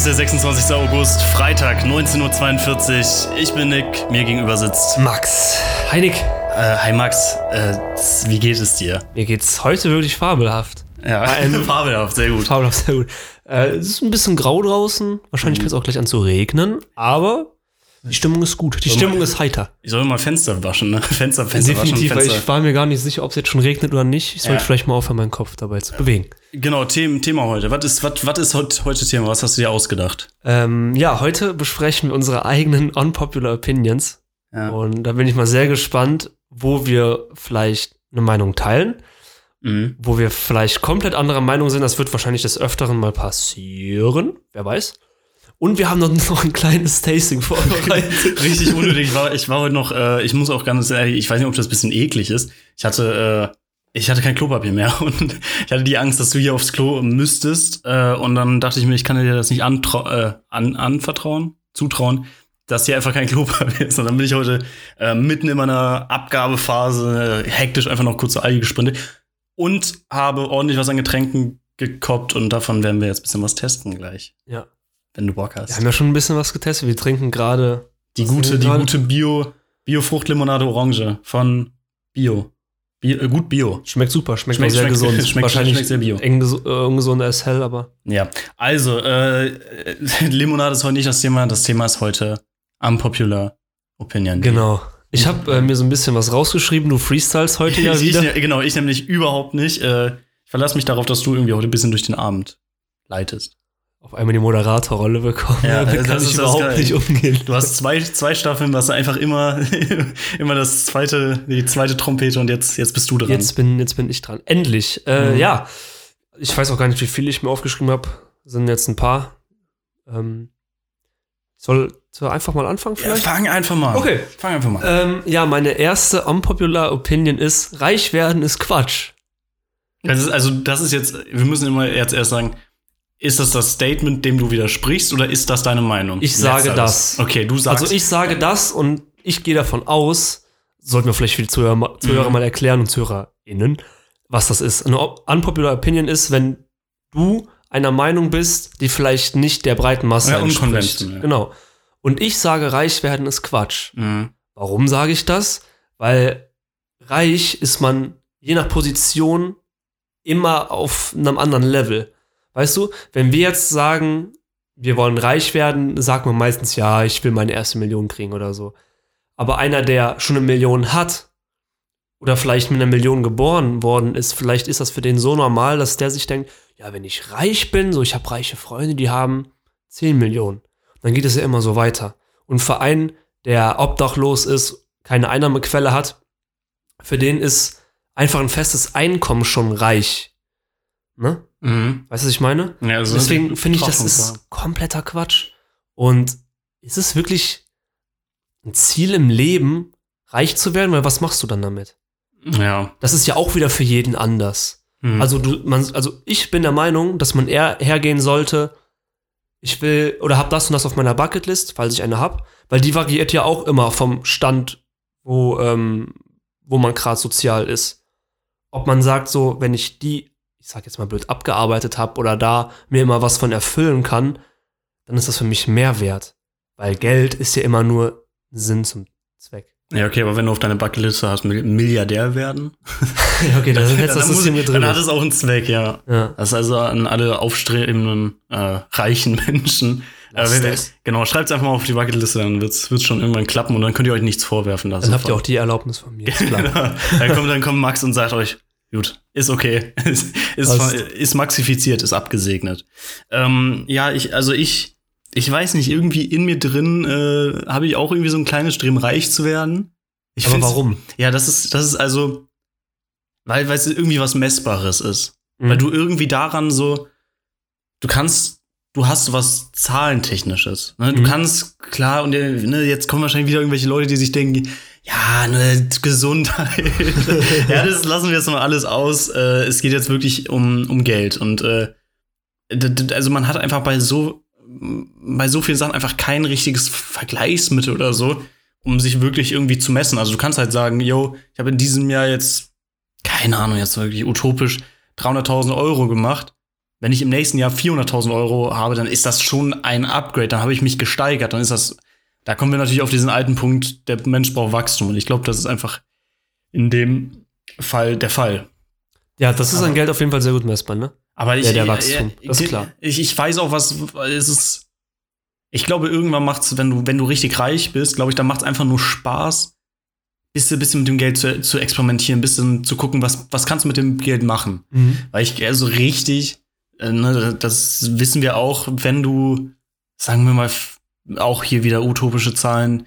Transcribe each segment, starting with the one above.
Es ist der 26. August, Freitag, 19.42 Uhr. Ich bin Nick, mir gegenüber sitzt. Max. Hi Nick. Äh, hi Max, äh, wie geht es dir? Mir geht's heute wirklich fabelhaft. Ja, fabelhaft, sehr gut. Fabelhaft, sehr gut. Äh, es ist ein bisschen grau draußen. Wahrscheinlich Mhm. fängt es auch gleich an zu regnen. Aber die Stimmung ist gut. Die Stimmung ist heiter. Ich soll mal Fenster waschen, ne? Fenster, Fenster Definitiv, weil waschen, ich Fenster. war mir gar nicht sicher, ob es jetzt schon regnet oder nicht. Ich sollte Ja. vielleicht mal aufhören, meinen Kopf dabei zu bewegen. Genau, Thema, Thema heute. Was ist, was, was ist heute, heute Thema? Was hast du dir ausgedacht? Ähm, ja, heute besprechen wir unsere eigenen unpopular Opinions. Ja. Und da bin ich mal sehr gespannt, wo wir vielleicht eine Meinung teilen. Mhm. wo wir vielleicht komplett anderer Meinung sind. Das wird wahrscheinlich des Öfteren mal passieren. Wer weiß. Und wir haben noch, ein kleines Tasting vorbereitet. Richtig unnötig. Ich war, ich war heute noch, äh, ich muss auch ganz ehrlich, ich weiß nicht, ob das ein bisschen eklig ist. Ich hatte, äh, ich hatte kein Klopapier mehr und ich hatte die Angst, dass du hier aufs Klo müsstest. Äh, und dann dachte ich mir, ich kann dir das nicht antrau äh, an anvertrauen, zutrauen, dass hier einfach kein Klopapier ist. Und dann bin ich heute äh, mitten in meiner Abgabephase äh, hektisch einfach noch kurz zur Alge gesprintet und habe ordentlich was an Getränken gekoppt und davon werden wir jetzt ein bisschen was testen gleich, ja. Wenn du Bock hast. Wir haben ja schon ein bisschen was getestet. Wir trinken gerade. Die gute, die gute Bio, Bio-Fruchtlimonade Orange von Bio. Bio äh, gut Bio. Schmeckt super, schmeckt, Schmeckt- sehr schmeckt- gesund. schmeckt- Wahrscheinlich schmeckt sehr bio. eng ges- äh, ungesund als hell, aber. Ja. Also, äh, Limonade ist heute nicht das Thema. Das Thema ist heute unpopular opinion. Genau. Ich habe äh, mir so ein bisschen was rausgeschrieben. Du freestyles heute ja wieder. ich, genau, ich nämlich überhaupt nicht. Äh, ich verlasse mich darauf, dass du irgendwie heute ein bisschen durch den Abend leitest. Auf einmal die Moderatorrolle bekommen. Ja, Damit das kann ich überhaupt nicht umgehen. Du hast zwei, zwei Staffeln, was einfach immer, immer das zweite, die zweite Trompete und jetzt, jetzt bist du dran. Jetzt bin, jetzt bin ich dran. Endlich. Äh, Mhm. Ja. Ich weiß auch gar nicht, wie viel ich mir aufgeschrieben habe. Sind jetzt ein paar. Ähm, soll, soll einfach mal anfangen ja, vielleicht? fang einfach mal. Okay. Fang einfach mal. Ähm, ja, meine erste unpopular Opinion ist, reich werden ist Quatsch. Das ist, also, das ist jetzt, wir müssen immer jetzt erst sagen, ist das das Statement, dem du widersprichst, oder ist das deine Meinung? Ich sage Letzteres. das. Okay, du sagst. Also ich sage das und ich gehe davon aus, sollten wir vielleicht für die Zuhörer, ma- Zuhörer Mhm. mal erklären und ZuhörerInnen, was das ist. Eine unpopular Opinion ist, wenn du einer Meinung bist, die vielleicht nicht der breiten Masse Ja, entspricht. unkonventionell. Genau. Und ich sage, reich werden ist Quatsch. Mhm. Warum sage ich das? Weil reich ist man je nach Position immer auf einem anderen Level. Weißt du, wenn wir jetzt sagen, wir wollen reich werden, sagt man meistens, ja, ich will meine erste Million kriegen oder so. Aber einer, der schon eine Million hat oder vielleicht mit einer Million geboren worden ist, vielleicht ist das für den so normal, dass der sich denkt, ja, wenn ich reich bin, so ich habe reiche Freunde, die haben 10 Millionen. Dann geht es ja immer so weiter. Und für einen, der obdachlos ist, keine Einnahmequelle hat, für den ist einfach ein festes Einkommen schon reich. Ne? Mhm. Weißt du, was ich meine? Ja, also Deswegen finde ich, das ist kompletter Quatsch. Und ist es wirklich ein Ziel im Leben, reich zu werden? Weil was machst du dann damit? Ja. Das ist ja auch wieder für jeden anders. Mhm. Also du, man, also ich bin der Meinung, dass man eher hergehen sollte, ich will oder hab das und das auf meiner Bucketlist, falls ich eine hab, weil die variiert ja auch immer vom Stand, wo, ähm, wo man gerade sozial ist. Ob man sagt so, wenn ich die, sag jetzt mal blöd, abgearbeitet habe oder da mir immer was von erfüllen kann, dann ist das für mich mehr wert. Weil Geld ist ja immer nur Sinn zum Zweck. ja, okay, aber wenn du auf deine Bucketliste hast, Mil- Milliardär werden, ja, okay, dann, dann, das System mit drin. dann hat es auch einen Zweck, ja. Ja. Das ist also an alle aufstrebenden, äh, reichen Menschen. Lass wenn das. Genau, schreibt einfach mal auf die Bucketliste, dann wird's wird's schon irgendwann klappen und dann könnt ihr euch nichts vorwerfen lassen. Dann habt ihr auch die Erlaubnis von mir, ist klar. dann, kommt, dann kommt Max und sagt euch, gut, ist okay. ist, ist, ist maxifiziert, ist abgesegnet. Ähm, ja, ich, also ich, ich weiß nicht, irgendwie in mir drin äh, habe ich auch irgendwie so ein kleines Streben, reich zu werden. Ich Aber warum? Ja, das ist, das ist also, weil, weil es irgendwie was Messbares ist. Mhm. Weil du irgendwie daran so, du kannst, du hast was Zahlentechnisches. Ne? Du Mhm. kannst, klar, und äh, ne, jetzt kommen wahrscheinlich wieder irgendwelche Leute, die sich denken, ja, ne, Gesundheit. ja, das lassen wir jetzt mal alles aus. Äh, es geht jetzt wirklich um, um Geld. Und äh, also man hat einfach bei so, bei so vielen Sachen einfach kein richtiges Vergleichsmittel oder so, um sich wirklich irgendwie zu messen. Also du kannst halt sagen, yo, ich habe in diesem Jahr jetzt, keine Ahnung, jetzt wirklich utopisch 300.000 Euro gemacht. wenn ich im nächsten Jahr 400.000 Euro habe, dann ist das schon ein Upgrade. Dann habe ich mich gesteigert. Dann ist das, da kommen wir natürlich auf diesen alten Punkt, der Mensch braucht Wachstum. Und ich glaube, das ist einfach in dem Fall der Fall. Ja, das ist an Geld auf jeden Fall sehr gut messbar, ne? Aber ich, Ja, der Wachstum, ja, das ist klar. Ich, ich weiß auch, was es ist. Ich glaube, irgendwann macht's, wenn du, wenn du richtig reich bist, glaube ich, dann macht's einfach nur Spaß, bisschen, bisschen mit dem Geld zu, zu experimentieren, bisschen zu gucken, was, was kannst du mit dem Geld machen. Weil ich also richtig, äh, ne, das wissen wir auch, wenn du, sagen wir mal, auch hier wieder utopische Zahlen,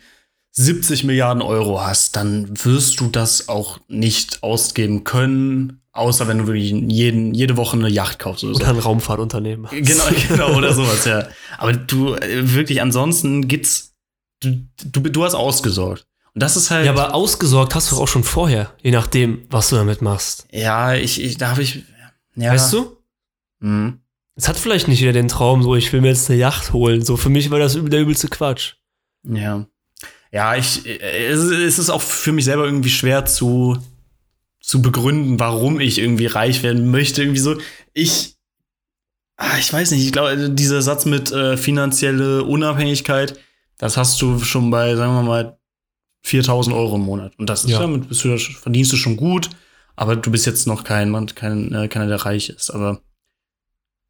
70 Milliarden Euro hast, dann wirst du das auch nicht ausgeben können, außer wenn du wirklich jeden, jede Woche eine Yacht kaufst oder so. Oder ein Raumfahrtunternehmen. Genau, genau, oder sowas, ja. Aber du, äh, wirklich, ansonsten gibt's, du, du, du hast ausgesorgt. Und das ist halt. Ja, aber ausgesorgt hast du auch schon vorher, je nachdem, was du damit machst. Ja, ich, ich da habe ich. Ja. Weißt du? Mhm. Es hat vielleicht nicht jeder den Traum, so ich will mir jetzt eine Yacht holen. So für mich war das der übelste Quatsch. Ja. Ja, ich, es, ist auch für mich selber irgendwie schwer zu, zu begründen, warum ich irgendwie reich werden möchte. Irgendwie so, ich, ah, ich weiß nicht, ich glaube, dieser Satz mit äh, finanzielle Unabhängigkeit, das hast du schon bei, sagen wir mal, 4000 Euro im Monat. Und das ist Ja. damit bist du, verdienst du schon gut, aber du bist jetzt noch kein, kein äh, keiner, der reich ist. Aber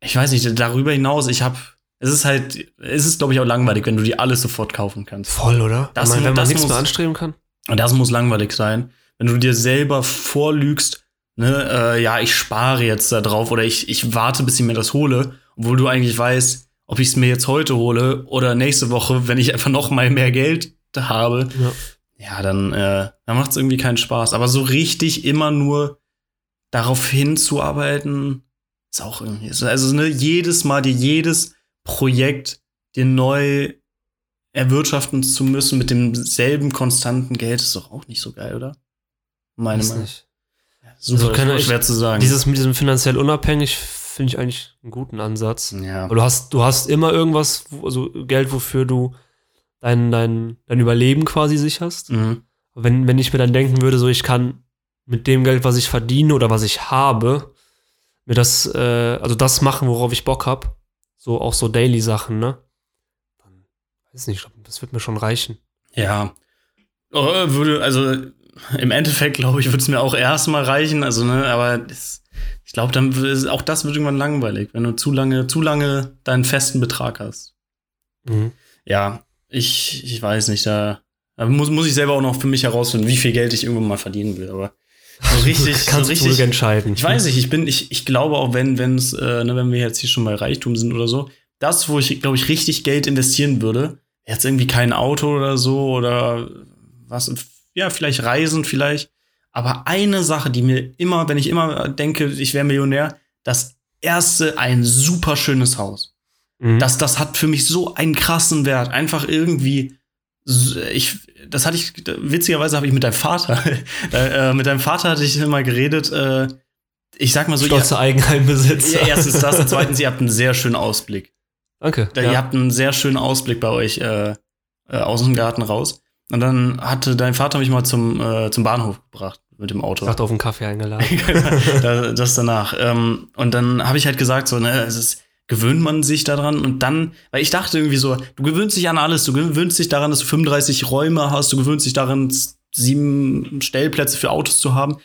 ich weiß nicht, darüber hinaus, ich habe, es ist halt, es ist, glaube ich, auch langweilig, wenn du dir alles sofort kaufen kannst. Voll, oder? Das meine, wenn man das nichts muss- mehr anstreben kann. Und das muss langweilig sein. Wenn du dir selber vorlügst, ne, äh, ja, ich spare jetzt da drauf oder ich, ich warte, bis ich mir das hole, obwohl du eigentlich weißt, ob ich es mir jetzt heute hole oder nächste Woche, wenn ich einfach noch mal mehr Geld habe, Ja. ja, dann, äh, dann macht es irgendwie keinen Spaß. Aber so richtig immer nur darauf hinzuarbeiten, ist auch irgendwie. ist- Also, ne, jedes Mal dir jedes Projekt dir neu erwirtschaften zu müssen mit demselben konstanten Geld, ist doch auch nicht so geil, oder? Meine Meinung. nicht. Super, Also kann schwer zu sagen. Dieses mit diesem finanziell unabhängig finde ich eigentlich einen guten Ansatz. ja. Aber du hast, du hast immer irgendwas, also Geld, wofür du dein, dein, dein Überleben quasi sicherst. Mhm. Wenn, wenn ich mir dann denken würde, so ich kann mit dem Geld, was ich verdiene oder was ich habe, mir das, äh, also das machen, worauf ich Bock habe, so auch so Daily-Sachen, ne? Dann weiß nicht, das wird mir schon reichen. Ja. Oh, würde, also im Endeffekt, glaube ich, würde es mir auch erstmal reichen. Also, ne, aber das, ich glaube, dann wird- auch das wird irgendwann langweilig, wenn du zu lange, zu lange deinen festen Betrag hast. Mhm. Ja, ich, ich weiß nicht, da, da muss, muss ich selber auch noch für mich herausfinden, wie viel Geld ich irgendwann mal verdienen will. Aber so richtig, so Kannst du richtig, entscheiden. Ich weiß nicht, ich bin, ich, ich glaube auch, wenn, wenn's, äh, ne, wenn wir jetzt hier schon bei Reichtum sind oder so, das, wo ich, glaube ich, richtig Geld investieren würde, jetzt irgendwie kein Auto oder so oder was, ja, vielleicht Reisen vielleicht. Aber eine Sache, die mir immer, wenn ich immer denke, ich wäre Millionär, das erste ein super schönes Haus. Mhm. Das, das hat für mich so einen krassen Wert. Einfach irgendwie. Ich, das hatte ich, witzigerweise habe ich mit deinem Vater, äh, mit deinem Vater hatte ich immer geredet, äh, ich sag mal so, ihr, Stolzer Eigenheimbesitzer. ja, erstens das und zweitens, ihr habt einen sehr schönen Ausblick. Danke. Da, Ihr habt einen sehr schönen Ausblick bei euch äh, äh, aus dem Garten raus. Und dann hatte dein Vater mich mal zum, äh, zum Bahnhof gebracht mit dem Auto. Ich dachte, auf einen Kaffee eingeladen. Da- das danach. Ähm, und dann habe ich halt gesagt, so, ne, es ist, gewöhnt man sich daran und dann, weil ich dachte irgendwie so, du gewöhnst dich an alles, du gewöhnst dich daran, dass du 35 Räume hast, du gewöhnst dich daran, sieben Stellplätze für Autos zu haben.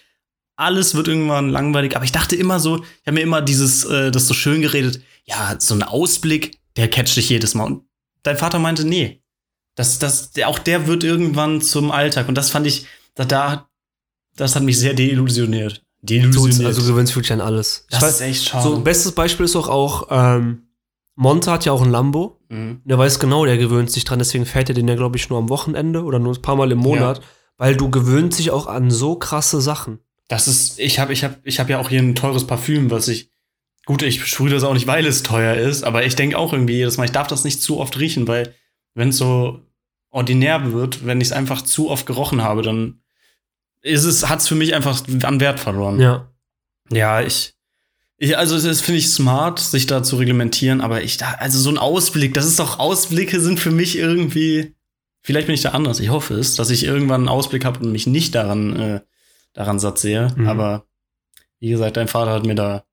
Alles wird irgendwann langweilig, aber ich dachte immer so, ich habe mir immer dieses, äh, das so schön geredet, ja, so ein Ausblick, der catcht dich jedes Mal. Und dein Vater meinte, nee, das, das, auch der wird irgendwann zum Alltag. Und das fand ich, da, da das hat mich sehr deillusioniert. Deillusioniert. Also du gewöhnst wirklich an alles. Ich das weiß- ist echt schade. So, bestes Beispiel ist doch auch, ähm, Monte hat ja auch ein Lambo. Mhm. Der weiß genau, der gewöhnt sich dran, deswegen fährt er den ja, glaube ich, nur am Wochenende oder nur ein paar Mal im Monat, weil du gewöhnst dich auch an so krasse Sachen. Das ist, ich habe ich hab, ich hab ja auch hier ein teures Parfüm, was ich, gut, ich sprühe das auch nicht, weil es teuer ist, aber ich denke auch irgendwie jedes Mal, ich darf das nicht zu oft riechen, weil wenn es so ordinär wird, wenn ich es einfach zu oft gerochen habe, dann ist es, hat es für mich einfach an Wert verloren. Ja. Ja, ich, ich also das finde ich smart, sich da zu reglementieren, aber ich da, also so ein Ausblick, das ist doch, Ausblicke sind für mich irgendwie, vielleicht bin ich da anders, ich hoffe es, dass ich irgendwann einen Ausblick habe und mich nicht daran, äh, daran satt sehe, Mhm. aber wie gesagt, dein Vater hat mir da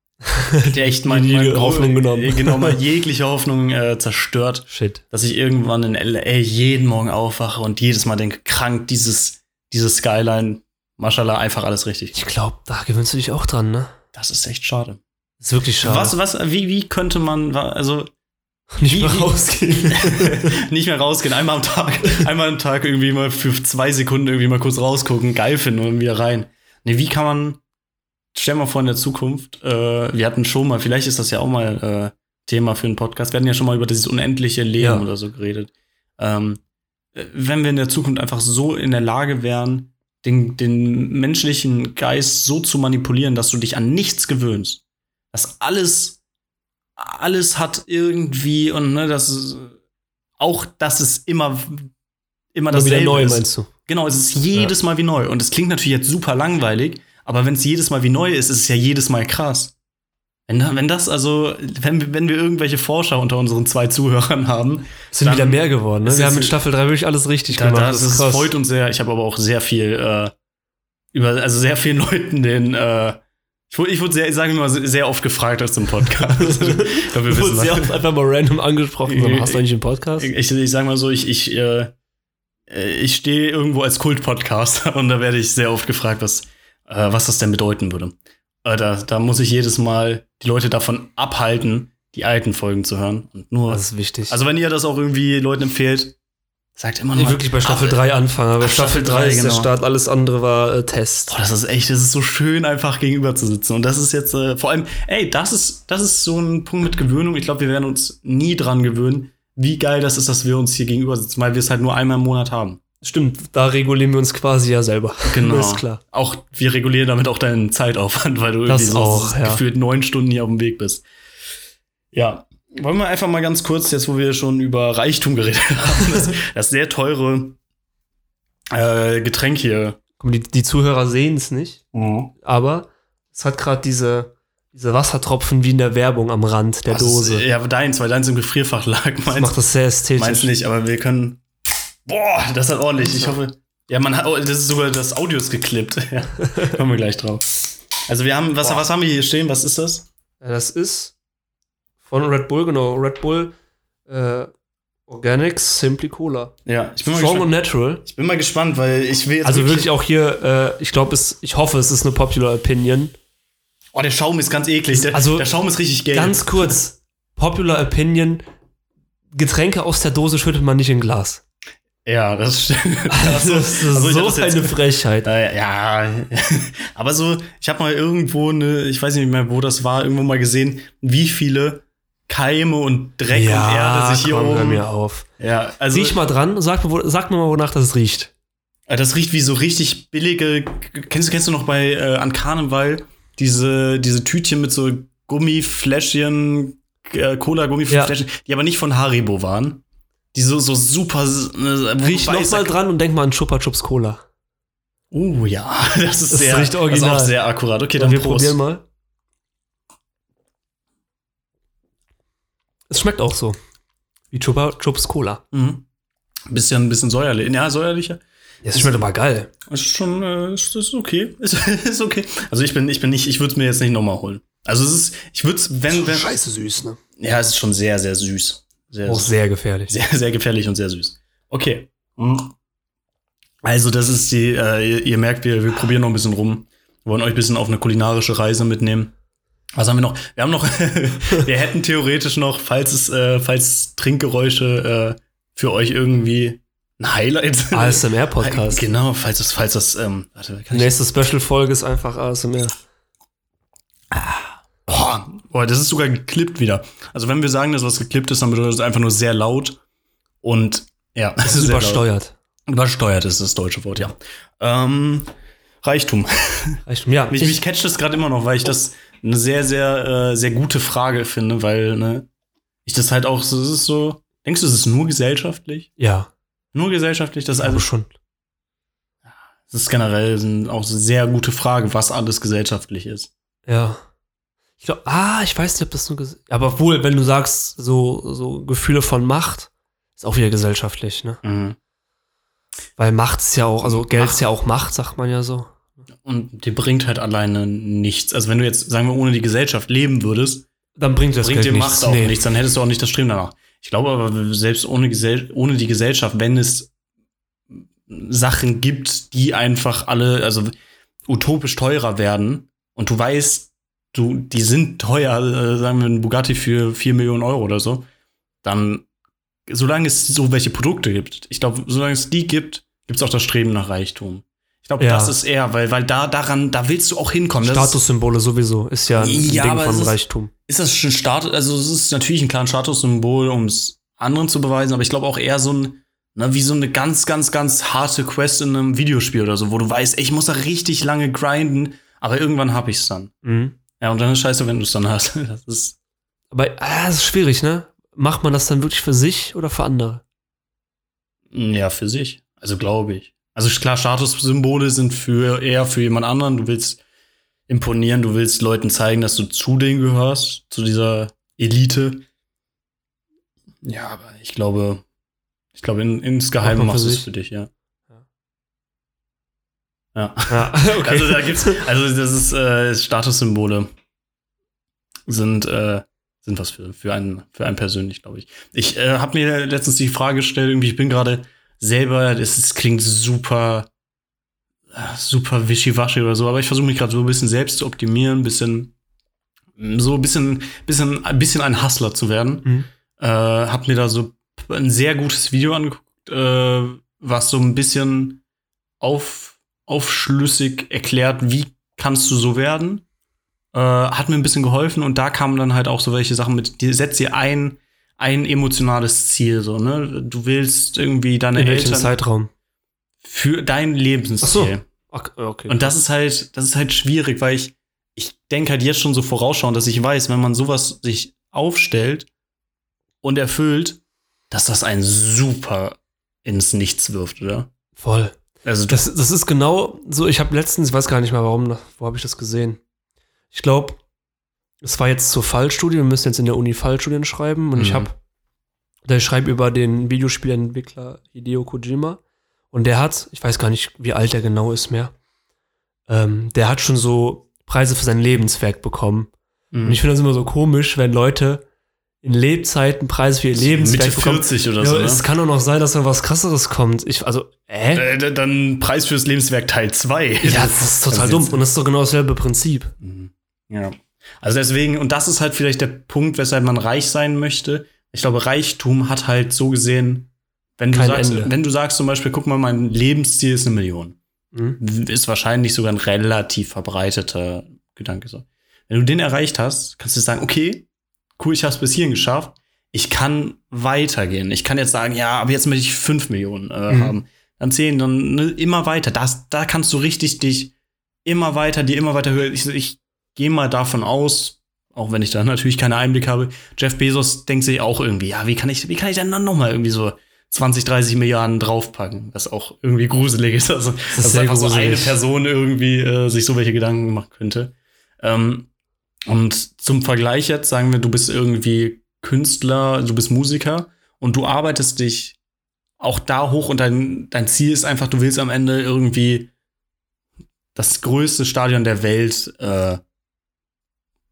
der echt Die mein Hoffnung genommen. äh, Genau, mal jegliche Hoffnung äh, zerstört. Shit. Dass ich irgendwann in LA jeden Morgen aufwache und jedes Mal denke, krank, dieses, dieses Skyline, Mashallah, einfach alles richtig. Ich glaube, da gewöhnst du dich auch dran, ne? Das ist echt schade. Das ist wirklich schade. Was, was, wie, wie könnte man, also Nicht wie- mehr rausgehen. nicht mehr rausgehen, einmal am Tag, einmal am Tag irgendwie mal für zwei Sekunden irgendwie mal kurz rausgucken, geil finden und wieder rein. Nee, wie kann man, stell mal vor in der Zukunft, äh, wir hatten schon mal, vielleicht ist das ja auch mal äh, Thema für einen Podcast, wir hatten ja schon mal über dieses unendliche Leben Ja. oder so geredet. Ähm, äh, wenn wir in der Zukunft einfach so in der Lage wären, den, den menschlichen Geist so zu manipulieren, dass du dich an nichts gewöhnst, dass alles, alles hat irgendwie und ne, das ist, auch, dass es immer, immer Immer wieder neu, ist. meinst du? Genau, es ist jedes Mal wie neu. Und es klingt natürlich jetzt super langweilig, aber wenn es jedes Mal wie neu ist, ist es ja jedes Mal krass. Wenn, da- wenn das also, wenn, wir- wenn wir irgendwelche Forscher unter unseren zwei Zuhörern haben, Es sind wieder mehr geworden, ne? ist Wir haben in Staffel 3 wirklich alles richtig da, gemacht. das, das krass. freut uns sehr. Ich habe aber auch sehr viel äh, über, also sehr vielen Leuten den, äh, ich wurde, ich wurde sehr, sagen wir mal, sehr oft gefragt als im Podcast. ich glaube, wir Du wissen, sehr oft einfach mal random angesprochen. So, hast du eigentlich einen Podcast? Ich, ich sag mal so, ich, ich, äh, ich stehe irgendwo als Kult-Podcaster und da werde ich sehr oft gefragt, was, äh, was das denn bedeuten würde. Äh, da, da muss ich jedes Mal die Leute davon abhalten, die alten Folgen zu hören. Und nur. Das ist wichtig. also, wenn ihr das auch irgendwie Leuten empfehlt, sagt immer Nee, nur. wirklich bei Staffel Aber- 3 anfangen. Aber Ab Staffel Staffel 3 ist drei, der genau. Start, alles andere war äh, Test. Boah, das ist echt, das ist so schön, einfach gegenüber zu sitzen. Und das ist jetzt, äh, vor allem, ey, das ist, das ist so ein Punkt mit Gewöhnung. Ich glaube, wir werden uns nie dran gewöhnen, wie geil das ist, dass wir uns hier gegenüber sitzen, weil wir es halt nur einmal im Monat haben. Stimmt, da regulieren wir uns quasi ja selber. Genau. ist klar. Auch wir regulieren damit auch deinen Zeitaufwand, weil du Das irgendwie so auch, ja. gefühlt neun Stunden hier auf dem Weg bist. Ja. Wollen wir einfach mal ganz kurz, jetzt wo wir schon über Reichtum geredet haben, das, das sehr teure äh, Getränk hier. Die, die Zuhörer sehen es nicht, aber es hat gerade diese, diese Wassertropfen wie in der Werbung am Rand der Das Dose. Ist, ja, deins, weil deins im Gefrierfach lag. das Meins, macht das sehr ästhetisch. meins nicht, aber wir können. Boah, das hat ordentlich. Ich hoffe. Ja, man hat, oh, das ist sogar das Audio ist geklippt. Ja, kommen wir gleich drauf. Also wir haben, was, Boah. was haben wir hier stehen? Was ist das? Ja, das ist von Red Bull, genau. Red Bull äh, Organics Simply Cola. Ja, ich bin mal Strong gespannt. und natural. Ich bin mal gespannt, weil ich will jetzt Also wirklich auch hier, äh, ich glaube, es, ich hoffe, es ist eine popular Opinion. Oh, der Schaum ist ganz eklig. Der, Also, der Schaum ist richtig gelb. Ganz kurz, popular Opinion, Getränke aus der Dose schüttet man nicht in Glas. Ja, das stimmt. Also, das ist Also, so jetzt- eine Frechheit. Äh, ja, aber so, ich habe mal irgendwo eine, ich weiß nicht mehr, wo das war, irgendwo mal gesehen, wie viele Keime und Dreck und Erde sich hier komm, hör oben. mir auf. Ja, also Riech mal dran, sag mir, wo, sag mir mal, wonach das riecht. äh, das riecht wie so richtig billige. Kennst du, kennst du noch bei äh, an Karneval diese, diese Tütchen mit so Gummifläschchen, äh, Cola-Gummifläschchen, die aber nicht von Haribo waren. Die so, so super. Äh, Riech noch mal dran und denk mal an Chupa Chups Cola. Uh, ja, das ist Das sehr, das original. ist auch sehr akkurat. Okay, Und dann wir Prost. probieren mal. Es schmeckt auch so. Wie Chupa Chups Cola. Mhm. Bisschen, bisschen säuerlich. Ja, säuerlicher. Es schmeckt aber geil. Ist schon, äh, ist, ist okay. Ist, ist okay. Also ich bin, ich bin nicht, ich würde es mir jetzt nicht nochmal holen. Also es ist, ich würde es, wenn, wenn. Scheiße süß, ne? Ja, es ist schon sehr, sehr süß. Sehr, Auch sehr gefährlich. sehr, sehr gefährlich und sehr süß. Okay. Mhm. Also das ist die, äh, ihr, ihr merkt, wir, wir probieren noch ein bisschen rum. Wir wollen euch ein bisschen auf eine kulinarische Reise mitnehmen. Was haben wir noch? Wir haben noch, wir hätten theoretisch noch, falls es, äh, falls Trinkgeräusche äh, für euch irgendwie ein Highlight ASMR-Podcast. Genau, falls das, falls das, ähm, warte, kann nächste Special-Folge ist einfach ASMR. oh, boah, das ist sogar geklippt wieder. Also wenn wir sagen, dass was geklippt ist, dann bedeutet das einfach nur sehr laut und ja, Es ist sehr laut. übersteuert. Übersteuert ist das deutsche Wort, ja. Ähm, Reichtum. Reicht- Ja, Mich, ich, mich catcht das gerade immer noch, weil ich das eine sehr, sehr, äh, sehr gute Frage finde, weil ne, ich das halt auch so, es ist so. Denkst du, es ist nur gesellschaftlich? ja, Nur gesellschaftlich? Das ist also schon. das ist generell auch so sehr gute Frage, was alles gesellschaftlich ist. Ja. Ich glaube, ah, ich weiß nicht, ob das nur Aber wohl, wenn du sagst, so, so Gefühle von Macht, ist auch wieder gesellschaftlich, ne? Mhm. Weil Macht ist ja auch, also Geld Macht. ist ja auch Macht, sagt man ja so. Und dir bringt halt alleine nichts. Also wenn du jetzt, sagen wir, ohne die Gesellschaft leben würdest, Dann bringt das bringt Geld dir nichts. Macht auch Nee. nichts, dann hättest du auch nicht das Streben danach. Ich glaube aber, selbst ohne, Gesell ohne die Gesellschaft, wenn es Sachen gibt, die einfach alle, also utopisch teurer werden und du weißt, du, die sind teuer, äh, sagen wir ein Bugatti für 4 Millionen Euro oder so, dann, solange es so welche Produkte gibt, ich glaube, solange es die gibt, gibt es auch das Streben nach Reichtum. Ich glaube, Ja. das ist eher, weil, weil da daran, da willst du auch hinkommen. Statussymbole sowieso ist ja ein Ja, Ding von ist- Reichtum. ist das schon Status, also es ist natürlich ein klares Statussymbol, um es anderen zu beweisen, aber ich glaube auch eher so ein, ne, wie so eine ganz, ganz, ganz harte Quest in einem Videospiel oder so, wo du weißt, ey, ich muss da richtig lange grinden, aber irgendwann hab ich's dann. Mhm. Ja, und dann ist scheiße, wenn du es dann hast. Das ist, Aber ah, das ist schwierig, ne? Macht man das dann wirklich für sich oder für andere? ja, für sich. Also glaube ich. Also klar, Statussymbole sind für eher für jemand anderen. Du willst imponieren, du willst Leuten zeigen, dass du zu denen gehörst, zu dieser Elite. Ja, aber ich glaube, ich glaube, in, insgeheim machst du es für dich. Ja. Ja. Ja, okay. Also da gibt's, also das ist äh, Statussymbole sind äh, sind was für für einen für einen persönlich, glaube ich. Ich äh, habe mir letztens die Frage gestellt, irgendwie ich bin gerade selber, das ist, klingt super äh, super wischiwaschi oder so, aber ich versuche mich gerade so ein bisschen selbst zu optimieren, ein bisschen so ein bisschen bisschen ein bisschen ein Hustler zu werden. Mhm. Äh, hab mir da so ein sehr gutes Video angeguckt, äh, was so ein bisschen auf, aufschlüssig erklärt, wie kannst du so werden. Äh, hat mir ein bisschen geholfen und da kamen dann halt auch so welche Sachen mit, die setzt dir ein, ein emotionales Ziel, so, ne? Du willst irgendwie deine In welchem Eltern Zeitraum? für dein Lebensziel. Ach so. Okay. Und das ist halt, das ist halt schwierig, weil ich, ich denke halt jetzt schon so vorausschauen, dass ich weiß, wenn man sowas sich aufstellt und erfüllt, dass das einen super ins Nichts wirft, oder? Voll. Also Das, das ist genau so, ich habe letztens, ich weiß gar nicht mehr warum, wo habe ich das gesehen? Ich glaube, es war jetzt zur Fallstudie, wir müssen jetzt in der Uni Fallstudien schreiben und ich Mhm. habe, der schreibt über den Videospielentwickler Hideo Kojima und der hat, ich weiß gar nicht, wie alt er genau ist mehr, ähm, der hat schon so Preise für sein Lebenswerk bekommen. Mhm. Und ich finde das immer so komisch, wenn Leute in Lebzeiten Preise für ihr Lebenswerk Mitte bekommen. 40 oder Ja, so, ne? Es kann doch noch sein, dass da was krasseres kommt. Ich, also, äh? Äh, dann Preis fürs Lebenswerk Teil 2. Ja, das ist total dumm. Und das ist doch genau dasselbe Prinzip. Mhm. Ja. Also deswegen, und das ist halt vielleicht der Punkt, weshalb man reich sein möchte. Ich glaube, Reichtum hat halt so gesehen, wenn du Kein sagst, Ende. wenn du sagst zum Beispiel, guck mal, mein Lebensziel ist eine Million. Mhm. ist wahrscheinlich sogar ein relativ verbreiteter Gedanke so. Wenn du den erreicht hast, kannst du sagen, okay, cool, ich habe es bis hierhin geschafft. Ich kann weitergehen. Ich kann jetzt sagen, ja, aber jetzt möchte ich fünf Millionen äh, Mhm. haben. Dann zehn, dann ne, immer weiter. Das, da kannst du richtig dich immer weiter, dir immer weiter höher. Ich, ich gehe mal davon aus, auch wenn ich da natürlich keine Einblick habe, Jeff Bezos denkt sich auch irgendwie, ja, wie kann ich, wie kann ich denn dann noch mal irgendwie so 20, 30 Milliarden draufpacken? Was auch irgendwie gruselig ist. Also, ist dass einfach so eine gruselig. Person irgendwie äh, sich so welche Gedanken machen könnte. Ähm, und zum Vergleich jetzt sagen wir, du bist irgendwie Künstler, du bist Musiker und du arbeitest dich auch da hoch und dein, dein Ziel ist einfach, du willst am Ende irgendwie das größte Stadion der Welt äh,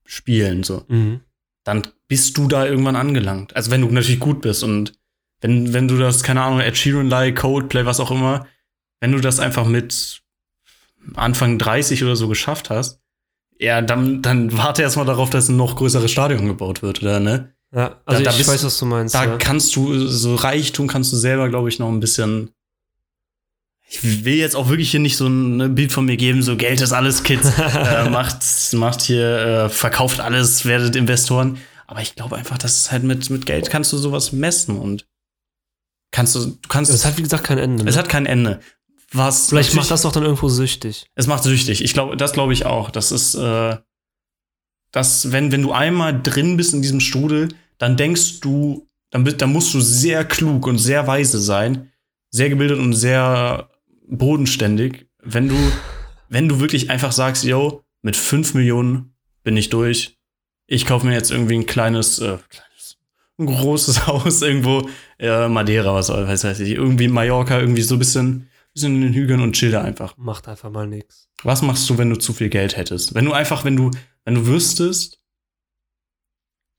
spielen, so. Mhm. Dann bist du da irgendwann angelangt. Also wenn du natürlich gut bist und wenn, wenn du das, keine Ahnung, Ed Sheeran-like, Coldplay, was auch immer, wenn du das einfach mit Anfang 30 oder so geschafft hast, ja, dann, dann warte erst mal darauf, dass ein noch größeres Stadion gebaut wird, oder ne? Ja, also Da- da ich bist- weiß, was du meinst. Da ja. kannst du, so Reichtum kannst du selber, glaube ich, noch ein bisschen. Ich will jetzt auch wirklich hier nicht so ein Bild von mir geben, so Geld ist alles, Kids. äh, macht, macht hier, äh, verkauft alles, werdet Investoren. Aber ich glaube einfach, dass es halt mit, mit Geld kannst du sowas messen und kannst du, du kannst, Es hat, wie gesagt, kein Ende. Ne? es hat kein Ende. Was Vielleicht macht das doch dann irgendwo süchtig. es macht süchtig. Ich glaube, das glaube ich auch. Das ist, äh, dass, wenn, wenn du einmal drin bist in diesem Strudel, dann denkst du, dann, bist, dann musst du sehr klug und sehr weise sein, sehr gebildet und sehr bodenständig, wenn du, wenn du wirklich einfach sagst, yo, mit 5 Millionen bin ich durch. Ich kaufe mir jetzt irgendwie ein kleines, äh, kleines ein großes Haus irgendwo, äh, Madeira, was weiß ich, irgendwie Mallorca, irgendwie so ein bisschen bisschen in den Hügeln und chill einfach. Macht einfach mal nichts. Was machst du, wenn du zu viel Geld hättest? Wenn du einfach, wenn du, wenn du wüsstest,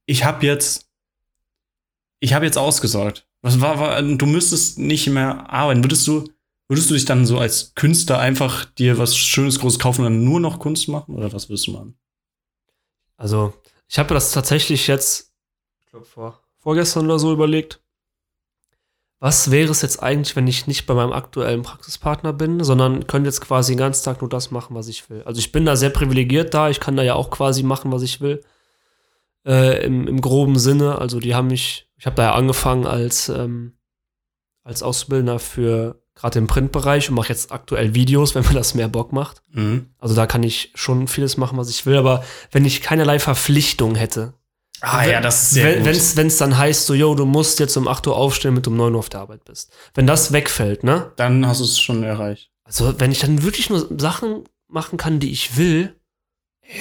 ich habe jetzt, ich habe jetzt ausgesorgt. Was war, war, du müsstest nicht mehr arbeiten. Würdest du, würdest du dich dann so als Künstler einfach dir was Schönes, Großes kaufen und dann nur noch Kunst machen? Oder was würdest du machen? Also, ich habe das tatsächlich jetzt, ich glaube, vor, vorgestern oder so überlegt. Was wäre es jetzt eigentlich, wenn ich nicht bei meinem aktuellen Praxispartner bin, sondern könnte jetzt quasi den ganzen Tag nur das machen, was ich will? Also ich bin da sehr privilegiert da, ich kann da ja auch quasi machen, was ich will. Äh, im, Im groben Sinne. Also die haben mich, ich habe da ja angefangen als, ähm, als Auszubildender für gerade im Printbereich und mache jetzt aktuell Videos, wenn mir das mehr Bock macht. Mhm. Also da kann ich schon vieles machen, was ich will, aber wenn ich keinerlei Verpflichtung hätte, Ah wenn- ja, das ist sehr wenn gut. es dann heißt, so, yo, du musst jetzt um 8 Uhr aufstehen, damit du um 9 Uhr auf der Arbeit bist. Wenn das wegfällt, ne? Dann hast du es schon erreicht. Also, wenn ich dann wirklich nur Sachen machen kann, die ich will,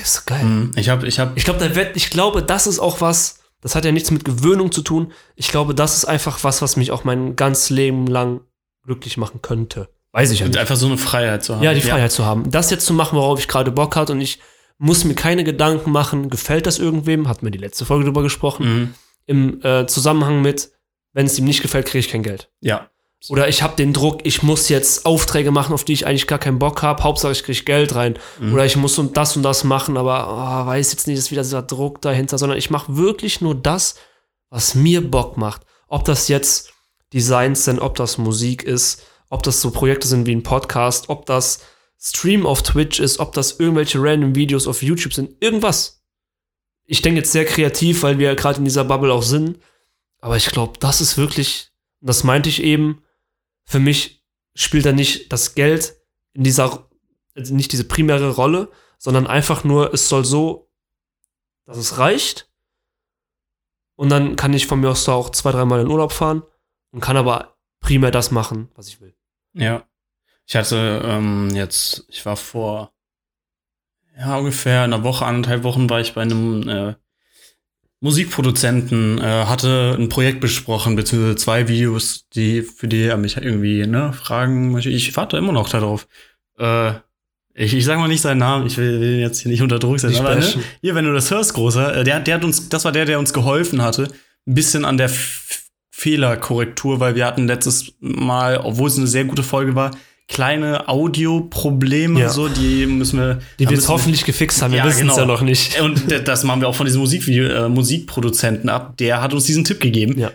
ist geil. Mhm. Ich habe, ich habe, Ich glaube, da wird, ich glaube, das ist auch was, das hat ja nichts mit Gewöhnung zu tun. Ich glaube, das ist einfach was, was mich auch mein ganzes Leben lang glücklich machen könnte. Weiß ich ja nicht. einfach so eine Freiheit zu haben. Ja, die Freiheit zu haben. Das jetzt zu machen, worauf ich gerade Bock hatte und ich muss mir keine Gedanken machen, gefällt das irgendwem, hat mir die letzte Folge drüber gesprochen, Mhm. im äh, Zusammenhang mit, wenn es ihm nicht gefällt, kriege ich kein Geld. Ja. Oder ich habe den Druck, ich muss jetzt Aufträge machen, auf die ich eigentlich gar keinen Bock habe, Hauptsache ich kriege Geld rein. Mhm. Oder ich muss und das und das machen, aber oh, weiß jetzt nicht, ist wieder dieser Druck dahinter, sondern ich mache wirklich nur das, was mir Bock macht. Ob das jetzt Designs sind, ob das Musik ist, ob das so Projekte sind wie ein Podcast, ob das Stream auf Twitch ist, ob das irgendwelche random Videos auf YouTube sind, irgendwas. Ich denke jetzt sehr kreativ, weil wir gerade in dieser Bubble auch sind. Aber ich glaube, das ist wirklich, das meinte ich eben, für mich spielt da nicht das Geld in dieser, also nicht diese primäre Rolle, sondern einfach nur, es soll so, dass es reicht. Und dann kann ich von mir aus da auch zwei, dreimal in Urlaub fahren und kann aber primär das machen, was ich will. Ja. Ich hatte ähm, jetzt, ich war vor ja, ungefähr einer Woche, anderthalb Wochen war ich bei einem äh, Musikproduzenten, äh, hatte ein Projekt besprochen, beziehungsweise zwei Videos, die, für die er mich irgendwie, ne, fragen möchte. Ich warte immer noch darauf. Äh, ich, ich sag mal nicht seinen Namen, ich will, ihn jetzt hier nicht unter Druck setzen, aber ne, hier, wenn du das hörst, großer, äh, der, der hat uns, das war der, der uns geholfen hatte, ein bisschen an der F Fehlerkorrektur, weil wir hatten letztes Mal, obwohl es eine sehr gute Folge war, kleine Audioprobleme, Ja. so, die müssen wir. Die wir jetzt hoffentlich gefixt haben, wir Ja, wissen es genau. ja noch nicht. Und das machen wir auch von diesem Musikvideo, äh, Musikproduzenten ab. Der hat uns diesen Tipp gegeben. Ja.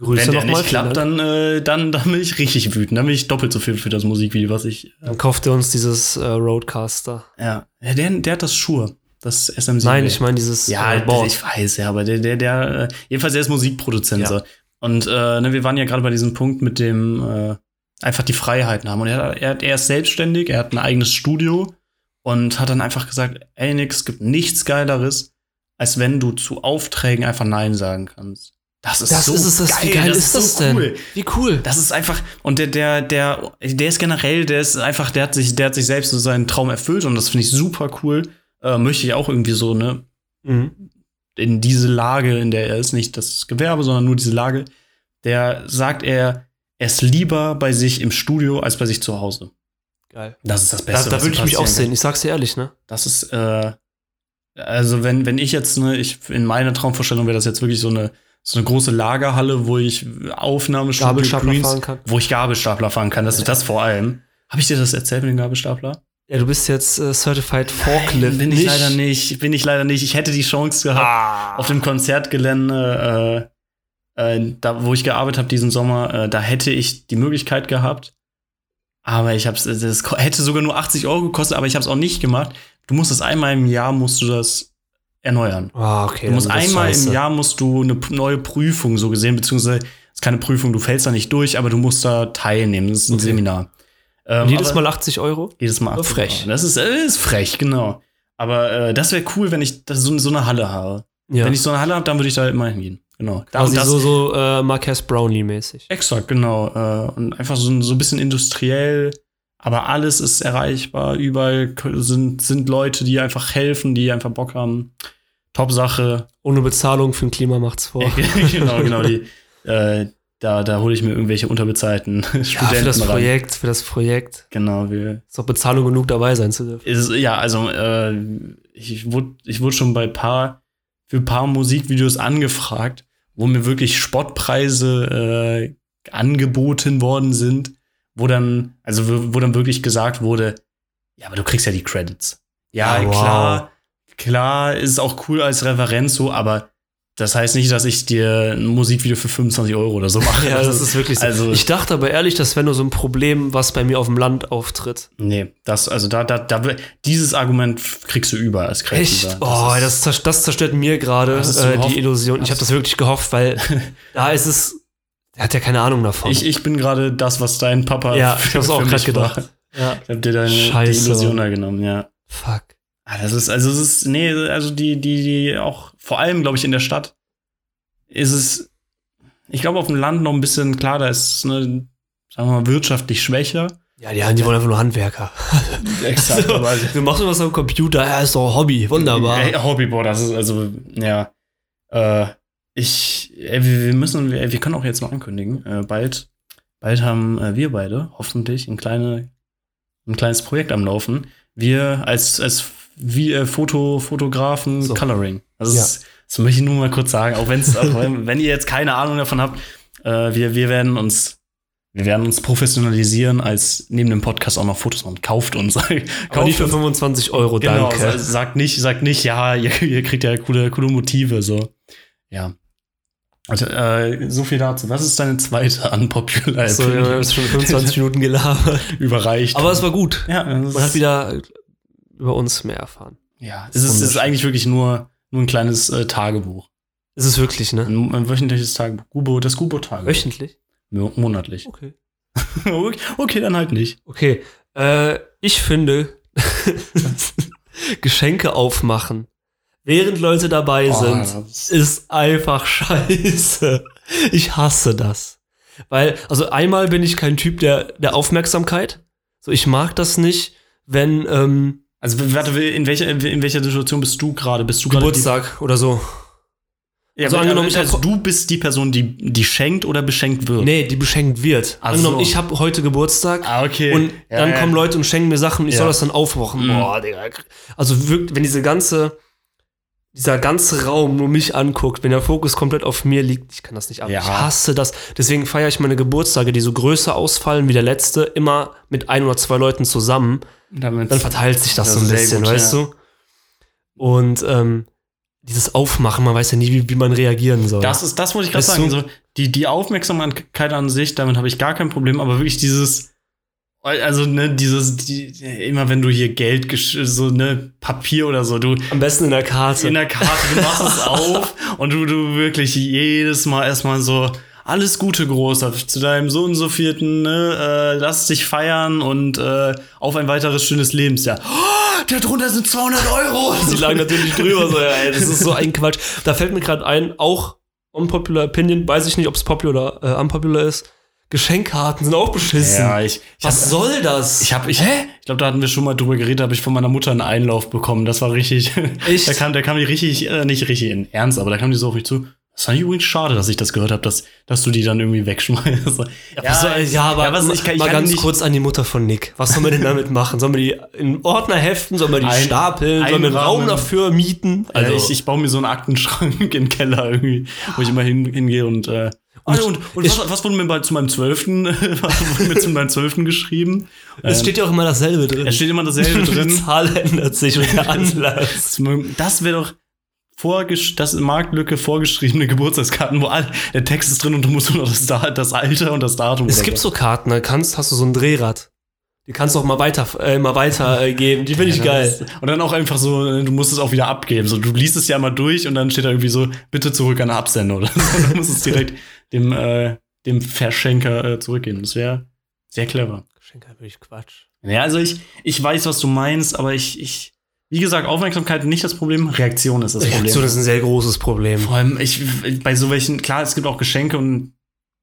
Grüße Wenn der nochmal. nicht klappt, dann, äh, dann, dann bin ich richtig wütend. Dann bin ich doppelt so viel für das Musikvideo, was ich. Äh, Dann kauft er uns dieses äh, Roadcaster. ja. ja der, der hat das Schuhe. Das SMC. Nein, ich meine dieses Ja, äh, Board. ich weiß, ja, aber der, der, der, äh, jedenfalls der ist Musikproduzent. Ja. So. Und äh, ne, wir waren ja gerade bei diesem Punkt mit dem äh, einfach die Freiheiten haben. Und er, er, er ist selbstständig, er hat ein eigenes Studio und hat dann einfach gesagt, ey Nix, es gibt nichts Geileres, als wenn du zu Aufträgen einfach Nein sagen kannst. Das ist das so ist es, das, geil, wie geil das ist das so denn? Cool. Wie cool. Das ist einfach, und der, der, der, der ist generell, der ist einfach, der hat sich, der hat sich selbst so seinen Traum erfüllt und das finde ich super cool. Äh, möchte ich auch irgendwie so, ne, Mhm. in diese Lage, in der er ist, nicht das Gewerbe, sondern nur diese Lage, der sagt er, er ist lieber bei sich im Studio als bei sich zu Hause. Geil. Das ist das Da, Beste. da was würde ich mich auch sehen. Ich sag's dir ehrlich, ne? kann. Das ist, äh, also wenn, wenn ich jetzt, ne, ich, in meiner Traumvorstellung wäre das jetzt wirklich so eine, so eine große Lagerhalle, wo ich Aufnahmestudio Gabelstapler Greens- fahren kann. wo ich Gabelstapler fahren kann. Das ist das vor allem. Habe ich dir das erzählt mit dem Gabelstapler? Ja, du bist jetzt äh, Certified Forklift. bin ich leider nicht. Bin ich leider nicht. Ich hätte die Chance gehabt. Ah. auf dem Konzertgelände, äh, äh, da wo ich gearbeitet habe diesen Sommer, äh, da hätte ich die Möglichkeit gehabt. Aber ich habe es, das hätte sogar nur 80 Euro gekostet, aber ich habe es auch nicht gemacht. Du musst das einmal im Jahr musst du das erneuern. Ah, okay. Du musst das einmal im Jahr musst du eine neue Prüfung so gesehen, beziehungsweise es ist keine Prüfung, du fällst da nicht durch, aber du musst da teilnehmen. Das ist ein Okay. Seminar. Ähm, jedes Mal 80 Euro? jedes Mal. So 80 frech. Euro. Das ist, äh, ist frech, genau. Aber äh, das wäre cool, wenn ich das so, so eine Halle habe. Ja. Wenn ich so eine Halle habe, dann würde ich da immer hingehen. Genau. Quasi das, so, so äh, Marques Brownlee-mäßig. Exakt, genau. Äh, und einfach so, so ein bisschen industriell, aber alles ist erreichbar. Überall sind, sind Leute, die einfach helfen, die einfach Bock haben. Top-Sache. Ohne Bezahlung für ein Klima macht's vor. genau, genau. Die, äh, da, da hole ich mir irgendwelche unterbezahlten Studenten Ja, für das rein. Projekt, für das Projekt. Genau, wir, Ist doch Bezahlung genug dabei sein zu dürfen. ist, ja, also äh, ich wurde ich wurde schon bei paar für paar Musikvideos angefragt, wo mir wirklich Spottpreise äh, angeboten worden sind, wo dann also wo, wo dann wirklich gesagt wurde, ja, aber du kriegst ja die Credits. Ja, Ah, wow. klar, klar, ist auch cool als Referenz so, aber das heißt nicht, dass ich dir ein Musikvideo für 25 Euro oder so mache. Ja, das ist wirklich so. Also, ich dachte aber ehrlich, das wäre nur so ein Problem, was bei mir auf dem Land auftritt. nee, das, also da, da, da, dieses Argument kriegst du überall als Kreativer. Echt? Oh, das, das, das zerstört mir gerade äh, die Illusion. Ich habe das wirklich gehofft, weil da ist es. Er hat ja keine Ahnung davon. Ich, ich bin gerade das, was dein Papa. ja, für- ich hab's auch gerade gedacht. war. Ja. Ich hab dir deine die Scheiße. Illusion da genommen, ja. Fuck. Ah, das ist, also es ist, nee, also die, die, die auch, vor allem, glaube ich, in der Stadt ist es, ich glaube, auf dem Land noch ein bisschen, klar, da ist es, ne, sagen wir mal, wirtschaftlich schwächer. Ja, die, die wollen einfach nur Handwerker. Exakt, So, aber du machst was am Computer, ja, ist doch Hobby, wunderbar. Ey, Hobby, boah, das ist, also, ja, äh, ich, ey, wir, wir müssen, wir, wir können auch jetzt mal ankündigen, äh, bald, bald haben äh, wir beide hoffentlich ein, kleine, ein kleines Projekt am Laufen. Wir als, als wie, äh, Foto, Fotografen So. Coloring. Also Ja. das, das möchte ich nur mal kurz sagen, auch, wenn's, auch wenn, ihr jetzt keine Ahnung davon habt, äh, wir, wir werden uns wir werden uns professionalisieren, als neben dem Podcast auch noch Fotos machen. Kauft uns. Aber Kauft nicht für uns. 25 Euro, Genau, danke. sa- sagt nicht, sagt nicht, ja, ihr, ihr kriegt ja coole, coole Motive, so. Ja. Also, äh, so viel dazu. Was ist deine zweite unpopular so, wir haben schon 25 Minuten gelabert. Überreicht. Aber es war gut. ja, Man hat wieder über uns mehr erfahren. ja, es ist, es ist eigentlich wirklich nur, nur ein kleines äh, Tagebuch. Es ist wirklich, ne? Ein, ein wöchentliches Tagebuch. Gubo, das Gubo-Tagebuch. Wöchentlich? Mo- Monatlich. Okay. okay, dann halt nicht. Okay. Äh, ich finde, Geschenke aufmachen, während Leute dabei Oh, sind, ist einfach scheiße. Ich hasse das. Weil, also einmal bin ich kein Typ der, der Aufmerksamkeit. So, ich mag das nicht, wenn ähm, Also, warte, in welcher, in welcher Situation bist du gerade? Bist du gerade Geburtstag oder so. Ja, Also angenommen, aber ich also du bist die Person, die, die schenkt oder beschenkt wird. Nee, die beschenkt wird. Ach Angenommen, so. ich habe heute Geburtstag Ah, okay. und Ja, dann ja. kommen Leute und schenken mir Sachen ich Ja. soll das dann aufmachen. Mhm. Boah, Digga. Also wirklich, wenn diese ganze, dieser ganze Raum nur mich anguckt, wenn der Fokus komplett auf mir liegt, ich kann das nicht ab. Ja. Ich hasse das. Deswegen feiere ich meine Geburtstage, die so größer ausfallen wie der letzte, immer mit ein oder zwei Leuten zusammen. Damit Dann verteilt sich das, Das so ein bisschen, gut, weißt ja. du? Und ähm, dieses Aufmachen, man weiß ja nie, wie, wie man reagieren soll. Das ist, das wollte ich gerade sagen. So, die, die Aufmerksamkeit an sich, damit habe ich gar kein Problem, aber wirklich dieses, also, ne, dieses, die, immer wenn du hier Geld, so, ne, Papier oder so, du, Am besten in der Karte. in der Karte, du machst es auf und du, du wirklich jedes Mal erstmal so, alles Gute, Großer, zu deinem so und so vierten, ne, äh, lass dich feiern und äh, auf ein weiteres schönes Lebensjahr. Oh, da drunter sind 200 Euro. Die lagen natürlich drüber, so, ja, ey, das ist so ein Quatsch. Da fällt mir gerade ein, auch unpopular Opinion, weiß ich nicht, ob es popular oder äh, unpopular ist. Geschenkkarten sind auch beschissen. Ja, ich, ich Was hab- soll das? Ich habe, ich, ich glaube, da hatten wir schon mal drüber geredet, habe ich von meiner Mutter einen Einlauf bekommen. Das war richtig. Echt? da kam, da kam die richtig, äh, nicht richtig in Ernst, aber da kam die so auf mich zu. Das fand ich übrigens schade, dass ich das gehört habe, dass, dass du die dann irgendwie wegschmeißt. ja, was soll, ja, aber ja, was, ich kann, ich mal kann ganz nicht kurz an die Mutter von Nick. Was sollen wir denn damit machen? Sollen wir die in Ordner heften? Sollen wir die Ein- stapeln? Sollen wir einen. Raum dafür mieten? Also ich, ich baue mir so einen Aktenschrank im Keller irgendwie, wo ich immer hin, hingehe und äh, und, und, und ich- was, was wurde mir bei, zu meinem zwölften, wurde mir zu meinem zwölften geschrieben? es Ähm, steht ja auch immer dasselbe drin. es steht immer dasselbe Die drin. Zahl ändert sich und der Anlass. Das wäre doch vorgesch das in Marktlücke vorgeschriebene Geburtstagskarten, wo all, der Text ist drin und du musst nur noch das, Da- das Alter und das Datum. Es gibt so Karten, da kannst, hast du so ein Drehrad. Die kannst du auch mal weiter, äh, mal weiter äh, geben. Die finde ich Ja, geil. das- Und dann auch einfach so, du musst es auch wieder abgeben. So, du liest es ja mal durch und dann steht da irgendwie so, bitte zurück an den Absender oder so. Dann musst du es direkt dem, äh, dem Verschenker äh, zurückgeben. Das wäre sehr clever. Geschenke würde ich Quatsch. Ja, also ich, ich weiß, was du meinst, aber ich, ich, wie gesagt, Aufmerksamkeit nicht das Problem, Reaktion ist das Problem. Reaktion ist ein sehr großes Problem. Vor allem, ich, bei so welchen, klar, es gibt auch Geschenke und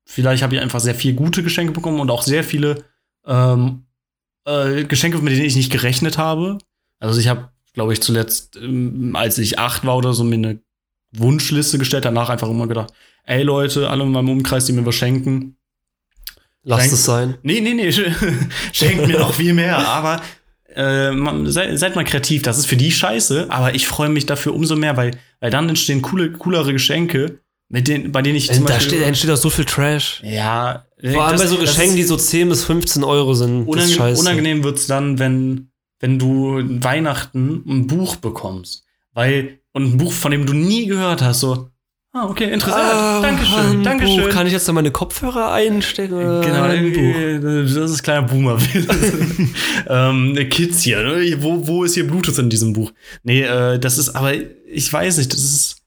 vielleicht habe ich einfach sehr viel gute Geschenke bekommen und auch sehr viele ähm, äh, Geschenke, mit denen ich nicht gerechnet habe. Also ich habe, glaube ich, zuletzt, ähm, als ich acht war oder so, mir eine Wunschliste gestellt, danach einfach immer gedacht, ey Leute, alle in meinem Umkreis, die mir was schenken. Lass Schenk- es sein. Nee, nee, nee, schenkt mir noch viel mehr, aber äh, man, sei, seid mal kreativ, das ist für die scheiße, aber ich freue mich dafür umso mehr, weil, weil dann entstehen coole, coolere Geschenke, mit denen, bei denen ich zum Da Beispiel. steht, entsteht auch so viel Trash. ja, Vor allem das- bei so Geschenken, die so 10 bis 15 Euro sind. Unangenehm, unangenehm wird's dann, wenn, wenn du Weihnachten ein Buch bekommst. Weil, und ein Buch, von dem du nie gehört hast, so, ah, okay, interessant, Ah, Dankeschön, Dankeschön. Buch. Kann ich jetzt da meine Kopfhörer einstecken? oder Genau, ein das ist kleiner Boomer. ähm, Kids hier, ne? wo, wo ist hier Bluetooth in diesem Buch? Nee, äh, das ist, aber ich weiß nicht, das ist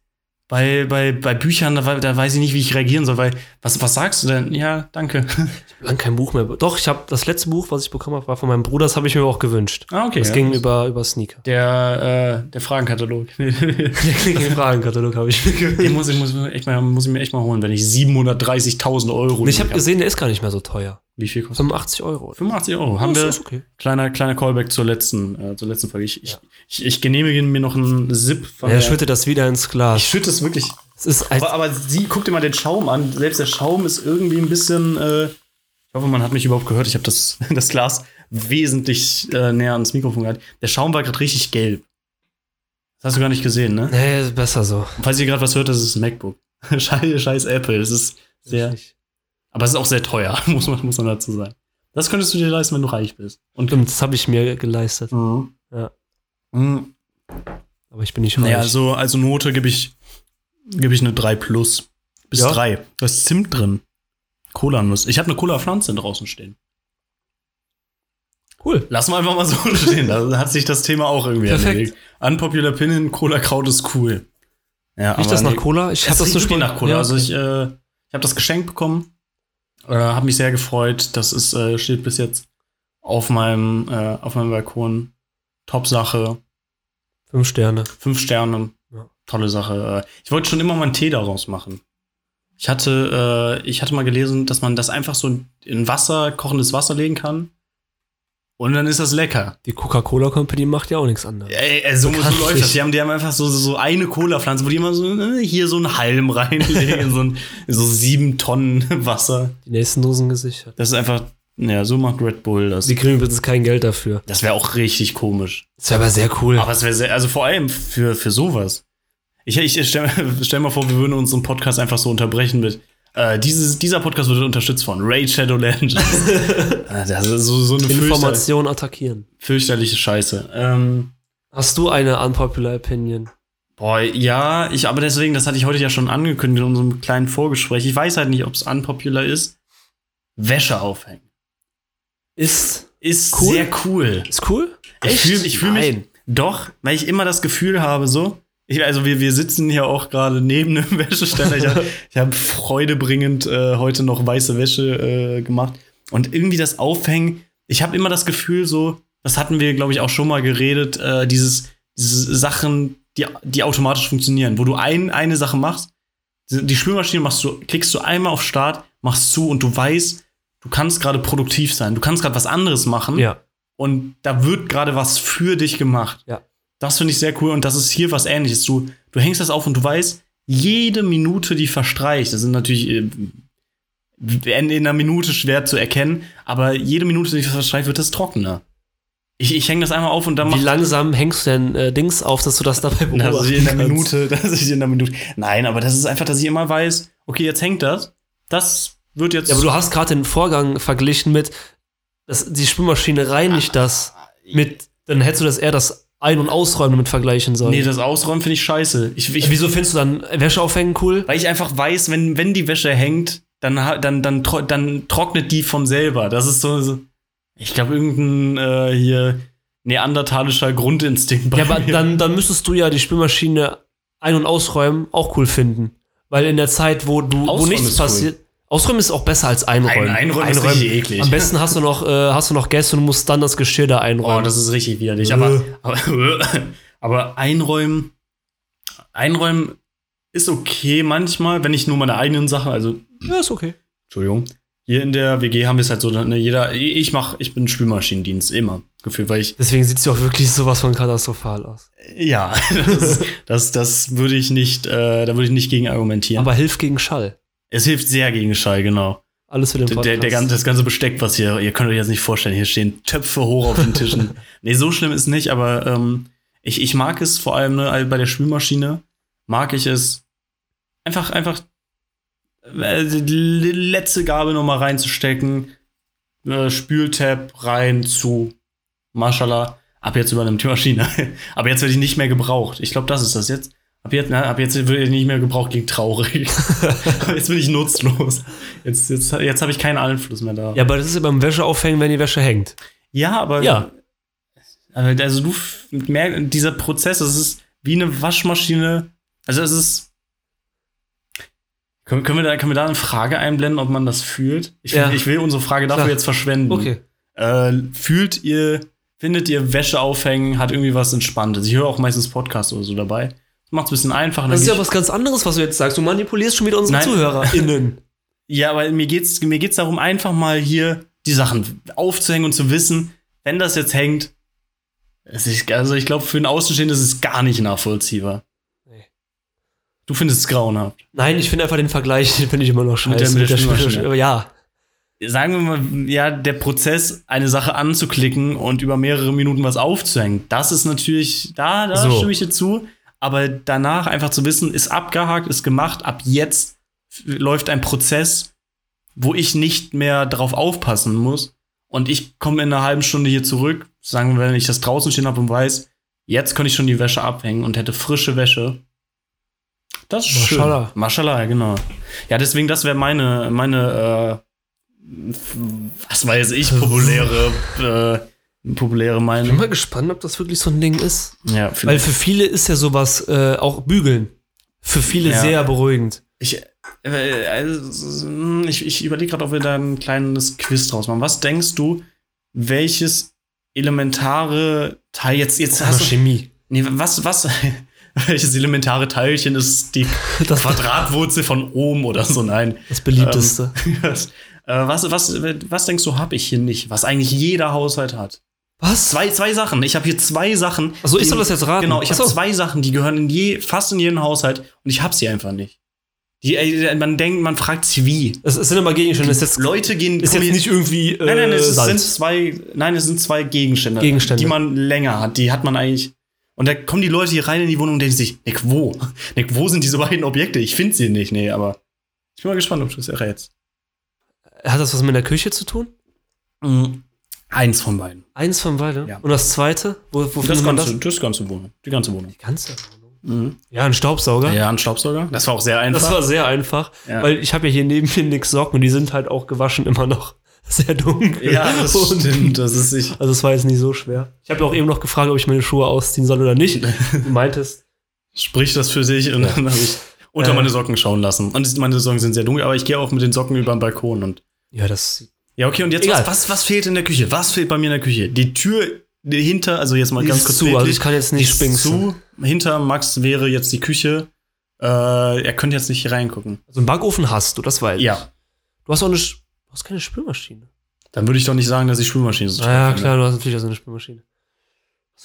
bei, bei, bei Büchern, da, da weiß ich nicht, wie ich reagieren soll, weil, was, was sagst du denn? Ja, danke. Lang kein Buch mehr. Doch, ich habe das letzte Buch, was ich bekommen habe, war von meinem Bruder. Das habe ich mir auch gewünscht. Ah, okay. Das ja. ging über, über Sneaker. Der, äh, der Fragenkatalog. Der Fragenkatalog habe ich mir gewünscht. Den muss ich, muss, ich mir echt mal, muss ich mir echt mal holen, wenn ich 730.000 Euro. Ich habe hab. gesehen, der ist gar nicht mehr so teuer. Wie viel kostet 85 Euro. 85 Euro. Haben das wir okay. kleiner, kleiner Callback zur letzten, äh, zur letzten Folge. Ich, ich, ich, ich genehmige mir noch einen Sip von Er der- schüttet das wieder ins Ich Glas. schütte es wirklich. Es ist Aber, aber sie guckt dir mal den Schaum an. Selbst der Schaum ist irgendwie ein bisschen. Äh, ich hoffe, man hat mich überhaupt gehört. Ich habe das, das Glas wesentlich äh, näher ans Mikrofon gehalten. Der Schaum war gerade richtig gelb. Das hast du gar nicht gesehen, ne? nee, ist besser so. Und falls ihr gerade was hört, das ist ein MacBook. scheiß, scheiß Apple. Es ist sehr. Aber es ist auch sehr teuer, muss man, muss man dazu sagen. Das könntest du dir leisten, wenn du reich bist. Und Stimmt, das habe ich mir geleistet. Mhm. Ja. Mhm. Aber ich bin nicht reich. Naja, also, also Note gebe ich, gebe ich eine 3 plus. Bis Ja? 3. Da ist Zimt drin. Cola-Nuss. Ich habe eine Cola-Pflanze draußen stehen. cool. Lass mal einfach mal so stehen. Da hat sich das Thema auch irgendwie Perfekt. erledigt. Unpopular Opinion, Cola-Kraut ist cool. Ja, Riecht das nach Cola? Ich habe das nur wirklich nach Cola. Ja, Also okay. ich, äh, ich habe das geschenkt bekommen. Äh, habe mich sehr gefreut. Das ist, äh, steht bis jetzt auf meinem, äh, auf meinem Balkon. Top-Sache. Fünf Sterne. Fünf Sterne. Ja. Tolle Sache. Äh, Ich wollte schon immer mal einen Tee daraus machen. Ich hatte, äh, ich hatte mal gelesen, dass man das einfach so in Wasser, kochendes Wasser legen kann. Und dann ist das lecker. Die Coca-Cola Company macht ja auch nichts anderes. Ey, ey, so, so läuft das. Die haben, die haben einfach so, so eine Cola-Pflanze, wo die immer so äh, hier so einen Halm reinlegen, so, ein, so sieben Tonnen Wasser. Die nächsten Dosen gesichert. Das ist einfach, ja, so macht Red Bull das. Sie kriegen übrigens kein Geld dafür. Das wäre auch richtig komisch. Das wäre aber sehr cool. Aber es wäre sehr, also vor allem für, für sowas. Ich, ich stell, stell mal vor, wir würden unseren Podcast einfach so unterbrechen mit, äh, dieses, dieser Podcast wird unterstützt von Raid Shadow Legends. Ah, das ist so, so eine Information attackieren. fürchterliche Scheiße. Ähm, Hast du eine unpopular Opinion? boah, ja, ich, aber deswegen, das hatte ich heute ja schon angekündigt in unserem kleinen Vorgespräch. Ich weiß halt nicht, ob es unpopular ist. Wäsche aufhängen. Ist. Ist Cool? sehr cool. Ist cool? Ich fühle ich fühl mich doch, weil ich immer das Gefühl habe, so. Ich, also wir, wir sitzen hier auch gerade neben einem Wäscheständer. Ich habe hab freudebringend äh, heute noch weiße Wäsche äh, gemacht. Und irgendwie das Aufhängen, ich habe immer das Gefühl, so, das hatten wir, glaube ich, auch schon mal geredet, äh, dieses, diese Sachen, die, die automatisch funktionieren, wo du ein, eine Sache machst, die die Spülmaschine machst du, klickst du einmal auf Start, machst zu und du weißt, du kannst gerade produktiv sein, du kannst gerade was anderes machen Ja. und da wird gerade was für dich gemacht. Ja. Das finde ich sehr cool und das ist hier was ähnliches. Du, du hängst das auf und du weißt, jede Minute, die verstreicht, das sind natürlich äh, in, in einer Minute schwer zu erkennen, aber jede Minute, die verstreicht, wird das trockener. Ich, ich hänge das einmal auf und dann Wie mach- langsam hängst du denn äh, Dings auf, dass du das dabei Na, dass ich in der kannst? Minute, dass ich in der Minute. Nein, aber das ist einfach, dass ich immer weiß, okay, jetzt hängt das. Das wird jetzt. Ja, aber du hast gerade den Vorgang verglichen mit, dass die Spülmaschine reinigt das mit, dann hättest du das eher das Ein- und Ausräumen mit vergleichen sollen. nee, das Ausräumen finde ich scheiße. Ich, ich, Wieso findest du dann Wäsche aufhängen cool? Weil ich einfach weiß, wenn, wenn die Wäsche hängt, dann, dann, dann, dann trocknet die von selber. Das ist so, so ich glaube, irgendein äh, hier neandertalischer Grundinstinkt bei Ja, aber mir. dann, dann müsstest du ja die Spülmaschine ein- und ausräumen auch cool finden. Weil in der Zeit, wo du wo nichts ist cool. Ausräumen ist auch besser als einräumen. Ein- einräumen ist richtig eklig. Am besten hast du noch, äh, hast du noch Gäste und musst dann das Geschirr da Oh, einräumen. das ist richtig widerlich. Aber, aber, aber einräumen, einräumen ist okay manchmal, wenn ich nur meine eigenen Sachen, also ja, ist okay. Entschuldigung. Hier in der WG haben wir es halt so, ne, jeder, ich mach, ich bin Spülmaschinendienst, immer. gefühlt, weil ich, Deswegen sieht sie auch wirklich sowas von katastrophal aus. ja, das, das, das würde ich nicht, äh, da würde ich nicht gegen argumentieren. Aber hilft gegen Schall. Es hilft sehr gegen Schall, genau. Alles für den Podcast. der, der ganze, das ganze Besteck, was hier, ihr könnt euch jetzt nicht vorstellen, hier stehen Töpfe hoch auf den Tischen. nee, so schlimm ist nicht, aber ähm, ich, ich mag es vor allem ne, bei der Spülmaschine, mag ich es einfach, einfach äh, die letzte Gabel nochmal reinzustecken, äh, Spültab rein zu, Mashallah, ab jetzt übernimmt die Maschine. aber jetzt werde ich nicht mehr gebraucht. Ich glaube, das ist das jetzt. Ab jetzt, na, ab jetzt wird ich nicht mehr gebraucht, klingt traurig. Jetzt bin ich nutzlos. Jetzt, jetzt, jetzt habe ich keinen Einfluss mehr da. ja, aber das ist ja beim Wäscheaufhängen, wenn die Wäsche hängt. Ja, aber. Ja. aber Also, du merkst, dieser Prozess, das ist wie eine Waschmaschine. Also, es ist. Können, können, wir da, können wir da eine Frage einblenden, ob man das fühlt? Ich, Ja. ich will unsere Frage dafür Klar. jetzt verschwenden. Okay. Äh, fühlt ihr, findet ihr Wäsche aufhängen, hat irgendwie was Entspanntes? Ich höre auch meistens Podcasts oder so dabei. Macht es ein bisschen einfacher. Das ist ja was ganz anderes, was du jetzt sagst. Du manipulierst schon wieder unsere Nein. ZuhörerInnen. Ja, aber mir geht's, mir geht's darum, einfach mal hier die Sachen aufzuhängen und zu wissen, wenn das jetzt hängt, ist, also ich glaube, für einen Außenstehenden ist es gar nicht nachvollziehbar. Nee. Du findest es grauenhaft. Nein, ich finde einfach den Vergleich, den finde ich immer noch Mit der- scheiße. mit der Spülmaschine. Spülmaschine. Ja. Sagen wir mal, ja, der Prozess, eine Sache anzuklicken und über mehrere Minuten was aufzuhängen, das ist natürlich, da, da So. stimme ich dir zu. Aber danach einfach zu wissen, ist abgehakt, ist gemacht, ab jetzt läuft ein Prozess, wo ich nicht mehr drauf aufpassen muss. Und ich komme in einer halben Stunde hier zurück, sagen wir, wenn ich das draußen stehen habe und weiß, jetzt kann ich schon die Wäsche abhängen und hätte frische Wäsche. Das ist Maschallah. schön. Maschallah, ja, genau. Ja, deswegen, das wäre meine, meine, äh, was weiß ich, populäre, populäre Ich bin Meinung. mal gespannt, ob das wirklich so ein Ding ist. Ja, Weil für viele ist ja sowas äh, auch bügeln. Für viele Ja. sehr beruhigend. Ich, äh, also, ich, ich überlege gerade, ob wir da ein kleines Quiz draus machen. Was denkst du, welches elementare Teil jetzt, jetzt hast du, Chemie. nee, was, was, welches elementare Teilchen ist die Das, Quadratwurzel von Ohm oder so? Nein. das beliebteste. Was, äh, was, was, was denkst du, habe ich hier nicht? Was eigentlich jeder Haushalt hat? Was? Zwei, zwei Sachen. Ich habe hier zwei Sachen. Achso, ich soll das jetzt raten. Genau, ich habe zwei Sachen, die gehören in je, fast in jeden Haushalt und ich habe sie einfach nicht. Die, äh, man denkt, man fragt sich wie. Es, es sind immer Gegenstände. Es ist jetzt, Leute gehen. ist jetzt nicht irgendwie äh, Nein, nein, es sind Salz. zwei. Nein, es sind zwei Gegenstände, Gegenstände. die man länger hat. Die hat man eigentlich. Und da kommen die Leute hier rein in die Wohnung und denken sich, Nick, wo? Nick, wo sind diese beiden Objekte? Ich finde sie nicht. Nee, aber ich bin mal gespannt, ob du es errätst. Hat das was mit der Küche zu tun? Mhm. Eins von beiden. Eins von beiden. Ja. Und das zweite? Wo, wo Das ganze, das? das ganze Wohnung. Die ganze Wohnung. Die ganze Wohnung. Mhm. Ja, ein Staubsauger. Ja, ein Staubsauger. Das war auch sehr einfach. Das war sehr einfach, Ja. weil ich habe ja hier neben mir nix Socken und die sind halt auch gewaschen immer noch sehr dunkel. ja, das Und- stimmt. Das ist ich. Also es war jetzt nicht so schwer. Ich habe ja auch eben noch gefragt, ob ich meine Schuhe ausziehen soll oder nicht. Du meintest, Spricht das für sich und dann habe ich unter Äh. meine Socken schauen lassen. Und meine Socken sind sehr dunkel, aber ich gehe auch mit den Socken über den Balkon und ja, das Ja, okay, und jetzt was, was, was fehlt in der Küche? Was fehlt bei mir in der Küche? Die Tür hinter, also jetzt mal die ganz kurz zu, also ich kann jetzt nicht spinksen. zu. Hinter Max wäre jetzt die Küche. Äh, er könnte jetzt nicht hier reingucken. Also einen Backofen hast du, das weiß ich. Ja. Du hast auch eine, du hast keine Spülmaschine. Dann würde ich doch nicht sagen, dass ich Spülmaschine so ja, toll klar, du hast natürlich auch so eine Spülmaschine.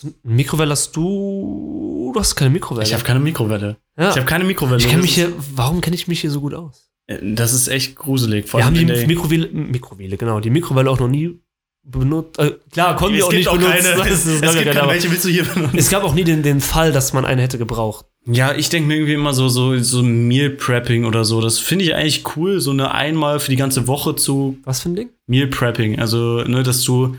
Eine Mikrowelle hast du. Du hast keine Mikrowelle. Ich habe keine Mikrowelle. ja. Ich habe keine Mikrowelle. ich kenne Das mich hier. Warum kenne ich mich hier so gut aus? Das ist echt gruselig. Vor Wir haben die Mikrowelle, Mikrowelle, genau, die Mikrowelle auch noch nie benutzt. Äh, klar, konnten wir es auch nicht auch benutzen. keine. Es, ist gar gibt keine, Welche willst du hier benutzen? es gab auch nie den, den Fall, dass man eine hätte gebraucht. Ja, ich denke mir irgendwie immer so, so, so Meal Prepping oder so. Das finde ich eigentlich cool, so eine einmal für die ganze Woche zu Was für ein Ding? Meal Prepping. Also, ne, dass du,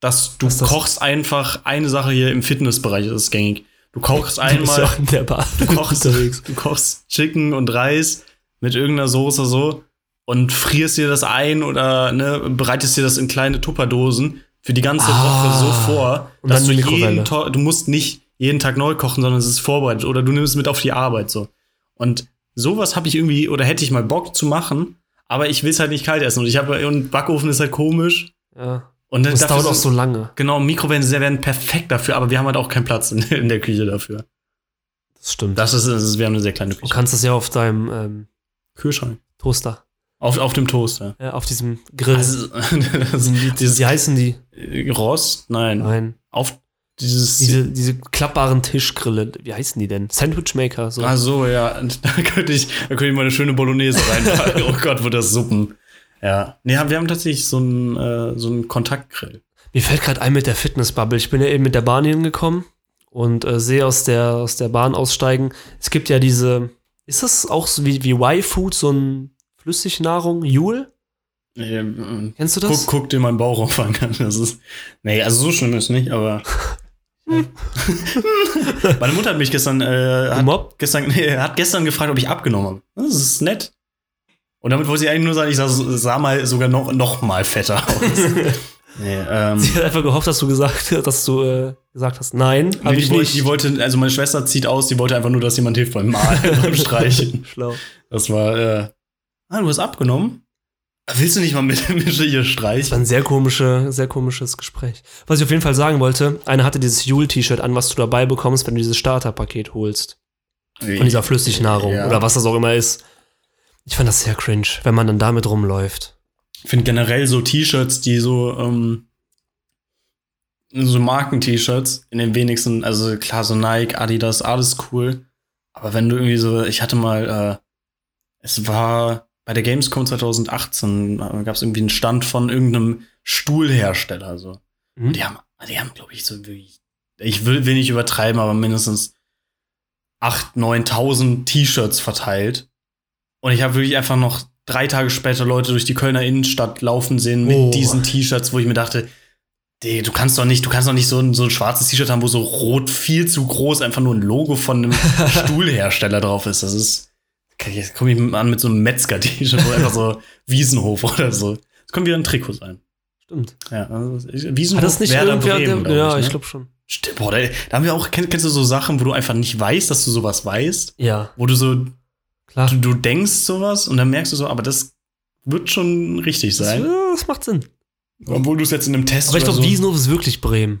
dass du das? kochst einfach eine Sache hier im Fitnessbereich, das ist gängig. Du kochst Du bist ja einmal, auch in der Bar du kochst, du kochst Chicken und Reis mit irgendeiner Soße so und frierst dir das ein oder ne, bereitest dir das in kleine Tupperdosen für die ganze Ah. Woche so vor, dass du jeden To- du musst nicht jeden Tag neu kochen, sondern es ist vorbereitet oder du nimmst es mit auf die Arbeit so. Und sowas habe ich irgendwie oder hätte ich mal Bock zu machen, aber ich will es halt nicht kalt essen und ich habe und Backofen ist halt komisch Ja. und Das dauert auch so lange. Genau, Mikrowellen werden perfekt dafür, aber wir haben halt auch keinen Platz in, in der Küche dafür. Das stimmt. Das ist, das ist wir haben eine sehr kleine du Küche. kannst das ja auf deinem ähm, Kühlschrank. Toaster. Auf, auf dem Toaster. Ja, auf diesem Grill. Also, das, dieses, wie heißen die? Rost? Nein. Nein. Auf dieses. Diese, diese klappbaren Tischgrille. Wie heißen die denn? Sandwichmaker. So. Ach so, ja. Da könnte ich, da könnte ich mal eine schöne Bolognese reinpacken. oh Gott, wird das Suppen. Ja. Nee, wir haben tatsächlich so einen, äh, so einen Kontaktgrill. Mir fällt gerade ein mit der Fitnessbubble. Ich bin ja eben mit der Bahn hingekommen und äh, sehe aus der, aus der Bahn aussteigen. Es gibt ja diese. Ist das auch so wie, wie Y-Food, so ein Flüssignahrung? Jule? Ähm, Kennst du das? Guck, guck dir meinen Bauchumfang an. Das ist. Nee, also so schlimm ist nicht, aber. Meine Mutter hat mich gestern, äh, hat gestern, nee, hat gestern gefragt, ob ich abgenommen habe. Das ist nett. Und damit wollte sie eigentlich nur sagen, ich sah, sah mal sogar noch, noch mal fetter aus. Nee, ähm, Sie hat einfach gehofft, dass du gesagt, dass du äh, gesagt hast, nein, nee, habe ich wollte, nicht. die wollte, also meine Schwester zieht aus, die wollte einfach nur, dass jemand hilft beim Malen, beim Streichen. Schlau. Das war, äh, ah, du hast abgenommen? Willst du nicht mal mit hier Das war streichen? ein sehr, komische, sehr komisches Gespräch. Was ich auf jeden Fall sagen wollte, einer hatte dieses Jule-T-Shirt an, was du dabei bekommst, wenn du dieses Starterpaket holst. Von dieser Flüssignahrung Ja. oder was das auch immer ist. Ich fand das sehr cringe, wenn man dann damit rumläuft. Ich finde generell so T-Shirts, die so, ähm, so Marken-T-Shirts in den wenigsten, also klar, so Nike, Adidas, alles cool. Aber wenn du irgendwie so, ich hatte mal, äh, es war bei der Gamescom 2018, gab es irgendwie einen Stand von irgendeinem Stuhlhersteller, so. Mhm. Die haben, die haben, glaube ich, so wirklich, ich will, will nicht übertreiben, aber mindestens 8.000, 9.000 T-Shirts verteilt. Und ich habe wirklich einfach noch drei Tage später Leute durch die Kölner Innenstadt laufen sehen mit Oh. diesen T-Shirts, wo ich mir dachte, du kannst doch nicht, du kannst doch nicht so ein, so ein schwarzes T-Shirt haben, wo so rot viel zu groß einfach nur ein Logo von einem Stuhlhersteller drauf ist. Das ist, jetzt komme ich an mit so einem Metzger-T-Shirt, wo einfach so Wiesenhof oder so. Das könnte wieder ein Trikot sein. Stimmt. Ja, also Wiesenhof, Hat das nicht Werder Bremen, glaub ja, ne? ich glaube schon. Stimmt, boah, da, da haben wir auch, kenn, kennst du so Sachen, wo du einfach nicht weißt, dass du sowas weißt? Ja, Wo du so, klar. du, du denkst sowas und dann merkst du so, aber das wird schon richtig Das, sein. ja, das macht Sinn. Obwohl du es jetzt in einem Test Aber ich glaube, so. Wiesenhof ist wirklich Bremen.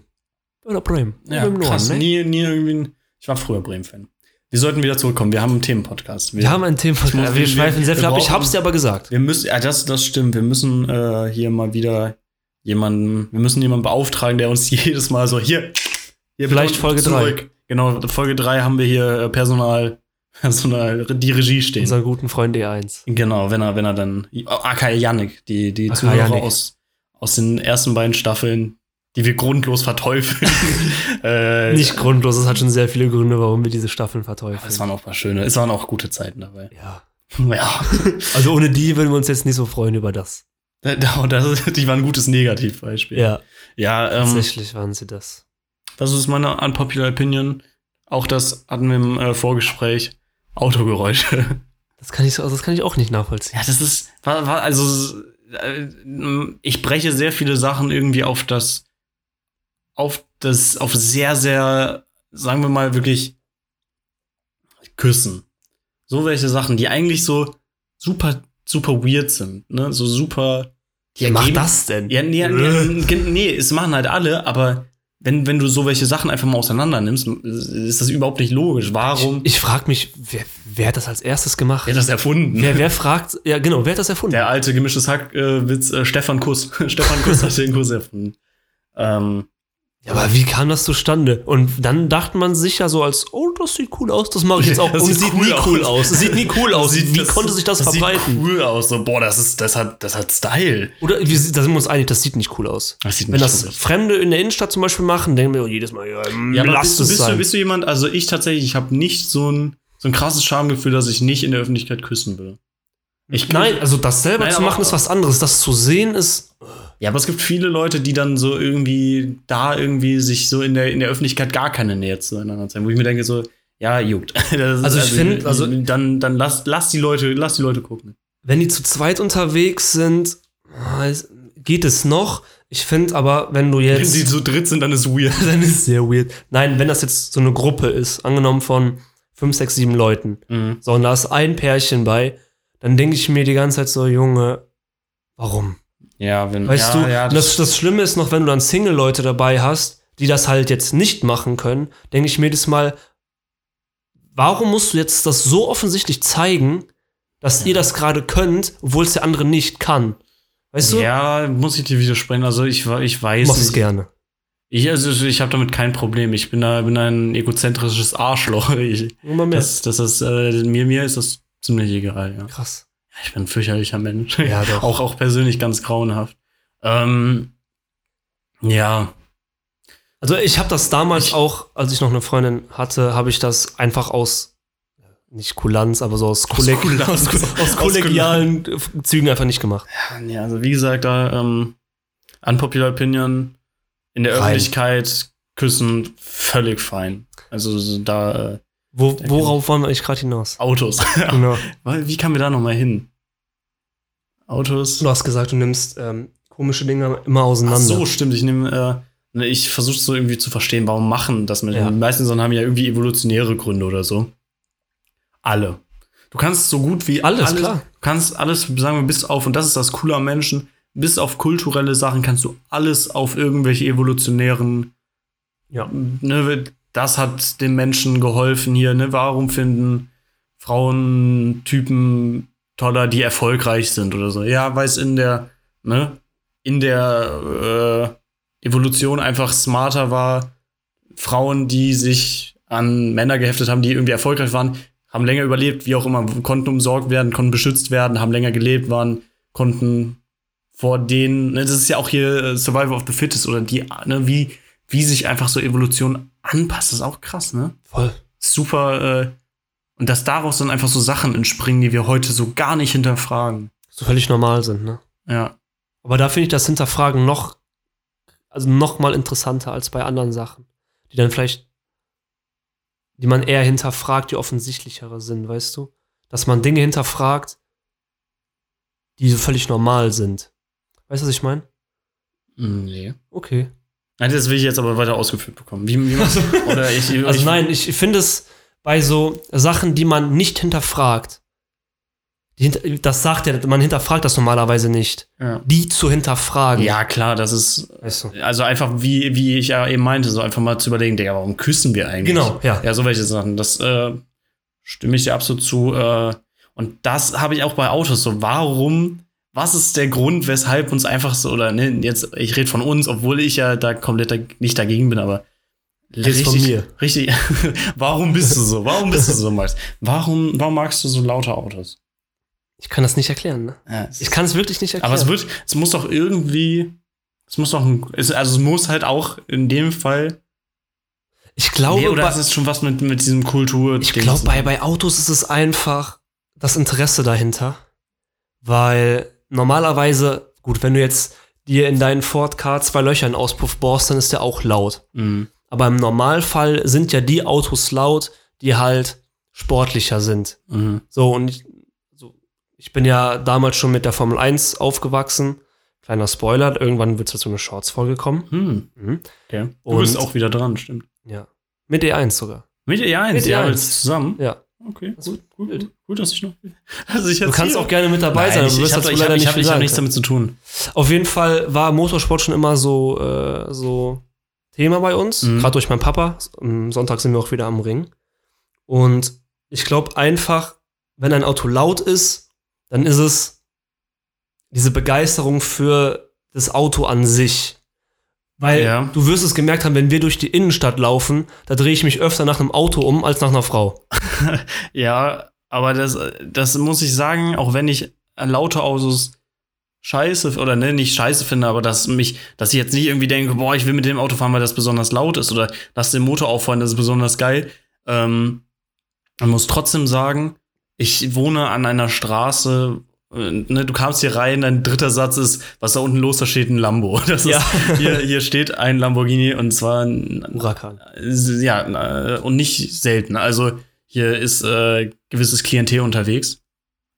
Oder Bremen. ja, Norden, krass. ne? Nie, nie irgendwie. ein- Ich war früher Bremen-Fan. Wir sollten wieder zurückkommen. Wir haben einen Themenpodcast. Wir haben ein Thema. muss- Wir, wir- schweifen sehr wir viel ab. Ich hab's dir aber gesagt. Wir müssen, ja, das, das stimmt. Wir müssen äh, hier mal wieder jemanden, wir müssen jemanden beauftragen, der uns jedes Mal so hier. hier Vielleicht Folge zurück. Genau, Folge 3 haben wir hier äh, Personal, Personal, die Regie stehen. Unseren guten Freund E1. Genau, wenn er, wenn er dann. AK Yannick, die, die AK Zuhörer Yannick. aus, aus den ersten beiden Staffeln, die wir grundlos verteufeln. äh, Nicht grundlos, es hat schon sehr viele Gründe, warum wir diese Staffeln verteufeln. Es waren auch paar schöne, es waren auch gute Zeiten dabei. ja. Ja. Also ohne die würden wir uns jetzt nicht so freuen über das. das, die waren ein gutes Negativbeispiel. Ja, Ja, ähm, tatsächlich waren sie das. das ist meine unpopular Opinion. Auch das hatten wir im äh, Vorgespräch. Autogeräusche. Das kann ich, so- das kann ich auch nicht nachvollziehen. Ja, das ist, also, äh, ich breche sehr viele Sachen irgendwie auf das, auf das, auf sehr, sehr, sagen wir mal wirklich, Küssen. So welche Sachen, die eigentlich so super, super weird sind, ne, so super. Wer macht das denn? Ja, nee, nee, nee, es machen halt alle, aber wenn, wenn du so welche Sachen einfach mal auseinander nimmst, ist das überhaupt nicht logisch. Warum? Ich, ich frage mich, wer, wer hat das als erstes gemacht? Wer hat das erfunden? Wer, wer fragt, ja genau, wer hat das erfunden? Der alte gemischtes Hack-Witz, äh, Stefan Kuss. Stefan Kuss hat den Kuss erfunden. Ähm, Ja, aber wie kam das zustande? Und dann dachte man sich ja so als, oh, das sieht cool aus, das mache ich jetzt auch. Das Und es sieht cool nie cool aus. aus. Es sieht nie cool aus. sieht- wie konnte sich das, das verbreiten? Sieht cool aus. So, boah, das ist, das hat, das hat Style. Oder wir, da sind wir uns einig, das sieht nicht cool aus. Das sieht Wenn nicht das cool aus. Fremde in der Innenstadt zum Beispiel machen, denken wir oh, jedes Mal, ja, Ja, aber lass bist, du- es bist, sein. du, bist du jemand, also ich tatsächlich, ich habe nicht so ein, so ein krasses Schamgefühl, dass ich nicht in der Öffentlichkeit küssen will. Ich Nein, also das selber Nein, zu machen ist was anderes. Das zu sehen ist. Ja, aber es gibt viele Leute, die dann so irgendwie da irgendwie sich so in der, in der Öffentlichkeit gar keine Nähe zueinander zeigen, wo ich mir denke so, ja, juckt. Das Also ich find, also- dann, dann lass, lass die Leute, lass die Leute gucken. Wenn die zu zweit unterwegs sind, ah, geht es noch. Ich finde aber, wenn du Wenn jetzt. sie zu dritt sind, dann ist weird. dann ist es sehr weird. Nein, wenn das jetzt so eine Gruppe ist, angenommen von fünf, sechs, sieben Leuten, Mhm. so und da ist ein Pärchen bei, dann denke ich mir die ganze Zeit so, Junge, warum? Ja, wenn, Weißt ja, du, ja, das, das Schlimme ist noch, wenn du dann Single-Leute dabei hast, die das halt jetzt nicht machen können, denke ich mir jedes Mal, warum musst du jetzt das so offensichtlich zeigen, dass ihr das gerade könnt, obwohl es der andere nicht kann. Weißt du? Ja, muss ich dir widersprechen. Also ich, ich weiß Mach es nicht. gerne. Ich, also ich habe damit kein Problem. Ich bin da bin ein egozentrisches Arschloch. Ich, Immer mehr. das, das ist, äh, mir, mir ist das ziemlich egal, ja. Krass. Ich bin ein fürchterlicher Mensch. Ja, doch. auch, auch persönlich ganz grauenhaft. Ähm, ja. Also ich habe das damals Ich- auch, als ich noch eine Freundin hatte, habe ich das einfach aus nicht Kulanz, aber so aus, Kolleg aus, aus, Aus kollegialen Zügen einfach nicht gemacht. Ja, also wie gesagt, da ähm, unpopular opinion in der Rein. Öffentlichkeit küssen völlig fein. Also so da äh, Wo, worauf wollen wir eigentlich gerade hinaus? Autos. Genau. Wie kamen wir da nochmal hin? Autos. Du hast gesagt, du nimmst ähm, komische Dinge immer Ach auseinander. so, stimmt. Ich nehme, äh, ne, ich versuche so irgendwie zu verstehen, warum machen das Menschen. Ja. Die meisten Sachen haben ja irgendwie evolutionäre Gründe oder so. Alle. Du kannst so gut wie Alles, klar. Du kannst alles, sagen wir, bis auf, und das ist das Coole am Menschen, bis auf kulturelle Sachen kannst du alles auf irgendwelche evolutionären, Ja. ne, das hat den Menschen geholfen hier, ne, warum finden Frauen Typen toller, die erfolgreich sind oder so. Ja, weil es in der, ne, in der äh, Evolution einfach smarter war, Frauen, die sich an Männer geheftet haben, die irgendwie erfolgreich waren, haben länger überlebt, wie auch immer, konnten umsorgt werden, konnten beschützt werden, haben länger gelebt, waren, konnten vor denen, ne, das ist ja auch hier äh, Survival of the Fittest oder die, ne, wie, wie sich einfach so Evolution anpasst, ist auch krass, ne? Voll. Super, äh, und dass daraus dann einfach so Sachen entspringen, die wir heute so gar nicht hinterfragen. So völlig normal sind, ne? Ja. Aber da finde ich das Hinterfragen noch, also noch mal interessanter als bei anderen Sachen, die dann vielleicht, die man eher hinterfragt, die offensichtlichere sind, weißt du? Dass man Dinge hinterfragt, die so völlig normal sind. Weißt du, was ich meine? Nee. Okay. Nein, das will ich jetzt aber weiter ausgeführt bekommen. Wie, wie oder ich, Also ich, nein, ich finde es bei so Sachen, die man nicht hinterfragt, die das sagt ja, man hinterfragt das normalerweise nicht, Ja. die zu hinterfragen. ja, klar, das ist Weißt du? Also einfach, wie, wie ich ja eben meinte, so einfach mal zu überlegen, Digga, warum küssen wir eigentlich? Genau, ja. Ja, so welche Sachen. Das äh, stimme ich dir absolut zu. Äh, und das habe ich auch bei Autos so. Warum, was ist der Grund, weshalb uns einfach so, oder ne, jetzt, ich rede von uns, obwohl ich ja da komplett da, nicht dagegen bin, aber Redest von mir. Richtig. warum bist du so? Warum bist du so, Max? Warum, warum magst du so laute Autos? Ich kann das nicht erklären, ne? Ja, Ich kann es wirklich nicht erklären. aber es wird, es muss doch irgendwie, es muss doch, ein, es, also es muss halt auch in dem Fall ich glaube, nee, oder bei, ist es schon was mit, mit diesem Kultur? ich glaube, bei, bei Autos ist es einfach das Interesse dahinter. Weil normalerweise, gut, wenn du jetzt dir in deinen Ford K zwei Löcher in Auspuff bohrst, dann ist der auch laut. Mhm. Aber im Normalfall sind ja die Autos laut, die halt sportlicher sind. Mhm. So, und ich, so, ich bin ja damals schon mit der Formel 1 aufgewachsen. Kleiner Spoiler, irgendwann wird es zu einer Shorts-Folge kommen. Hm. Mhm. Okay. Du Und- bist auch wieder dran, stimmt. Ja. Mit E1 sogar. Mit E1, Mit ja, E1. jetzt zusammen. Ja. Okay, Das gut, gut, gut, gut, dass ich noch. Dass ich Du kannst hier- auch gerne mit dabei Nein, sein, aber ich, du wirst habe dazu leider hab, ich nicht hab, viel ich hab sagen nichts können. damit zu tun. Auf jeden Fall war Motorsport schon immer so, äh, so Thema bei uns. Mhm. Gerade durch meinen Papa. Am Sonntag sind wir auch wieder am Ring. Und ich glaube einfach, wenn ein Auto laut ist, dann ist es diese Begeisterung für das Auto an sich. Weil Ja. du wirst es gemerkt haben, wenn wir durch die Innenstadt laufen, da drehe ich mich öfter nach einem Auto um als nach einer Frau. Ja, aber das, das muss ich sagen, auch wenn ich laute Autos scheiße oder ne, nicht scheiße finde, aber dass mich, dass ich jetzt nicht irgendwie denke, boah, ich will mit dem Auto fahren, weil das besonders laut ist oder lass den Motor auffahren, das ist besonders geil. Ähm, man muss trotzdem sagen, ich wohne an einer Straße, ne, du kamst hier rein, dein dritter Satz ist, was da unten los, da steht ein Lambo. Das ist, Ja. hier, hier steht ein Lamborghini und zwar ein, Huracan. ja, äh, und nicht selten. Also hier ist äh, gewisses Klientel unterwegs.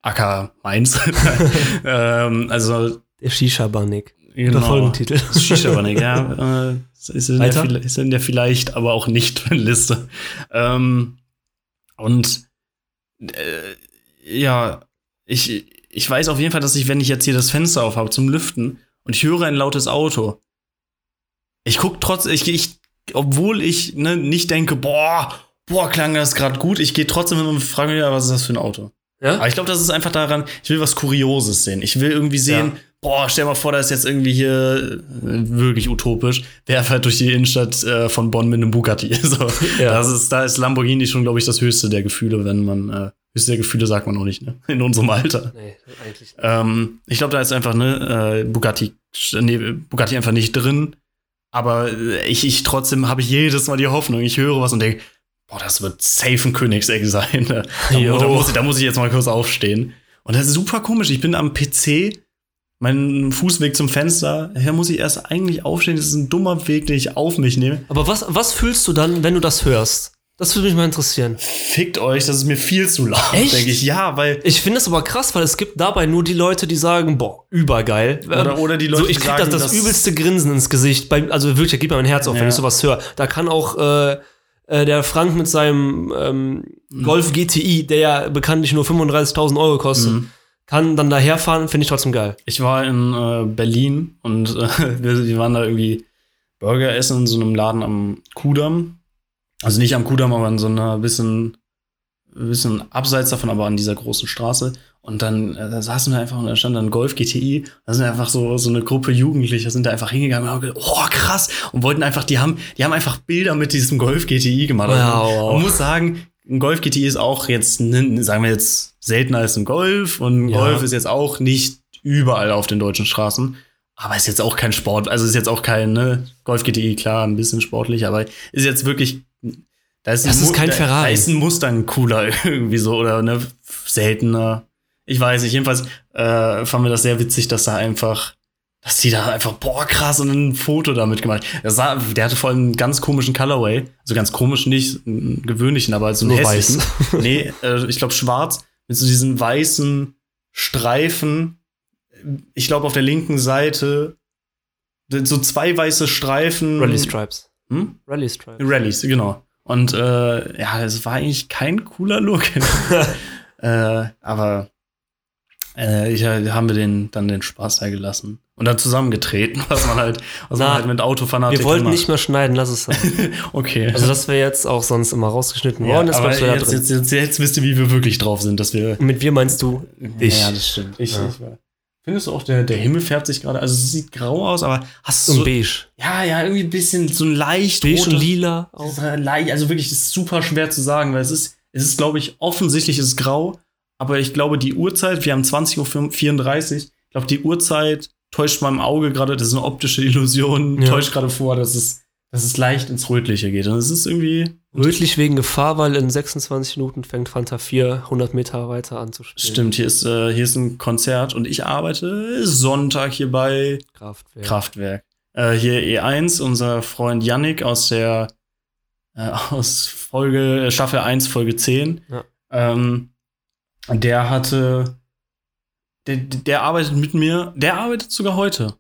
Acker Mainz. ähm, also Der Shisha-Banik. genau. Der Folgentitel. Shisha Banik, ja. Äh, ist, in der, Weiter? ist in der vielleicht, aber auch nicht Liste. Ähm, und äh, ja, ich, ich weiß auf jeden Fall, dass ich, wenn ich jetzt hier das Fenster auf habe zum Lüften und ich höre ein lautes Auto, ich guck trotzdem, ich, ich, obwohl ich ne, nicht denke, boah, boah, klang das gerade gut, ich gehe trotzdem hin und frage mich, was ist das für ein Auto? Ja? Aber ich glaube, das ist einfach daran, ich will was Kurioses sehen. Ich will irgendwie sehen, Ja. boah, stell mal vor, da ist jetzt irgendwie hier äh, wirklich utopisch, wer fährt durch die Innenstadt äh, von Bonn mit einem Bugatti. so, Ja. das ist, da ist Lamborghini schon, glaube ich, das höchste der Gefühle, wenn man, äh, der Gefühle sagt man noch nicht, ne? In unserem Alter. Nee, eigentlich nicht. Ähm, ich glaube, da ist einfach, ne, äh, Bugatti, nee, Bugatti einfach nicht drin. Aber äh, ich, ich trotzdem habe ich jedes Mal die Hoffnung. Ich höre was und denke, boah, das wird safe ein Königsegg sein. Da, da, muss ich, da muss ich jetzt mal kurz aufstehen. Und das ist super komisch. Ich bin am PC, mein Fußweg zum Fenster. Da muss ich erst eigentlich aufstehen. Das ist ein dummer Weg, den ich auf mich nehme. Aber was, was fühlst du dann, wenn du das hörst? Das würde mich mal interessieren. Fickt euch, das ist mir viel zu laut, denke ich. Ja, weil. Ich finde das aber krass, weil es gibt dabei nur die Leute, die sagen, boah, übergeil. Oder- oder die Leute, so, ich die krieg sagen, das, das übelste Grinsen ins Gesicht. Bei, also wirklich, da geht mir mein Herz auf, wenn Ja. ich sowas höre. Da kann auch äh, äh, der Frank mit seinem ähm, Mhm. Golf GTI, der ja bekanntlich nur 35.000 Euro kostet, Mhm. kann dann daherfahren, finde ich trotzdem geil. Ich war in äh, Berlin und äh, wir, wir waren da irgendwie Burger essen in so einem Laden am Kudamm. Also nicht am Kudamm, aber in so einer bisschen, bisschen abseits davon, aber an dieser großen Straße. Und dann äh, da saßen wir einfach und da stand dann Golf GTI. Da sind einfach so, so eine Gruppe Jugendlicher sind da einfach hingegangen und haben gedacht, oh krass. Und wollten einfach, die haben, die haben einfach Bilder mit diesem Golf GTI gemacht. Also, Wow. Man muss sagen, ein Golf GTI ist auch jetzt, ne, sagen wir jetzt, seltener als ein Golf. Und ein Ja. Golf ist jetzt auch nicht überall auf den deutschen Straßen. Aber ist jetzt auch kein Sport, also ist jetzt auch kein, ne, Golf GTI, klar, ein bisschen sportlich, aber ist jetzt wirklich, da ist, ein Das ist Mu- kein Ferrari. Da ist ein Mustang cooler irgendwie so, oder ne, seltener. Ich weiß nicht, jedenfalls äh, fanden wir das sehr witzig, dass da einfach, dass die da einfach, boah, krass, und ein Foto damit gemacht. Das sah, der hatte vor allem einen ganz komischen Colorway. Also ganz komisch nicht, einen gewöhnlichen, aber so einen Nur hässlichen. nee, äh, ich glaube schwarz, mit so diesen weißen Streifen. Ich glaube auf der linken Seite so zwei weiße Streifen. Rally Stripes. Hm? Rally Stripes. Rallies, genau. Und äh, ja, das war eigentlich kein cooler Look. äh, aber äh, ich, äh, haben wir den, dann den Spaß da gelassen. Und dann zusammengetreten, was man halt, was Na, man halt mit Autofanatik Wir wollten macht. nicht mehr schneiden, lass es sein. Okay. Also das wäre jetzt auch sonst immer rausgeschnitten ja, worden. Aber jetzt, jetzt, jetzt, jetzt wisst ihr, wie wir wirklich drauf sind, dass wir. Mit wir meinst du dich. Ja, das stimmt. Ich, Ja. ich war. Findest du auch, der, der Himmel färbt sich gerade, also es sieht grau aus, aber hast du Und so, beige. ja, ja, irgendwie ein bisschen so ein leicht Beige und rotes- lila auch. halt also wirklich, das ist super schwer zu sagen, weil es ist, es ist, glaube ich, offensichtlich ist es grau, aber ich glaube, die Uhrzeit, wir haben 20.34 Uhr, ich glaube, die Uhrzeit täuscht meinem Auge gerade, das ist eine optische Illusion, Ja. täuscht gerade vor, dass es, dass es leicht ins Rötliche geht. Und es ist irgendwie. Rötlich wegen Gefahr, weil in 26 Minuten fängt Fanta 4 100 Meter weiter an zu spielen. Stimmt, hier ist, äh, hier ist ein Konzert und ich arbeite Sonntag hier bei Kraftwerk. Kraftwerk. Äh, hier E1, unser Freund Yannick aus der äh, aus Folge, äh, Staffel 1, Folge 10. Ja. Ähm, der hatte, der, der arbeitet mit mir, der arbeitet sogar heute.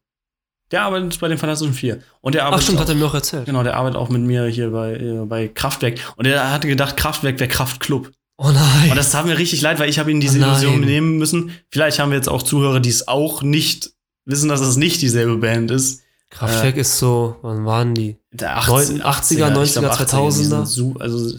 Der arbeitet bei den Fantastischen Vier. Und der Ach arbeitet stimmt, auch, hat er mir auch erzählt. Genau, der arbeitet auch mit mir hier bei, äh, bei Kraftwerk. Und er hatte gedacht, Kraftwerk wäre Kraftclub. Oh nein. Und das tat mir richtig leid, weil ich habe ihm diese Oh. Illusion nehmen müssen. Vielleicht haben wir jetzt auch Zuhörer, die es auch nicht wissen, dass es nicht dieselbe Band ist. Kraftwerk ist so, wann waren die? Der 80er, 80er, 90er, 2000er. die sind so- Also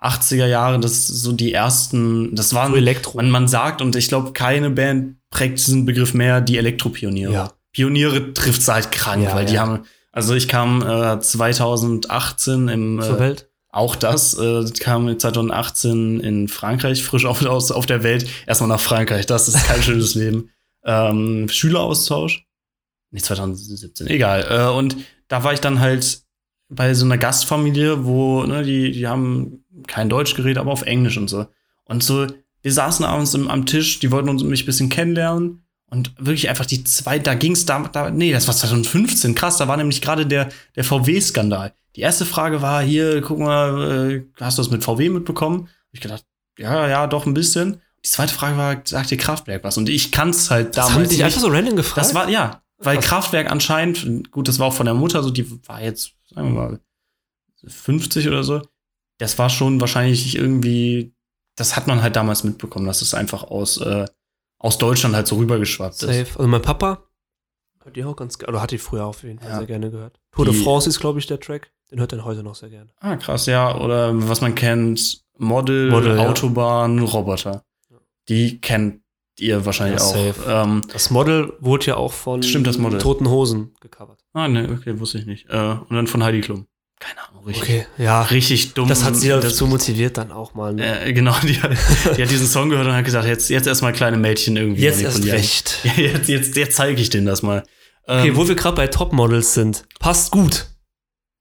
80er Jahre, das so die ersten, das waren, So Elektro. man, man sagt, und ich glaube, keine Band prägt diesen Begriff mehr, die Elektropioniere. Ja. Pioniere trifft halt krank, Ja, weil die ja. haben, also ich kam äh, 2018 im, Zur äh, Welt. auch das, äh, kam 2018 in Frankreich, frisch auf, aus, auf der Welt, erstmal nach Frankreich, das ist kein schönes Leben. Ähm, Schüleraustausch? Nee, 2017, egal. Äh, und da war ich dann halt bei so einer Gastfamilie, wo, ne, die, die haben kein Deutsch geredet, aber auf Englisch und so. Und so, wir saßen abends im, am Tisch, die wollten uns mich ein bisschen kennenlernen. Und wirklich einfach die zwei, da ging's da, da, nee, das war 2015, krass, da war nämlich gerade der, der VW-Skandal. Die erste Frage war, hier, guck mal, äh, hast du das mit VW mitbekommen? Hab ich gedacht, ja, ja, doch ein bisschen. Die zweite Frage war, sagt dir Kraftwerk was? Und ich kann's halt Das damals haben die dich einfach so random gefragt? Das war, ja, weil Krass. Kraftwerk anscheinend, gut, das war auch von der Mutter, so die war jetzt, sagen wir mal, 50 oder so. Das war schon wahrscheinlich irgendwie, das hat man halt damals mitbekommen, dass es einfach aus, äh, aus Deutschland halt so rübergeschwappt Safe. ist. Also mein Papa hört die auch ganz gerne, oder hat die früher auf jeden Fall Ja. sehr gerne gehört. Tour de France ist, glaube ich, der Track. Den hört er heute noch sehr gerne. Ah, krass, ja. Oder was man kennt, Model, Model, ja. Autobahn, Roboter. Die kennt ihr wahrscheinlich Ja, auch. Ähm, Das Model wurde ja auch von Stimmt, das Model. Toten Hosen gecovert. ah, ne, okay, wusste ich nicht. Äh, und dann von Heidi Klum. Keine Ahnung, richtig, Okay, ja. richtig dumm. Das hat sie das, dazu motiviert dann auch mal. Ne? äh, Genau, die, hat- die hat diesen Song gehört und hat gesagt, jetzt, jetzt erstmal kleine Mädchen irgendwie Jetzt erst recht. Jetzt, jetzt, jetzt zeige ich denen das mal. Okay, Ähm, wo wir gerade bei Topmodels sind, passt gut.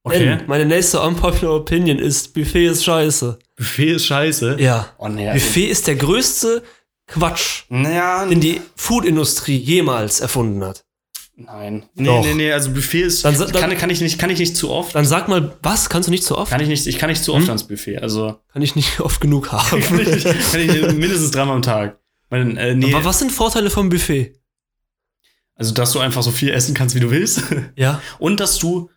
okay. Denn meine nächste unpopular Opinion ist, Buffet ist scheiße. Buffet ist scheiße. Ja. Oh, nee, Buffet ist der größte Quatsch, Naja, den die Foodindustrie jemals erfunden hat. Nein. Nee, Doch. nee, nee, also Buffet ist. Dann dann- kann, kann, ich nicht, kann ich nicht zu oft. Dann sag mal, was? Kannst du nicht so oft? Kann ich nicht, ich kann nicht zu oft Hm? ans Buffet. Also Kann ich nicht oft genug haben. kann ich, kann ich mindestens dreimal am Tag. Weil, äh, nee, Aber was sind Vorteile vom Buffet? also dass du einfach so viel essen kannst, wie du willst. Ja. Und dass du,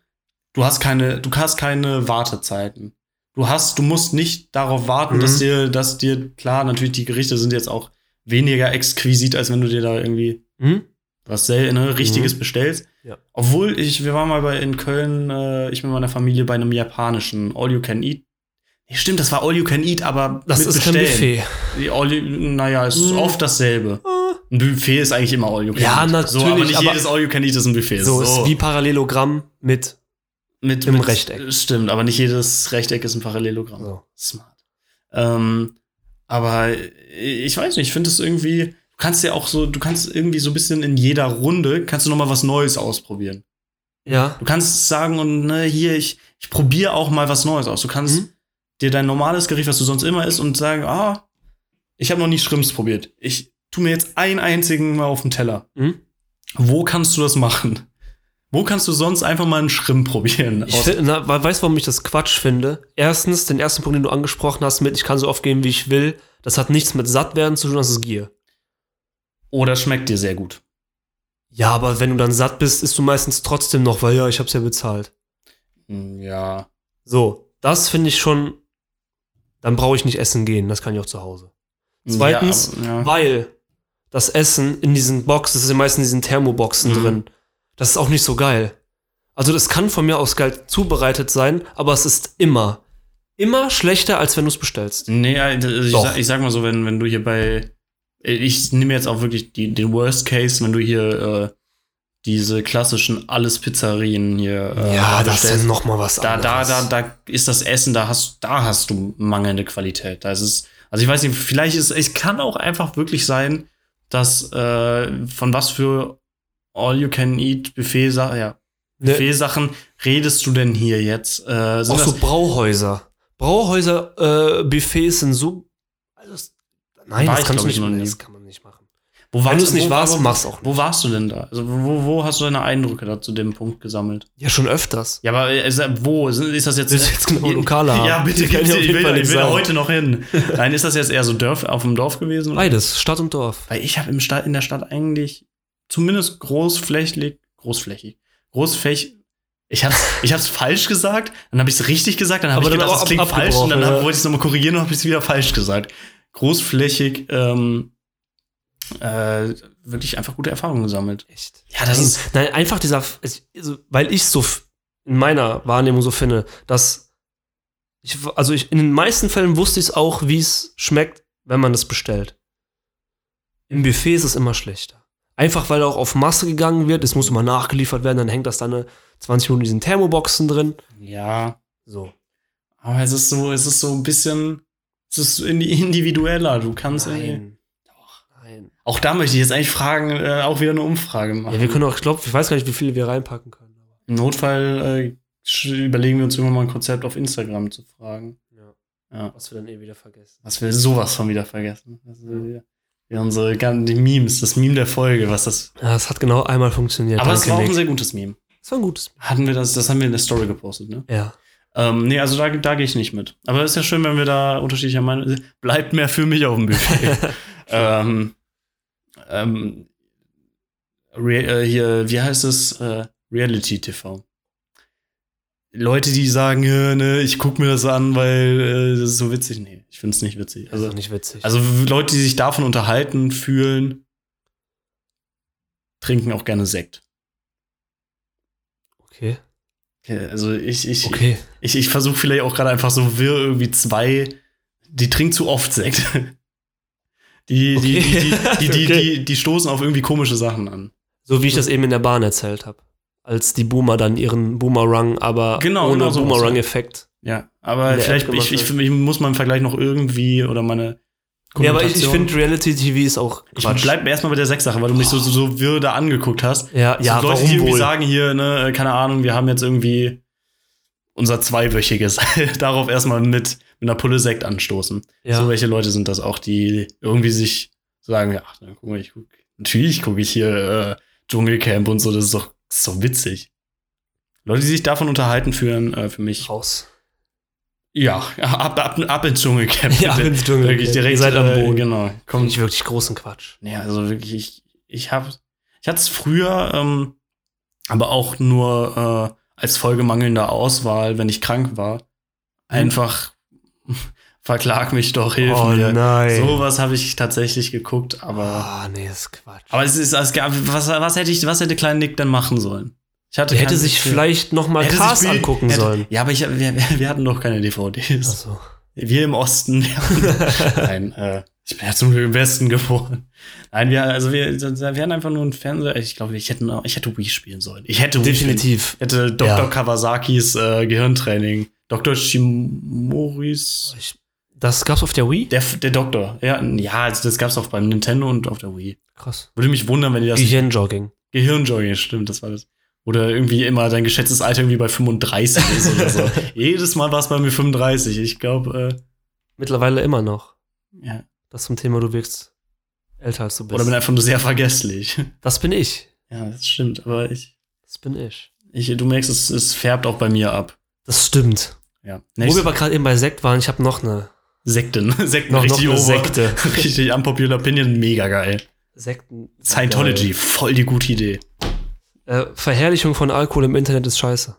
du hast keine, du hast keine Wartezeiten. Du hast, du musst nicht darauf warten, Mhm. dass dir, dass dir, klar, natürlich die Gerichte sind jetzt auch weniger exquisit, als wenn du dir da irgendwie Hm? Was ne, Richtiges Mhm. bestellst. Ja. Obwohl ich, wir waren mal bei, in Köln, äh, ich mit meiner Familie bei einem japanischen All You Can Eat. Nee, stimmt, das war All You Can Eat, aber Das mit ist kein Bestellen. Buffet. Die All you, naja, es ist Mhm. oft dasselbe. Ein Buffet ist eigentlich immer All You Can Ja, Eat. So, aber natürlich, nicht aber- jedes All You Can Eat ist ein Buffet. So, ist wie Parallelogramm mit. mit, im mit, Rechteck. Stimmt, aber nicht jedes Rechteck ist ein Parallelogramm. So. Smart. Ähm, aber ich weiß nicht, ich finde es irgendwie, du kannst ja auch so, du kannst irgendwie so ein bisschen in jeder Runde, kannst du noch mal was Neues ausprobieren. Ja. Du kannst sagen und ne, hier, ich, ich probiere auch mal was Neues aus. Du kannst Mhm. dir dein normales Gericht, was du sonst immer isst, und sagen, ah, ich habe noch nie Shrimps probiert. Ich tu mir jetzt einen einzigen mal auf den Teller. Hm? Wo kannst du das machen? Wo kannst du sonst einfach mal einen Shrimp probieren? Ich find, na, we- weißt du, warum ich das Quatsch finde? Erstens, den ersten Punkt, den du angesprochen hast, mit ich kann so oft gehen, wie ich will, das hat nichts mit Sattwerden zu tun, das ist Gier. Oder schmeckt dir sehr gut. Ja, aber wenn du dann satt bist, isst du meistens trotzdem noch, weil ja, ich hab's ja bezahlt. Hm, Ja. So, das finde ich schon, dann brauche ich nicht essen gehen, das kann ich auch zu Hause. Zweitens, ja, aber- Weil das Essen in diesen Boxen, das ist ja meistens in diesen Thermoboxen Mhm. drin, das ist auch nicht so geil. Also das kann von mir aus geil zubereitet sein, aber es ist immer, immer schlechter, als wenn du es bestellst. Nee, also ich, sag, ich sag mal so, wenn, wenn du hier bei. Ich nehme jetzt auch wirklich die, den Worst Case, wenn du hier äh, diese klassischen Alles-Pizzerien hier. Äh, bestellst. noch mal was da, da, da, da ist das Essen, da hast, da hast du mangelnde Qualität. Da ist es, also ich weiß nicht, vielleicht ist, es kann auch einfach wirklich sein, dass äh, von was für All-You-Can-Eat-Buffet-Sachen, ja, Ne, Buffet-Sachen redest du denn hier jetzt? Äh, auch so das, Brauhäuser. Brauhäuser, äh, Buffets sind so. Nein, das ich, kannst du nicht. Das kann man nicht machen. wo Wenn warst- du es nicht wo- warst, mach's auch nicht. Wo warst du denn da? Also wo, wo hast du deine Eindrücke da zu dem Punkt gesammelt? Ja, schon öfters. Ja, aber äh, wo? Ist ist das jetzt? Du jetzt genau Lokale haben? Ja, bitte, bitte auf ich will, ich will da heute noch hin. Nein, ist das jetzt eher so Dörf, auf dem Dorf gewesen? oder? Beides, Stadt und Dorf. Weil ich habe im Stadt, in der Stadt eigentlich zumindest großflächig, großflächig, großflächig. Ich hab's, ich hab's falsch gesagt, dann habe ich es richtig gesagt, dann habe ich gedacht, das klingt falsch und dann ja. wollte ich es nochmal korrigieren und habe ich es wieder falsch gesagt. Großflächig, ähm, äh, wirklich einfach gute Erfahrungen gesammelt. Echt? Ja, das nein, ist, nein, einfach dieser, es- also, weil ich so f- in meiner Wahrnehmung so finde, dass ich, also ich, in den meisten Fällen wusste ich es auch, wie es schmeckt, wenn man es bestellt. Im Buffet ist es immer schlechter. Einfach weil auch auf Masse gegangen wird, es muss immer nachgeliefert werden, dann hängt das dann eine 20 Minuten in diesen Thermoboxen drin. ja, So. aber es ist so, es ist so ein bisschen, es ist indi- individueller. Du kannst Nein. Nein. auch da möchte ich jetzt eigentlich fragen, äh, auch wieder eine Umfrage machen. Ja, wir können auch, ich glaube, ich weiß gar nicht, wie viele wir reinpacken können. aber- Im Notfall äh, überlegen wir uns immer mal ein Konzept auf Instagram zu fragen. Ja. Ja. Was wir dann eh wieder vergessen. Was wir sowas von wieder vergessen. Das wieder, wieder unsere ganzen die Memes, das Meme der Folge, was das. Ja, es hat genau einmal funktioniert. Aber es war auch ein sehr gutes Meme. Es war ein gutes. Hatten wir das, das haben wir in der Story gepostet, ne? Ja. Ähm, nee, also da, da gehe ich nicht mit. Aber ist ja schön, wenn wir da unterschiedlicher Meinung sind. Bleibt mehr für mich auf dem Buffet. ähm, ähm, äh, hier, wie heißt es? Äh, Reality TV. Leute, die sagen, ja, ne, ich guck mir das an, weil äh, das ist so witzig. Nee, ich find's nicht witzig. Also, nicht witzig. also Leute, die sich davon unterhalten, fühlen, trinken auch gerne Sekt. okay. Also ich, ich, Okay. Ich, ich versuche vielleicht auch gerade einfach so wirr irgendwie zwei, die trinkt zu oft Sekt. Die, die, Okay. die, die, die, die, Okay. die, die stoßen auf irgendwie komische Sachen an. So wie ich das eben in der Bahn erzählt habe. Als die Boomer dann ihren Boomerang, aber Genau, ohne genau sowas, Boomerang-Effekt. Ja, aber vielleicht, ich, ich, ich muss meinen Vergleich noch irgendwie oder meine. Ja, aber ich, ich finde Reality-TV ist auch Ich Quatsch. bleib erstmal bei der Sechs-Sache, weil du mich so, so, so wirr da angeguckt hast. ja, ja, so Leute, warum die irgendwie wohl? sagen hier, ne, keine Ahnung, wir haben jetzt irgendwie unser zweiwöchiges. Darauf erstmal mit, mit einer Pulle Sekt anstoßen. ja. So welche Leute sind das auch, die irgendwie sich sagen, ja, ach, dann guck mal, ich guck, natürlich gucke ich hier äh, Dschungelcamp und so, das ist doch, das ist doch witzig. Leute, die sich davon unterhalten, führen äh, für mich, raus. Ja, ab, ab, ab ins Dschungelcamp. Ja, bitte. ins Dschungelcamp. Wirklich direkt, seid am äh, Boden. Genau, kommt ich wirklich großen Quatsch. Nee, also wirklich, ich, ich habe, ich hatte es früher, ähm, aber auch nur äh, als Folge mangelnder Auswahl, wenn ich krank war. Einfach verklag mich doch, hilf oh mir. nein. Sowas habe ich tatsächlich geguckt, aber, Ah, nee, das ist Quatsch. aber es ist, es gab, was, was hätte ich, was hätte klein Nick denn machen sollen? Ich hatte hätte sich vielleicht noch mal hätte Bild- angucken hätte, sollen. Ja, aber ich, wir, wir, hatten doch keine DVDs. Achso. Wir im Osten. Nein, äh, ich bin ja zum Glück im Westen geboren. Nein, wir, also wir, wir hatten einfach nur einen Fernseher. Ich glaube, ich hätte, noch- ich hätte Wii spielen sollen. Ich hätte Wii. Definitiv. Ich hätte Dr. Ja. Kawasakis äh, Gehirntraining. Dr. Shimoris. Ich, das gab's auf der Wii? Der, der Doktor. Ja, ja, also das gab's auch beim Nintendo und auf der Wii. Krass. Würde mich wundern, wenn die das. Gehirnjogging. Gehirnjogging, stimmt, das war das. Oder irgendwie immer dein geschätztes Alter irgendwie bei 35 ist oder so. Jedes Mal war es bei mir 35. Ich glaube, äh, Mittlerweile immer noch. ja. Das zum Thema, du wirkst älter als du bist. Oder bin einfach nur sehr vergesslich. das bin ich. Ja, das stimmt, aber ich, Das bin ich. ich du merkst, es, es färbt auch bei mir ab. Das stimmt. Ja. Wo wir aber gerade eben bei Sekt waren, ich habe noch eine Sekten. Sekten noch, noch richtig eine over. Sekte. Richtig unpopular opinion, mega geil. Sekten. Scientology, voll die gute Idee. Äh, Verherrlichung von Alkohol im Internet ist scheiße.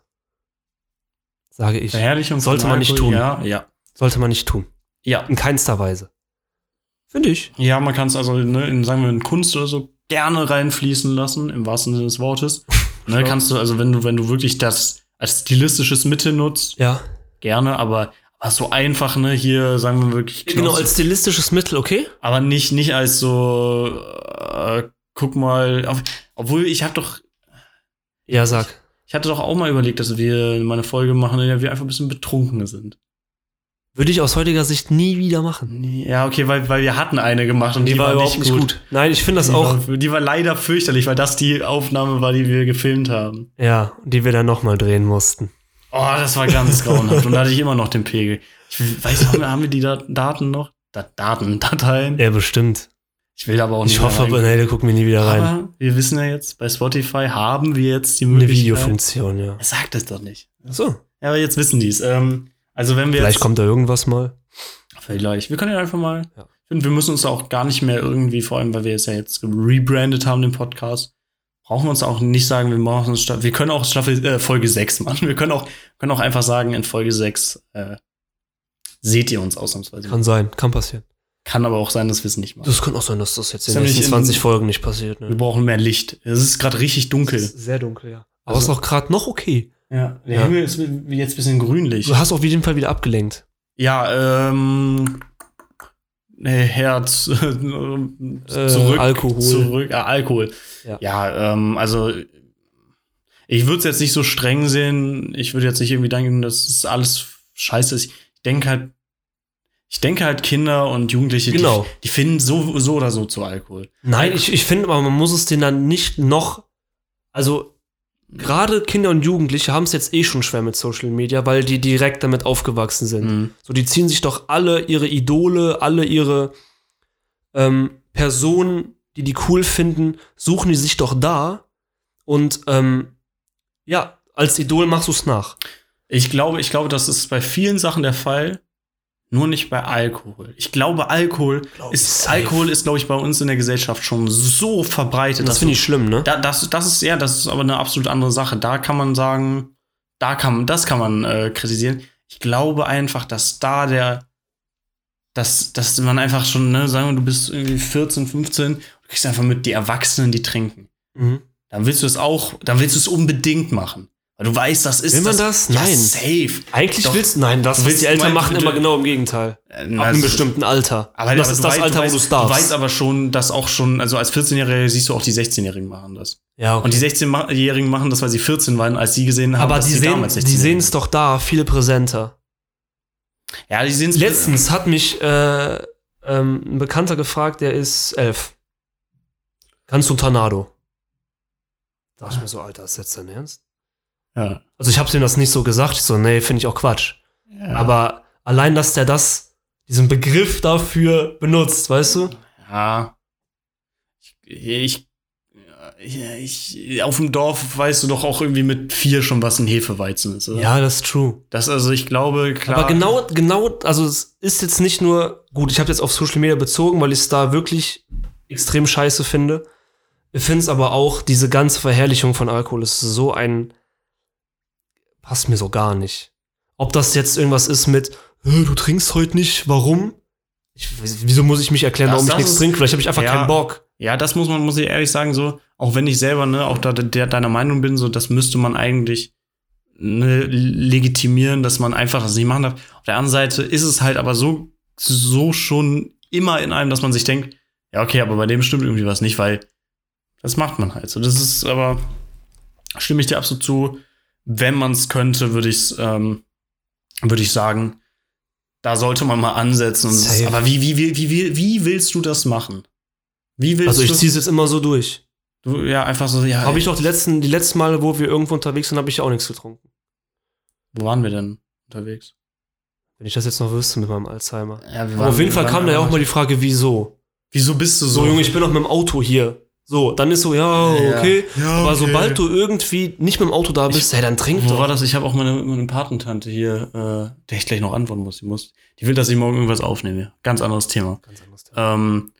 Sage ich. Verherrlichung Sollte von man nicht Alkohol, tun. Ja, ja. Sollte man nicht tun. Ja, In keinster Weise. Finde ich. ja man kann es also, ne, in, sagen wir, in Kunst oder so gerne reinfließen lassen, im wahrsten Sinne des Wortes. Ne, kannst du, also wenn du, wenn du wirklich das als stilistisches Mittel nutzt, Ja. gerne, aber, so einfach, ne, hier sagen wir wirklich Genau, Knossi- als stilistisches Mittel, okay? aber nicht, nicht als so, äh, guck mal, auf, obwohl ich hab doch, Ja, sag. ich hatte doch auch mal überlegt, dass wir mal eine Folge machen, in der wir einfach ein bisschen betrunken sind. Würde ich aus heutiger Sicht nie wieder machen. Nee, Ja, okay, weil, weil wir hatten eine gemacht und die, war, nicht gut. Nein, ich finde das Die, auch. war, die war leider fürchterlich, weil das die Aufnahme war, die wir gefilmt haben. Ja, die wir dann nochmal drehen mussten. Oh, das war ganz grauenhaft. Und da hatte ich immer noch den Pegel. Ich weiß, haben wir, haben wir die Dat- Daten noch? Da Daten, Dateien? Ja, bestimmt. Ich will aber auch nicht. Ich hoffe, aber nee, da gucken wir nie wieder rein. Aber wir wissen ja jetzt, bei Spotify haben wir jetzt die Eine Möglichkeit. Videofunktion, ja. Er sagt es doch nicht. So, Ja, aber jetzt wissen die es. Ähm, also wenn wir vielleicht jetzt, kommt da irgendwas mal. Vielleicht. Wir können ja einfach mal. Ja. Ich finde, wir müssen uns auch gar nicht mehr irgendwie, vor allem, weil wir es ja jetzt rebrandet haben, den Podcast, brauchen wir uns auch nicht sagen, wir machen uns Staffel, wir können auch Staffel, äh, Folge 6 machen. Wir können auch, können auch einfach sagen, in Folge 6 äh, seht ihr uns ausnahmsweise. Kann sein, kann passieren. Kann aber auch sein, dass wir es nicht machen. Das kann auch sein, dass das jetzt in den nächsten nämlich in- 20 Folgen nicht passiert. Wir Ne? brauchen mehr Licht. Es ist gerade richtig dunkel. Sehr dunkel, ja. Aber Also- ist auch gerade noch okay. Ja, der Ja. Himmel ist jetzt ein bisschen grünlich. Du hast auf jeden Fall wieder abgelenkt. Ja, ähm. Nee, Herz. Äh, zurück. Alkohol. Zurück. Äh, Alkohol. Ja. Ja, ähm, also. Ich würde es jetzt nicht so streng sehen. Ich würde jetzt nicht irgendwie denken, dass es alles scheiße ist. Ich denke halt. Ich denke halt, Kinder und Jugendliche, Genau. die, die finden so, so oder so zu Alkohol. Nein, ich, ich finde aber, man muss es denen dann nicht noch. Also, gerade Kinder und Jugendliche haben es jetzt eh schon schwer mit Social Media, weil die direkt damit aufgewachsen sind. Mhm. So, die ziehen sich doch alle ihre Idole, alle ihre ähm, Personen, die die cool finden, suchen die sich doch da. Und ähm, ja, als Idol machst du es nach. Ich glaube, ich glaube, das ist bei vielen Sachen der Fall, nur nicht bei Alkohol. Ich glaube, Alkohol Glaub ist safe. Alkohol ist, glaube ich, bei uns in der Gesellschaft schon so verbreitet. Das finde ich schlimm, ne? Da, das, das ist ja, das ist aber eine absolut andere Sache. Da kann man sagen, da kann, das kann man äh, kritisieren. Ich glaube einfach, dass da der, dass, dass man einfach schon, ne, sagen wir, du bist irgendwie 14, 15, du kriegst einfach mit die Erwachsenen, die trinken. Mhm. Dann willst du es auch, dann willst du es unbedingt machen. Du weißt, das ist Will man das. das? Ja, Nein. safe. Eigentlich Doch. willst du, nein, das, willst die Eltern machen, du- immer genau im Gegenteil. Äh, Ab na, einem das- bestimmten Alter. Aber das aber ist das weißt- Alter, wo du es darfst. Du weißt aber schon, dass auch schon, also als 14-Jähriger siehst du auch die 16-Jährigen machen das. ja, okay. Und die 16-Jährigen machen das, weil sie 14 waren, als sie gesehen haben, aber dass die sie sehen, damals die 16 sehen es doch da viel präsenter. Ja, die sehen es Letztens hat mich äh, ähm, ein Bekannter gefragt, der ist elf. Kannst du ein Tornado? Da dachte ich mir so, Alter, ist jetzt dein Ernst? Ja. Also ich hab's ihm das nicht so gesagt. Ich so, nee, finde ich auch Quatsch. ja. Aber allein, dass der das, diesen Begriff dafür benutzt, weißt du? Ja. Ich, ich, ich, auf dem Dorf weißt du doch auch irgendwie mit vier schon, was ein Hefeweizen ist, oder? Ja, das ist true. Das, also ich glaube, klar. Aber genau, genau, also es ist jetzt nicht nur, gut, ich habe jetzt auf Social Media bezogen, weil ich es da wirklich extrem scheiße finde. Ich finde es aber auch, diese ganze Verherrlichung von Alkohol ist so ein, passt mir so gar nicht. Ob das jetzt irgendwas ist mit, "Äh, du trinkst heute nicht, warum? Ich, wieso muss ich mich erklären, Das- warum ich nichts ist- trinke? Vielleicht habe ich einfach Ja. keinen Bock. Ja, das muss man, muss ich ehrlich sagen, so, auch wenn ich selber, ne, auch da der, deiner Meinung bin, so, das müsste man eigentlich ne, legitimieren, dass man einfach das nicht machen darf. Auf der anderen Seite ist es halt aber so, so schon immer in einem, dass man sich denkt, ja, okay, aber bei dem stimmt irgendwie was nicht, weil das macht man halt so. Das ist aber, stimme ich dir absolut zu, wenn man es könnte, würde ich ähm, würde ich sagen, da sollte man mal ansetzen. Safe. aber wie, wie, wie, wie, wie, wie willst du das machen? Wie willst Also ich ziehe es jetzt immer so durch. Du, ja, einfach so, ja. Habe ich doch die letzten, die letzten Male, wo wir irgendwo unterwegs sind, habe ich auch nichts getrunken. Wo waren wir denn unterwegs? Wenn ich das jetzt noch wüsste mit meinem Alzheimer. Ja, auf jeden Fall kam da ja auch mal die Frage, wieso? Wieso bist du so? So, Junge, ich bin noch mit dem Auto hier. So, dann ist so, ja, Ja. okay. Ja, Aber okay. sobald du irgendwie nicht mit dem Auto da bist, hey, dann trink Wo doch. war das? Ich habe auch meine, meine Patentante hier, äh, der ich gleich noch antworten muss. Die, muss. die will, dass ich morgen irgendwas aufnehme. Ganz anderes Thema. Ganz anderes Thema. Ähm,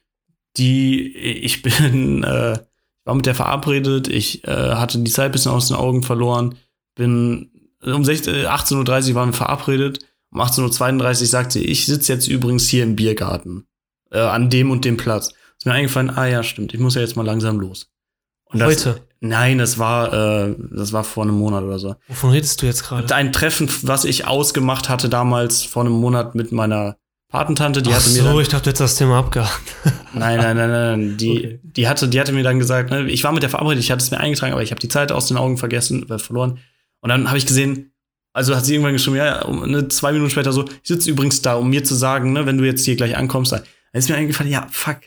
die, ich bin, äh, war mit der verabredet, ich äh, hatte die Zeit ein bisschen aus den Augen verloren, bin um 16, äh, 18.30 Uhr waren wir verabredet, um 18.32 Uhr sagt sie, ich sitze jetzt übrigens hier im Biergarten, äh, an dem und dem Platz. Ist mir eingefallen, ah ja, stimmt, ich muss ja jetzt mal langsam los. Und das, Heute. Nein, das war, äh, das war vor einem Monat oder so. Wovon redest du jetzt gerade? Ein Treffen, was ich ausgemacht hatte damals vor einem Monat mit meiner Patentante, die Ach hatte mir dann, so, ich dachte, du hättest das Thema abgehakt. Nein, nein, nein, nein. Die, Okay. die, hatte, die hatte mir dann gesagt, ne, ich war mit der verabredet, ich hatte es mir eingetragen, aber ich habe die Zeit aus den Augen vergessen, äh, verloren. Und dann habe ich gesehen, also hat sie irgendwann geschrieben, ja, um, ne, zwei Minuten später so, ich sitze übrigens da, um mir zu sagen, ne, wenn du jetzt hier gleich ankommst, dann dann ist mir eingefallen, ja, fuck.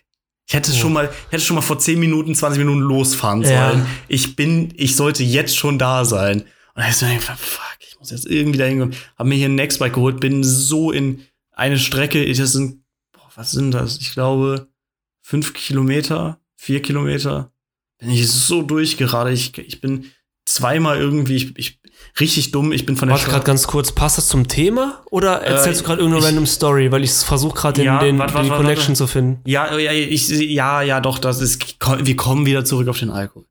Ich hätte Oh. schon mal, hätte schon mal vor 10 Minuten, 20 Minuten losfahren Ja. sollen. Ich bin, ich sollte jetzt schon da sein. Und dann ist mir eingefallen, fuck, ich muss jetzt irgendwie da hinkommen. Hab mir hier ein Nextbike geholt, bin so in eine Strecke, ich- das sind, boah, was sind das? Ich glaube, fünf Kilometer, vier Kilometer. Bin ich so durchgerade. Ich, ich bin zweimal irgendwie, ich, ich richtig dumm. Ich bin von der Warte gerade ganz kurz, passt das zum Thema? Oder erzählst Äh, du gerade irgendeine random Story? Weil ich versuche gerade Ja, den, den, die warte, Connection zu finden. Ja, ja, ich, ja, ja, doch, das ist, wir kommen wieder zurück auf den Alkohol.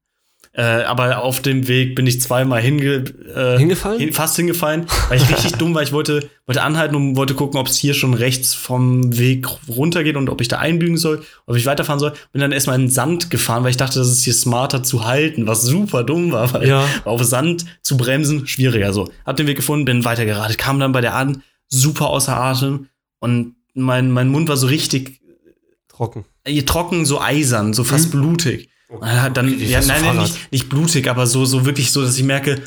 Äh, aber auf dem Weg bin ich zweimal hinge, äh, Hingefallen? hin- fast hingefallen, weil ich richtig dumm war. Ich wollte, wollte anhalten und wollte gucken, ob es hier schon rechts vom Weg runtergeht und ob ich da einbiegen soll, ob ich weiterfahren soll. Bin dann erstmal in den Sand gefahren, weil ich dachte, das ist hier smarter zu halten, was super dumm war, weil Ja. auf Sand zu bremsen schwieriger so. Hab den Weg gefunden, bin weitergeradet, kam dann bei der an, super außer Atem und mein, mein Mund war so richtig Trocken. äh, trocken, so eisern, so fast blutig. Und dann, Okay, ja, nein, nein, nicht, nicht blutig, aber so, so wirklich so, dass ich merke,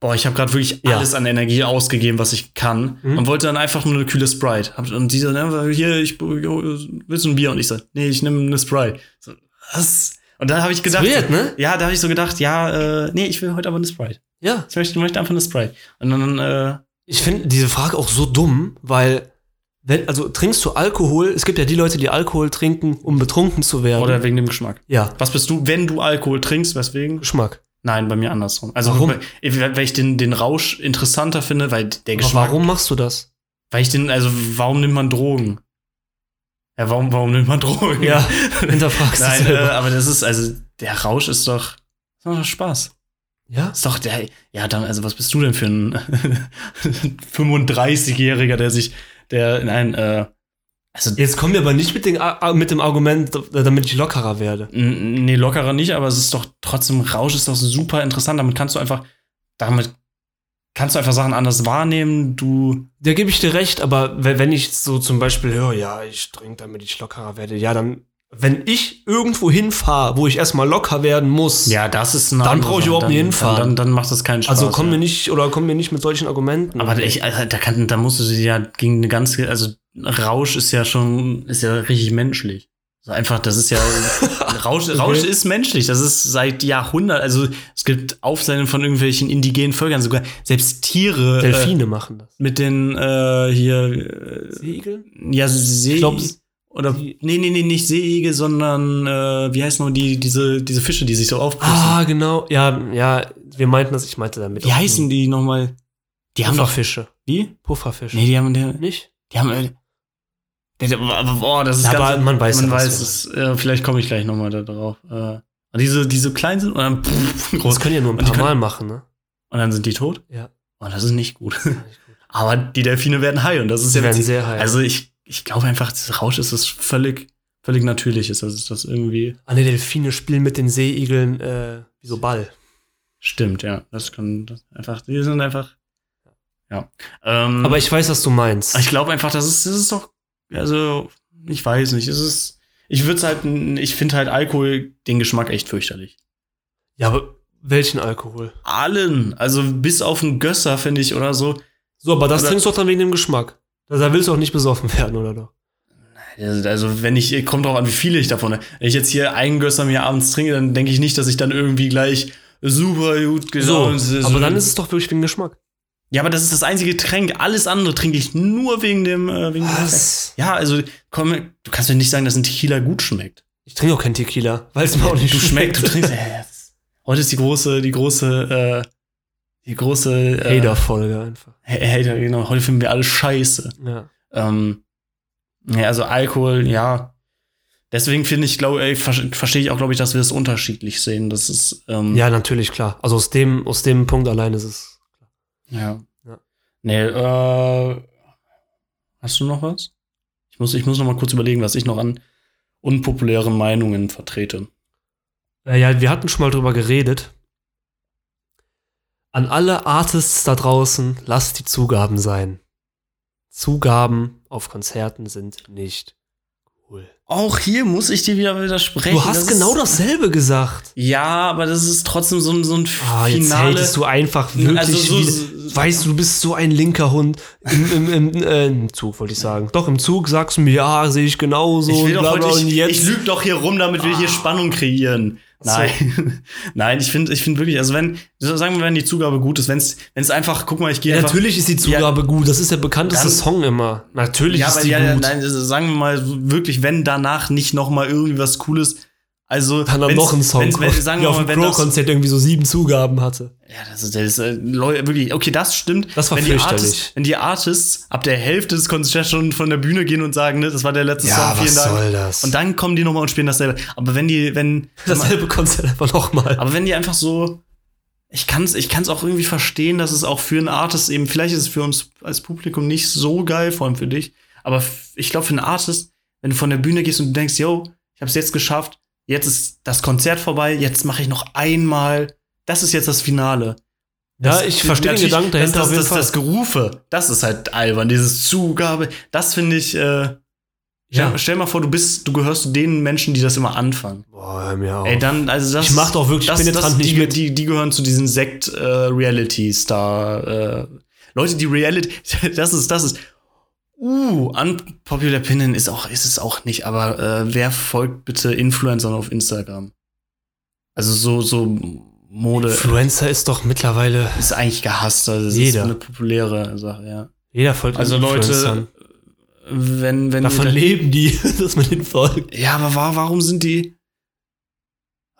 boah, ich habe gerade wirklich Ja. alles an Energie ausgegeben, was ich kann. Mhm. Und wollte dann einfach nur eine kühle Sprite. Und die so, hier, ich willst du ein Bier? Und ich so, nee, ich nehme eine Sprite. So, was? Und dann habe ich gedacht, weird, ne? ja, da habe ich so gedacht, ja, äh, nee, ich will heute aber eine Sprite. Ja. Ich möchte, möchte einfach eine Sprite. Und dann, äh, Ich finde diese Frage auch so dumm, weil, wenn, also trinkst du Alkohol? Es gibt ja die Leute, die Alkohol trinken, um betrunken zu werden. oder wegen dem Geschmack. ja, Was bist du, wenn du Alkohol trinkst, weswegen? Geschmack. Nein, bei mir andersrum. Also, Warum? weil weil ich den, den Rausch interessanter finde, weil der Aber Geschmack. warum machst du das? Weil ich den, also, warum nimmt man Drogen? Ja, warum, warum nimmt man Drogen? Ja, hinterfragst du Nein, äh, aber das ist, also, der Rausch ist doch, ist doch Spaß. Ja? Ist doch der, ja, dann, also, was bist du denn für ein 35-Jähriger, der sich, der in ein, äh, also, Jetzt kommen wir aber nicht mit, den, mit dem Argument, damit ich lockerer werde. nee, lockerer nicht, aber es ist doch trotzdem, Rausch ist doch super interessant. Damit kannst du einfach, damit kannst du einfach Sachen anders wahrnehmen. Du. Da gebe ich dir recht, aber we- wenn ich so zum Beispiel höre, ja, ich trinke, damit ich lockerer werde, ja, dann, wenn ich irgendwo hinfahre, wo ich erstmal locker werden muss, Ja, das ist eine Dann andere brauch ich überhaupt dann, nicht hinfahren. Dann, dann, dann macht das keinen Spaß. also komm mir nicht, oder komm mir nicht mit solchen Argumenten. Aber ich, also, da, kann, da musst du ja gegen eine ganze, also Rausch ist ja schon, ist ja richtig menschlich. So einfach, das ist ja, Rausch, Rausch ist menschlich. Das ist seit Jahrhunderten, also es gibt Aufzeichnungen von irgendwelchen indigenen Völkern, sogar selbst Tiere. Delfine machen das. Äh, mit den, äh, hier, äh, Seeigel? ja, See, Ich glaub, oder, die- nee, nee, nee, nicht Seeigel, sondern, äh, wie heißt noch die, diese, diese Fische, die sich so aufpusten. Ah, genau. Ja, ja, wir meinten das, ich meinte damit. wie heißen die nochmal? Die haben doch, Pufferfische. wie? Pufferfische. Nee, die haben, der, Nicht? Die haben. äh, Boah, das ist Ja, ganz, aber man weiß man ja, weiß es. Äh, vielleicht komme ich gleich nochmal da drauf. Äh, diese, die so klein sind und dann pff, Das groß. können ja nur ein Und die paar können- Mal machen, ne? Und dann sind die tot. Ja. Oh, das ist nicht gut. Das ist nicht gut. Aber die Delfine werden high und das ist Sie ja werden sehr heiß. Also ich, ich glaube einfach, das Rausch ist das völlig, völlig natürliches. Also ist das irgendwie. Alle Delfine spielen mit den Seeigeln äh, wie so Ball. Stimmt, ja. Das kann das einfach. Die sind einfach. Ja. Ähm, Aber ich weiß, was du meinst. Ich glaube einfach, das ist, das ist doch, also, ich weiß nicht, es ist, ich würde halt, ich finde halt Alkohol den Geschmack echt fürchterlich. ja, aber welchen Alkohol? Allen, also bis auf einen Gösser, finde ich, oder so. So, aber das Oder- trinkst du doch dann wegen dem Geschmack. Da willst du auch nicht besoffen werden, oder doch? Also, wenn ich, kommt drauf an, wie viele ich davon, wenn ich jetzt hier einen Gösser mir abends trinke, dann denke ich nicht, dass ich dann irgendwie gleich super gut So, gelaunt aber dann ist es doch wirklich wegen Geschmack. Ja, aber das ist das einzige Getränk. Alles andere trinke ich nur wegen dem, äh, wegen dem Was? Ja, also, komm, du kannst mir nicht sagen, dass ein Tequila gut schmeckt. Ich trinke auch kein Tequila, weil es mir auch nicht du schmeckt, du trinkst. Äh, heute ist die große, die große, äh, die große äh, Hater-Folge einfach. Ha- Hater, genau. Heute finden wir alle scheiße. Ja. Ähm, ja, also Alkohol, ja. Deswegen finde ich, glaube ich, ver- verstehe ich auch, glaube ich, dass wir es unterschiedlich sehen. Das ist, ähm, ja, natürlich, klar. Also aus dem, aus dem Punkt allein ist es. ja. Ja. Nee, äh, hast du noch was? Ich muss, ich muss noch mal kurz überlegen, was ich noch an unpopulären Meinungen vertrete. Äh, ja, wir hatten schon mal drüber geredet. An alle Artists da draußen, lasst die Zugaben sein. Zugaben auf Konzerten sind nicht cool. Auch hier muss ich dir wieder widersprechen. Du hast Das genau dasselbe gesagt. Ja, aber das ist trotzdem so, ein- so ein Ah, jetzt hatest du einfach wirklich Also so- wieder, weißt du, du bist so ein linker Hund. Im, im, im, äh, im Zug wollte ich sagen. Doch, im Zug sagst du mir, ja, sehe ich genauso. Ich will und doch bla, bla, heute, und ich, jetzt. ich lüge doch hier rum, damit wir hier Ah. Spannung kreieren. So. Nein, nein, ich finde, ich finde wirklich, also wenn, sagen wir, wenn die Zugabe gut ist, wenn es, wenn es einfach, guck mal, ich gehe ja, einfach, natürlich ist die Zugabe gut. Das ist der bekannteste Dann- Song immer. Natürlich ja, ist aber die ja, ja, gut. nein, also sagen wir mal wirklich, wenn danach nicht noch mal irgendwie was Cooles, also Dann noch wenn's- ein Song, wenn's, wenn, sagen wir auf mal, wenn das, Crow-Konzert irgendwie so sieben Zugaben hatte. ja, das ist, das ist äh, wirklich, okay, das stimmt. Das war wenn die. Artists, wenn die Artists ab der Hälfte des Konzerts schon von der Bühne gehen und sagen, ne, das war der letzte Song, vielen Dank. das? Und dann kommen die noch mal und spielen dasselbe. Aber wenn die, wenn, dasselbe Konzert einfach nochmal. Aber wenn die einfach so, ich kann's, ich kann's auch irgendwie verstehen, dass es auch für einen Artist eben, vielleicht ist es für uns als Publikum nicht so geil, vor allem für dich. Aber ich glaube, für einen Artist, wenn du von der Bühne gehst und du denkst, yo, ich hab's jetzt geschafft, jetzt ist das Konzert vorbei, jetzt mache ich noch einmal, das ist jetzt das Finale. Ja, Das- ich verstehe den Gedanken dahinter das, das, das, das Gerufe, das ist halt albern, dieses Zugabe, das finde ich, äh, Ja. stell, stell mal vor, du bist, du gehörst zu den Menschen, die das immer anfangen. Boah, hör mir auf. Ey, dann, also das. Ich mach doch wirklich das, penetrant das, nicht die, mit. Die, die gehören zu diesen Sekt-Reality-Star. Äh, Leute, die Reality, das ist, das ist. Uh, unpopular opinion ist auch, ist es auch nicht, aber äh, wer folgt bitte Influencern auf Instagram? Also so, so Mode Influencer ist doch mittlerweile. ist eigentlich gehasst. Also das Jeder. ist eine populäre Sache, ja. Jeder folgt Also. Leute, wenn, wenn Davon leben die, dass man den folgt. Ja, aber wa warum sind die.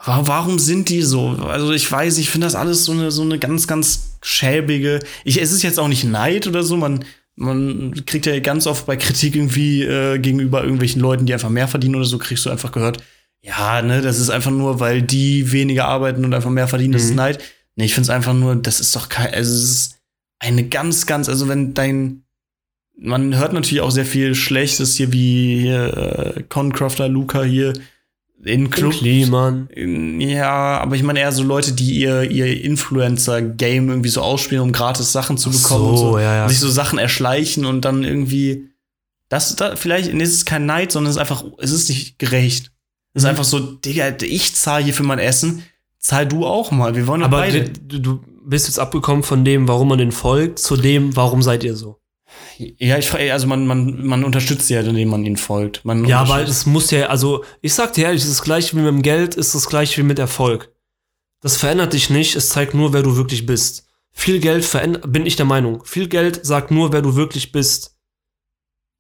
wa- Warum sind die so? Also ich weiß, ich finde das alles so eine, so eine ganz, ganz schäbige. Ich, es ist jetzt auch nicht Neid oder so. Man, man kriegt ja ganz oft bei Kritik irgendwie äh, gegenüber irgendwelchen Leuten, die einfach mehr verdienen oder so, kriegst du einfach gehört, ja, ne, das ist einfach nur, weil die weniger arbeiten und einfach mehr verdienen, das ist Mhm. Neid. Nee, ich finde es einfach nur, das ist doch kein, also es ist eine ganz, ganz, also wenn dein, man hört natürlich auch sehr viel Schlechtes hier, wie hier, äh, Concrafter, Luca hier, in Club. Kliman. Ja, aber ich meine eher so Leute, die ihr, ihr Influencer-Game irgendwie so ausspielen, um gratis Sachen zu bekommen so, und so. ja, ja. Sich so Sachen erschleichen und dann irgendwie. Das, da, vielleicht nee, es ist kein Neid, sondern es ist einfach, es ist nicht gerecht. Es ist Mhm. einfach so, Digga, ich zahle hier für mein Essen, zahl du auch mal. Wir wollen Aber beide. du, du bist jetzt abgekommen von dem, warum man den folgt, zu dem, warum seid ihr so. Ja, ich frage, also man, man, man unterstützt ja, indem man ihnen folgt. Man Ja, aber es muss ja, also ich sag dir ehrlich, es ist das gleiche wie mit dem Geld, ist das gleiche wie mit Erfolg. Das verändert dich nicht, es zeigt nur, wer du wirklich bist. Viel Geld verändert, bin ich der Meinung, viel Geld sagt nur, wer du wirklich bist.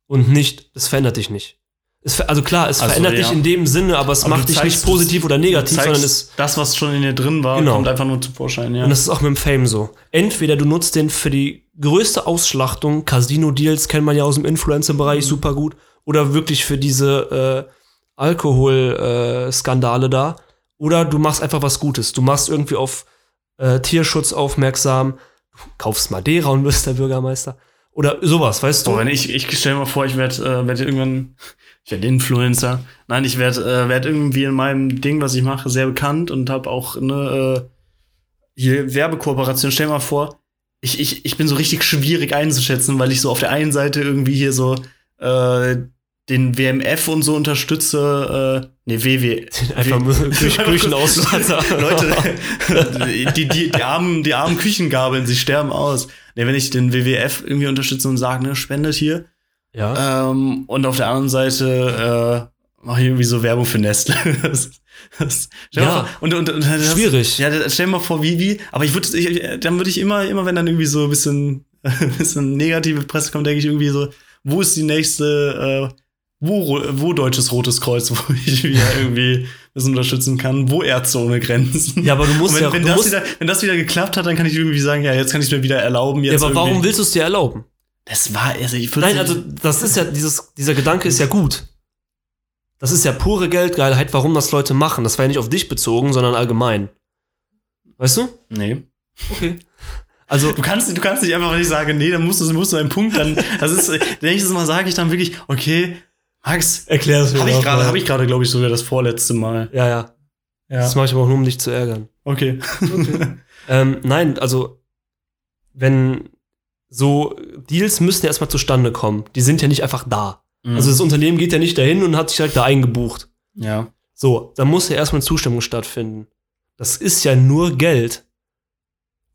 Und nicht, es verändert dich nicht. Es, also klar, es Also, verändert ja. dich in dem Sinne, aber es Aber macht dich nicht positiv oder negativ, sondern es das, was schon in dir drin war, Genau. kommt einfach nur zum Vorschein, ja. Und das ist auch mit dem Fame so. Entweder du nutzt den für die größte Ausschlachtung, Casino-Deals kennt man ja aus dem Influencer-Bereich Mhm. super gut, oder wirklich für diese äh, Alkohol-Skandale da. Oder du machst einfach was Gutes. Du machst irgendwie auf äh, Tierschutz aufmerksam, kaufst Madeira und wirst der Bürgermeister. Oder sowas, weißt du? Boah, wenn ich, ich stell mir vor, ich werde äh, werd irgendwann, ich werde Influencer. Nein, ich werde äh, werd irgendwie in meinem Ding, was ich mache, sehr bekannt und habe auch eine äh, hier Werbekooperation. Stell dir mal vor, ich, ich, ich bin so richtig schwierig einzuschätzen, weil ich so auf der einen Seite irgendwie hier so äh, den WMF und so unterstütze, äh, nee, WW. Einfach nur Küch Küchenausstatter. Leute, die, die, die, armen, die armen Küchengabeln, sie sterben aus. Nee, wenn ich den WWF irgendwie unterstütze und sage, ne, spendet hier. Ja. Ähm, und auf der anderen Seite äh, mache ich irgendwie so Werbung für Nestle. das, das, Ja. mal vor, und, und, und das, Schwierig. Ja, stell dir mal vor, wie, wie. Aber ich würde, ich, dann würde ich immer, immer, wenn dann irgendwie so ein bisschen, ein bisschen negative Presse kommt, denke ich irgendwie so, wo ist die nächste, äh, wo, wo Deutsches Rotes Kreuz, wo ich wieder irgendwie das unterstützen kann, wo Ärzte ohne Grenzen. Ja, aber du musst wenn, ja, wenn, das wieder, wenn das wieder geklappt hat, dann kann ich irgendwie sagen, ja, jetzt kann ich mir wieder erlauben. ja, Jetzt aber warum irgendwie- willst du es dir erlauben? Das war, also ich Nein, also das ist ja, dieses, dieser Gedanke ist ja gut. Das ist ja pure Geldgeilheit, warum das Leute machen. Das war ja nicht auf dich bezogen, sondern allgemein. Weißt du? Nee. Okay. Also, Du kannst, du kannst nicht einfach, wenn ich sage, nee, dann musst du, musst du einen Punkt dann. Das ist, nächstes Mal sage ich dann wirklich, okay, Max, erklär es habe ich gerade, habe ich gerade, glaube ich, sogar das vorletzte Mal. Ja, ja. Das mache ich aber auch nur, um dich zu ärgern. Okay. ähm, nein, also, wenn so Deals müssen ja erstmal zustande kommen. Die sind ja nicht einfach da. Also, das Unternehmen geht ja nicht dahin und hat sich direkt da eingebucht. ja. So, da muss ja erstmal eine Zustimmung stattfinden. Das ist ja nur Geld.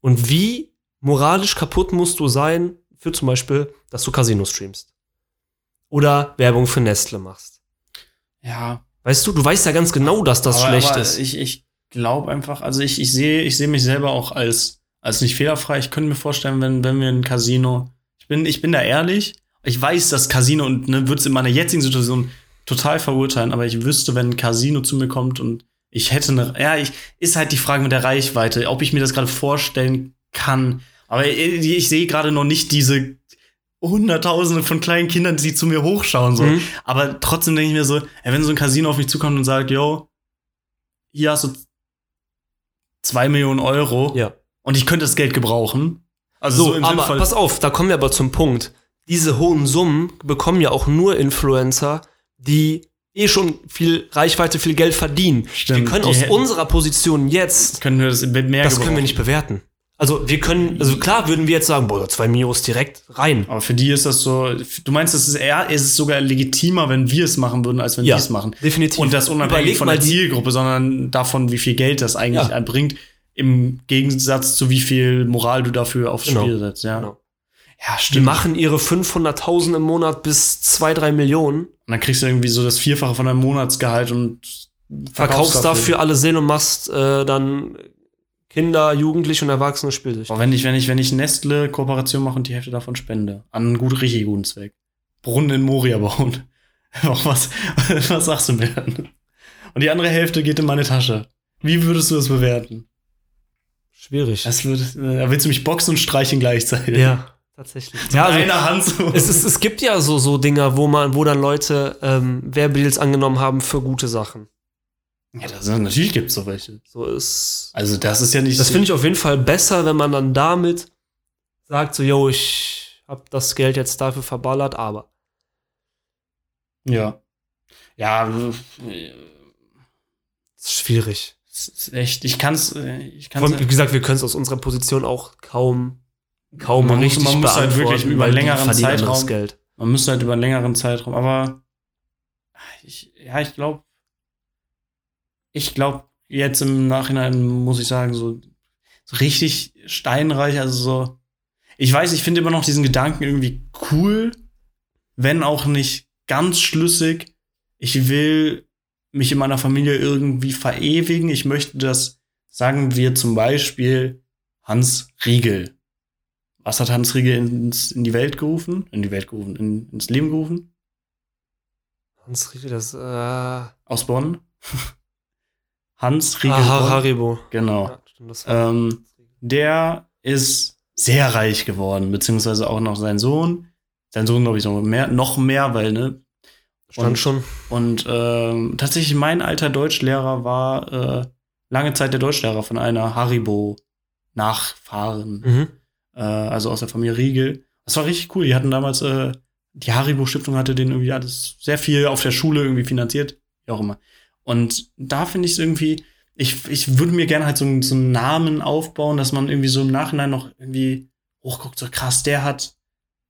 Und wie moralisch kaputt musst du sein, für zum Beispiel, dass du Casino streamst? Oder Werbung für Nestle machst? Ja. Weißt du, du weißt ja ganz genau, dass das aber, schlecht aber ist. Ich, ich glaube einfach, also ich, ich sehe, ich sehe mich selber auch als, als nicht fehlerfrei. Ich könnte mir vorstellen, wenn, wenn wir ein Casino, ich bin, ich bin da ehrlich, ich weiß, dass Casino und ne, würde es in meiner jetzigen Situation total verurteilen, aber ich wüsste, wenn ein Casino zu mir kommt und ich hätte eine, ja, ich, ist halt die Frage mit der Reichweite, ob ich mir das gerade vorstellen kann. Aber ich, ich sehe gerade noch nicht diese Hunderttausende von kleinen Kindern, die zu mir hochschauen, so. Mhm. Aber trotzdem denke ich mir so, ey, wenn so ein Casino auf mich zukommt und sagt, yo, hier hast du zwei Millionen Euro Ja. und ich könnte das Geld gebrauchen. Also So, im aber Sinnfall- pass auf, da kommen wir aber zum Punkt. Diese hohen Summen bekommen ja auch nur Influencer, die eh schon viel Reichweite, viel Geld verdienen. Stimmt, wir können aus unserer Position jetzt können wir das mit mehr Das können wir nicht bewerten. Also wir können, also klar würden wir jetzt sagen, boah, zwei Mios direkt rein. Aber für die ist das so, du meinst, es ist eher, es ist sogar legitimer, wenn wir es machen würden, als wenn Ja, die es machen. definitiv. Und das unabhängig Überleg von der die- Zielgruppe, sondern davon, wie viel Geld das eigentlich Ja. bringt, im Gegensatz zu wie viel Moral du dafür aufs Genau. Spiel setzt, ja. Genau. Ja, Die stimmt. machen ihre 500.000 im Monat bis 2, 3 Millionen, Und dann kriegst du irgendwie so das Vierfache von deinem Monatsgehalt und verkaufst dafür alle Seelen und machst äh, dann Kinder, Jugendliche und Erwachsene Spielsüchtig. Boah, wenn ich, wenn ich, wenn ich Nestle-Kooperation mache und die Hälfte davon spende, an einen gut, richtig guten Zweck. Brunnen in Moria bauen. Auch was, was sagst du mir dann? Und die andere Hälfte geht in meine Tasche. Wie würdest du das bewerten? Schwierig. Das würde, äh, da willst du mich boxen und streichen gleichzeitig. ja, tatsächlich. Ja, also, einer Hand so. es, ist, es gibt ja so, so Dinger, wo man, wo dann Leute ähm, Werbedeals angenommen haben für gute Sachen. Ja, das, natürlich gibt's so welche. So ist. Also, das ist ja nicht. Das finde ich auf jeden Fall besser, wenn man dann damit sagt, so, yo, ich hab das Geld jetzt dafür verballert, aber. Ja. Ja, Das ist schwierig. Das ist echt, ich kann's, äh, ich kann's. wie gesagt, wir können es aus unserer Position auch kaum, kaum Man muss- richtig man muss halt wirklich über die längeren Zeitraum- Geld. Man müsste halt über einen längeren Zeitraum, aber ich, ja, ich glaube, ich glaube, jetzt im Nachhinein muss ich sagen, so, so richtig steinreich, also so, ich weiß, ich finde immer noch diesen Gedanken irgendwie cool, wenn auch nicht ganz schlüssig. Ich will mich in meiner Familie irgendwie verewigen. Ich möchte das, sagen wir zum Beispiel, Hans Riegel. Was hat Hans Riegel ins, in die Welt gerufen? In die Welt gerufen, in, ins Leben gerufen? Hans Riegel, das, äh, Aus Bonn? Hans Riegel. Har- Bonn. Haribo. Genau. Ja, stimmt, Ähm, der ist sehr reich geworden, beziehungsweise auch noch sein Sohn. Sein Sohn, glaube ich, noch mehr, noch mehr, weil, ne? stand und- schon. Und ähm, tatsächlich mein alter Deutschlehrer war äh, lange Zeit der Deutschlehrer von einer Haribo-Nachfahren, Mhm. äh, also aus der Familie Riegel. Das war richtig cool. Die hatten damals, äh, die Haribo-Stiftung hatte den irgendwie alles sehr viel auf der Schule irgendwie finanziert, wie auch immer. Und da finde ich es irgendwie, ich, ich würde mir gerne halt so, einen- so einen Namen aufbauen, dass man irgendwie so im Nachhinein noch irgendwie hochguckt, so krass, der hat,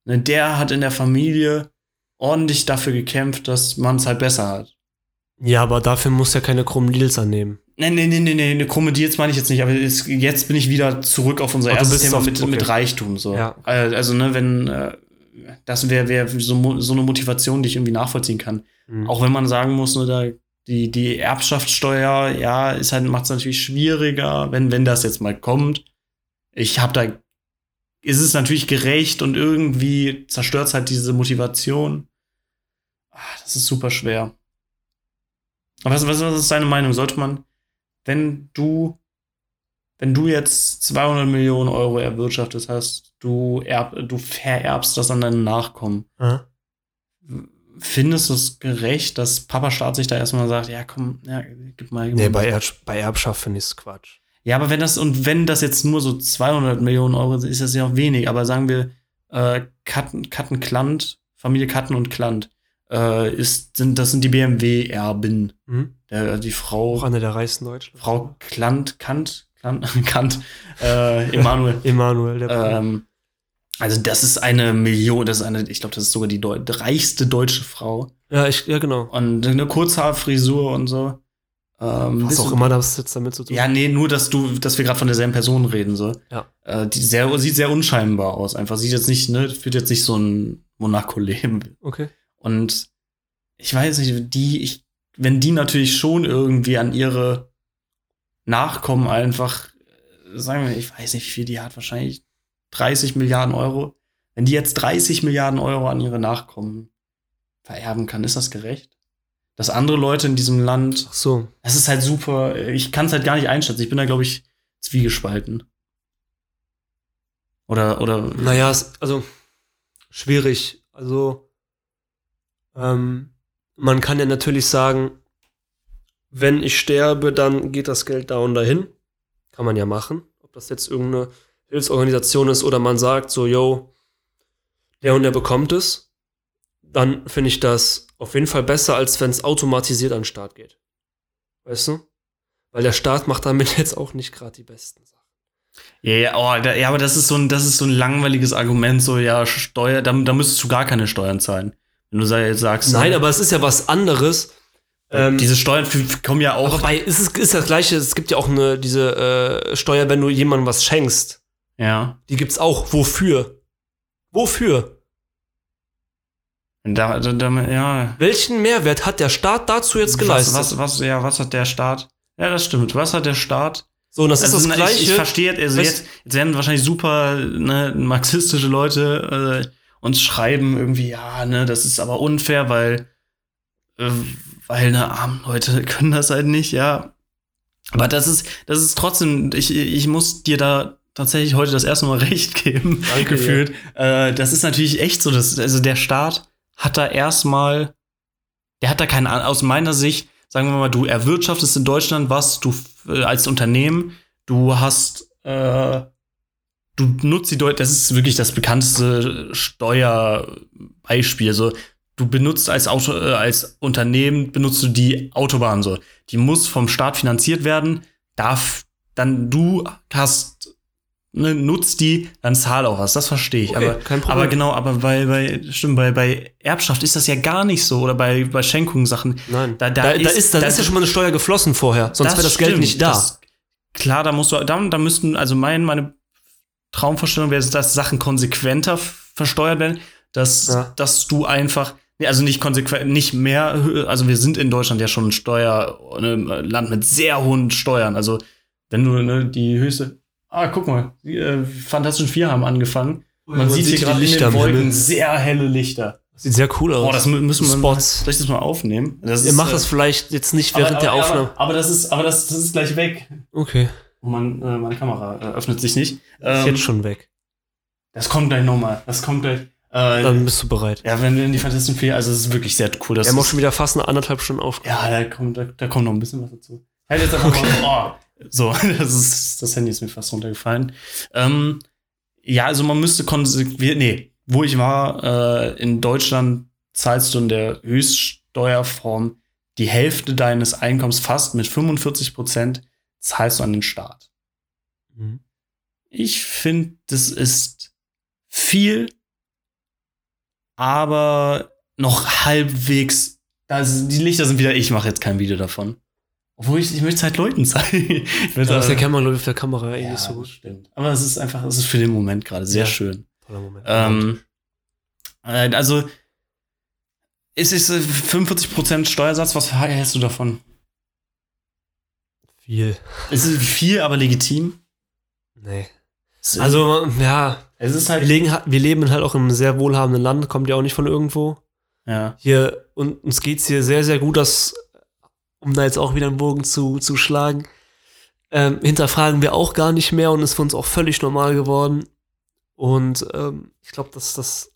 ne, der hat in der Familie ordentlich dafür gekämpft, dass man es halt besser hat. Ja, aber dafür muss ja keine krummen Deals annehmen. Nee, nee, nee, nee, nee, eine krumme Deals meine ich jetzt nicht, aber es, jetzt bin ich wieder zurück auf unser du erstes Thema auf- mit, okay. mit Reichtum. So. Ja. Äh, Also, ne, wenn, äh, das wäre wär so, so eine Motivation, die ich irgendwie nachvollziehen kann. Mhm. Auch wenn man sagen muss, ne, da, die, die Erbschaftssteuer, ja, ist halt, macht es natürlich schwieriger, wenn, wenn das jetzt mal kommt. Ich habe da, ist es natürlich gerecht und irgendwie zerstört es halt diese Motivation. Ah, das ist super schwer. Aber was, was, was ist deine Meinung? Sollte man, wenn du, wenn du jetzt 200 Millionen Euro erwirtschaftet hast, du, erb, du vererbst das an deinen Nachkommen, Ja. Findest du es gerecht, dass Papa Staat sich da erstmal sagt, ja komm, ja, gib mal. Gib Nee, bei, Erb bei Erbschaft finde ich es Quatsch. Ja, aber wenn das, und wenn das jetzt nur so 200 Millionen Euro sind, ist das ja auch wenig. Aber sagen wir, äh, Katten, Katten Klant, Familie Katten und Klant, äh, ist, sind, das sind die BMW-Erben. Mhm. Der, die Frau, Auch eine der reichsten Deutschen. Frau Klant, Kant, Klant, Kant, äh, Emanuel. Emanuel, der ähm, also das ist eine Million, das ist eine, ich glaube, das ist sogar die Deu reichste deutsche Frau. Ja, ich, ja, genau. Und eine Kurzhaarfrisur und so. Ähm, Was auch immer das jetzt damit zu tun Ja, nee, nur, dass du, dass wir gerade von derselben Person reden, so. Ja. Äh, die sehr, sieht sehr unscheinbar aus. Einfach sieht jetzt nicht, ne, führt jetzt nicht so ein Monaco-Leben. Okay. Und ich weiß nicht, die, ich, wenn die natürlich schon irgendwie an ihre Nachkommen einfach, äh, sagen wir, ich weiß nicht, wie viel die hat, wahrscheinlich 30 Milliarden Euro. Wenn die jetzt 30 Milliarden Euro an ihre Nachkommen vererben kann, ist das gerecht? Dass andere Leute in diesem Land Ach so. das ist halt super. Ich kann es halt gar nicht einschätzen. Ich bin da, glaube ich, zwiegespalten. Oder, oder. Naja, es, also schwierig. Also ähm, man kann ja natürlich sagen, wenn ich sterbe, dann geht das Geld da und dahin. Kann man ja machen. Ob das jetzt irgendeine Hilfsorganisation ist oder man sagt so, yo, der und der bekommt es, dann finde ich das auf jeden Fall besser, als wenn es automatisiert an den Start geht. Weißt du? Weil der Staat macht damit jetzt auch nicht gerade die besten Sachen. Ja, ja, oh, da, ja, aber das ist so ein, das ist so ein langweiliges Argument, so, ja, Steuer, da, da müsstest du gar keine Steuern zahlen. Wenn du jetzt sagst, Nein, aber es ist ja was anderes. Ähm, diese Steuern kommen ja auch. Aber bei, es ist, ist das gleiche, es gibt ja auch eine, diese äh, Steuer, wenn du jemandem was schenkst. Ja. Die gibt's auch. Wofür? Wofür? Da, da, da, ja. Welchen Mehrwert hat der Staat dazu jetzt geleistet? Was, was, was, ja, was hat der Staat? Ja, das stimmt. Was hat der Staat? so, und das Also, ist das Gleiche. Ich, ich verstehe, also Weißt- jetzt, jetzt werden wahrscheinlich super ne, marxistische Leute äh, uns schreiben irgendwie, ja, ne, das ist aber unfair, weil, äh, weil ne, arme Leute können das halt nicht, ja. Aber das ist, das ist trotzdem, ich, ich muss dir da tatsächlich heute das erste Mal recht geben, Danke, gefühlt. Äh, das ist natürlich echt so, dass, also der Staat hat da erstmal, der hat da keine, An- aus meiner Sicht, sagen wir mal, du erwirtschaftest in Deutschland was, du äh, als Unternehmen, du hast, äh, du nutzt die Deutsch, das ist wirklich das bekannteste Steuerbeispiel. So, du benutzt als Auto, äh, als Unternehmen benutzt du die Autobahn so. Die muss vom Staat finanziert werden. Darf dann du hast ne, nutzt die, dann zahl auch was. Das verstehe ich. Okay, aber, kein Problem. aber genau, aber bei, bei, stimmt, bei, bei Erbschaft ist das ja gar nicht so. Oder bei, bei Schenkungssachen. Nein. Da- da da, da, ist- ist, da, ist ja schon mal eine Steuer geflossen vorher. Sonst wäre das Geld stimmt. nicht da. Das, klar, da musst du, da, da müssten, also mein, meine Traumvorstellung wäre, dass Sachen konsequenter versteuert werden, dass, Ja. dass du einfach, also nicht konsequent, nicht mehr, also wir sind in Deutschland ja schon ein Steuer, ein Land mit sehr hohen Steuern. Also wenn du ne, die höchste, ah, guck mal, die äh, Fantastischen Vier haben angefangen. Man, sieht hier gerade in den Wolken sehr helle Lichter. Sieht sehr cool aus. Boah, das mü- müssen wir Spots. Soll ich das mal aufnehmen? Das Ihr macht äh, das vielleicht jetzt nicht während aber, der aber, Aufnahme. Aber, aber das ist, aber das, das ist gleich weg. okay. Oh Mann, äh, meine Kamera äh, öffnet sich nicht. Ist Ähm, jetzt schon weg. Das kommt gleich nochmal. Das kommt gleich. Äh, Dann bist du bereit. ja, wenn wir in die Fantastischen Vier, also es ist wirklich sehr cool. Das auch ist, schon wieder fast eine anderthalb Stunden auf. ja, da kommt, da, da kommt noch ein bisschen was dazu. Halt jetzt einfach mal. Oh, so, das, ist, das Handy ist mir fast runtergefallen. Ähm, ja, also man müsste konsequent. Nee, wo ich war, äh, in Deutschland zahlst du in der Höchststeuerform die Hälfte deines Einkommens fast mit 45 Prozent zahlst du an den Staat. Mhm. Ich finde, das ist viel, aber noch halbwegs. Also die Lichter sind wieder, ich mache jetzt kein Video davon. Obwohl ich, ich möchte es halt Leuten zeigen. Ja, man, glaube ich, auf der Kamera eh ja, nicht so gut. stimmt. Aber es ist einfach, es ist für den Moment gerade sehr Ja. schön. Toller Moment. Ähm, äh, also, es ist äh, 45% Steuersatz, was hältst du davon? Viel. Es ist viel, aber legitim. Nee. Es- Also, ja, es ist wir, halt. legen, wir leben halt auch in einem sehr wohlhabenden Land, kommt ja auch nicht von irgendwo. Ja. Hier, und uns geht's hier sehr, sehr gut, dass, um da jetzt auch wieder einen Bogen zu, zu schlagen, ähm, hinterfragen wir auch gar nicht mehr und ist für uns auch völlig normal geworden. Und ähm, ich glaube, dass das,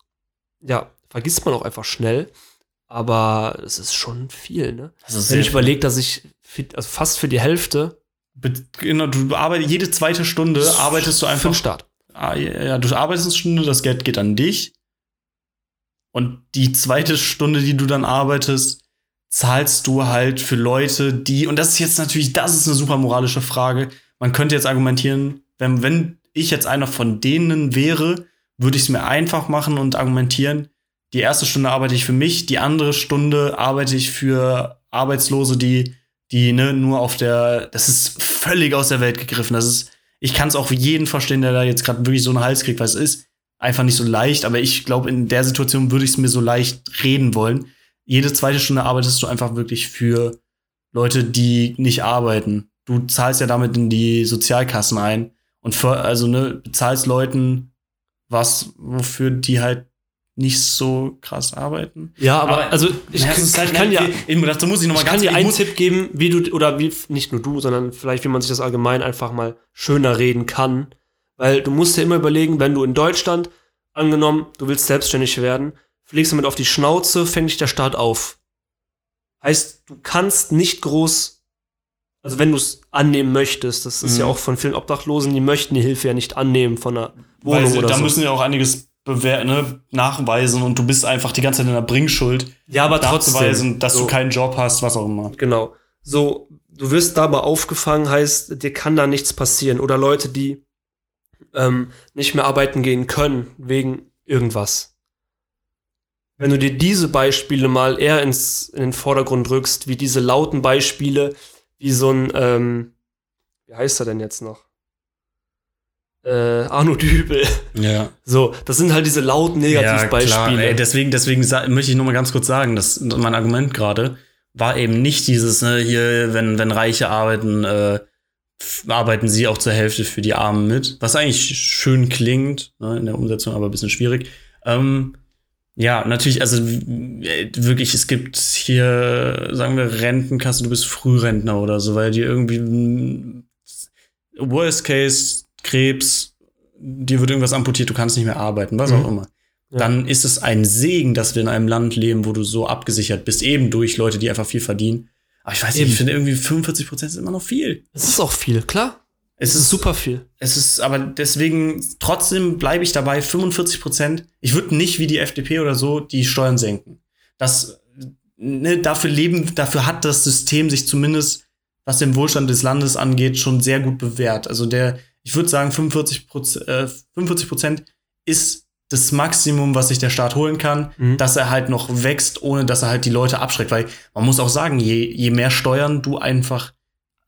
ja, vergisst man auch einfach schnell. Aber es ist schon viel, ne? Ist Wenn ich überlege, dass ich für, also fast für die Hälfte Be- Genau, du arbeitest jede zweite Stunde arbeitest du für einfach. den Start. Ah, ja, du arbeitest eine Stunde, das Geld geht an dich. Und die zweite Stunde, die du dann arbeitest, zahlst du halt für Leute, die, und das ist jetzt natürlich, das ist eine super moralische Frage. Man könnte jetzt argumentieren, wenn, wenn ich jetzt einer von denen wäre, würde ich es mir einfach machen und argumentieren, die erste Stunde arbeite ich für mich, die andere Stunde arbeite ich für Arbeitslose, die, die ne, nur auf der, das ist völlig aus der Welt gegriffen. Das ist, ich kann es auch für jeden verstehen, der da jetzt gerade wirklich so einen Hals kriegt, weil es ist einfach nicht so leicht. Aber ich glaube, in der Situation würde ich es mir so leicht reden wollen. Jede zweite Stunde arbeitest du einfach wirklich für Leute, die nicht arbeiten. Du zahlst ja damit in die Sozialkassen ein und für, also ne, bezahlst Leuten was, wofür die halt nicht so krass arbeiten. Ja, aber, Aber- also ich, Ja, es ist halt- kann ja, ich, dazu muss ich noch mal ich ganz kann dir einen Tipp geben, wie du, oder wie, nicht nur du, sondern vielleicht, wie man sich das allgemein einfach mal schöner reden kann. Weil du musst dir immer überlegen, wenn du in Deutschland, angenommen, du willst selbstständig werden, fliegst damit auf die Schnauze, fängt dich der Staat auf. Heißt, du kannst nicht groß, also wenn du es annehmen möchtest, das ist Mhm. ja auch von vielen Obdachlosen, die möchten die Hilfe ja nicht annehmen von einer Weil Wohnung sie, oder da so. müssen ja auch einiges bewer ne, nachweisen und du bist einfach die ganze Zeit in der Bringschuld, ja, aber trotzdem. dass so. du keinen Job hast, was auch immer. Genau. So, du wirst dabei aufgefangen, heißt, dir kann da nichts passieren. Oder Leute, die ähm, nicht mehr arbeiten gehen können, wegen irgendwas. Wenn du dir diese Beispiele mal eher ins, in den Vordergrund rückst, wie diese lauten Beispiele, wie so ein, ähm, wie heißt er denn jetzt noch? Äh, Arno Dübel. Ja. So, das sind halt diese lauten Negativbeispiele. ey, deswegen, deswegen möchte ich noch mal ganz kurz sagen, dass mein Argument gerade war eben nicht dieses, ne, hier, wenn, wenn Reiche arbeiten, äh, arbeiten sie auch zur Hälfte für die Armen mit, was eigentlich schön klingt, ne, in der Umsetzung aber ein bisschen schwierig. Ähm, ja, natürlich, also w- wirklich, es gibt hier, sagen wir, Rentenkasse, du bist Frührentner oder so, weil die irgendwie mm, Worst Case, Krebs, dir wird irgendwas amputiert, du kannst nicht mehr arbeiten, was Mhm. auch immer. Ja. Dann ist es ein Segen, dass wir in einem Land leben, wo du so abgesichert bist, eben durch Leute, die einfach viel verdienen. Aber ich weiß nicht, Eben. ich finde irgendwie 45 Prozent ist immer noch viel. Es ist auch viel, klar. Es ist super viel. es ist, aber deswegen, trotzdem bleibe ich dabei, 45 Prozent. Ich würde nicht wie die FDP oder so die Steuern senken. das, ne, dafür leben, dafür hat das System sich zumindest, was den Wohlstand des Landes angeht, schon sehr gut bewährt. Also der, ich würde sagen, 45 Prozent, äh, 45 Prozent ist das Maximum, was sich der Staat holen kann, Mhm. dass er halt noch wächst, ohne dass er halt die Leute abschreckt. Weil man muss auch sagen, je, je mehr Steuern du einfach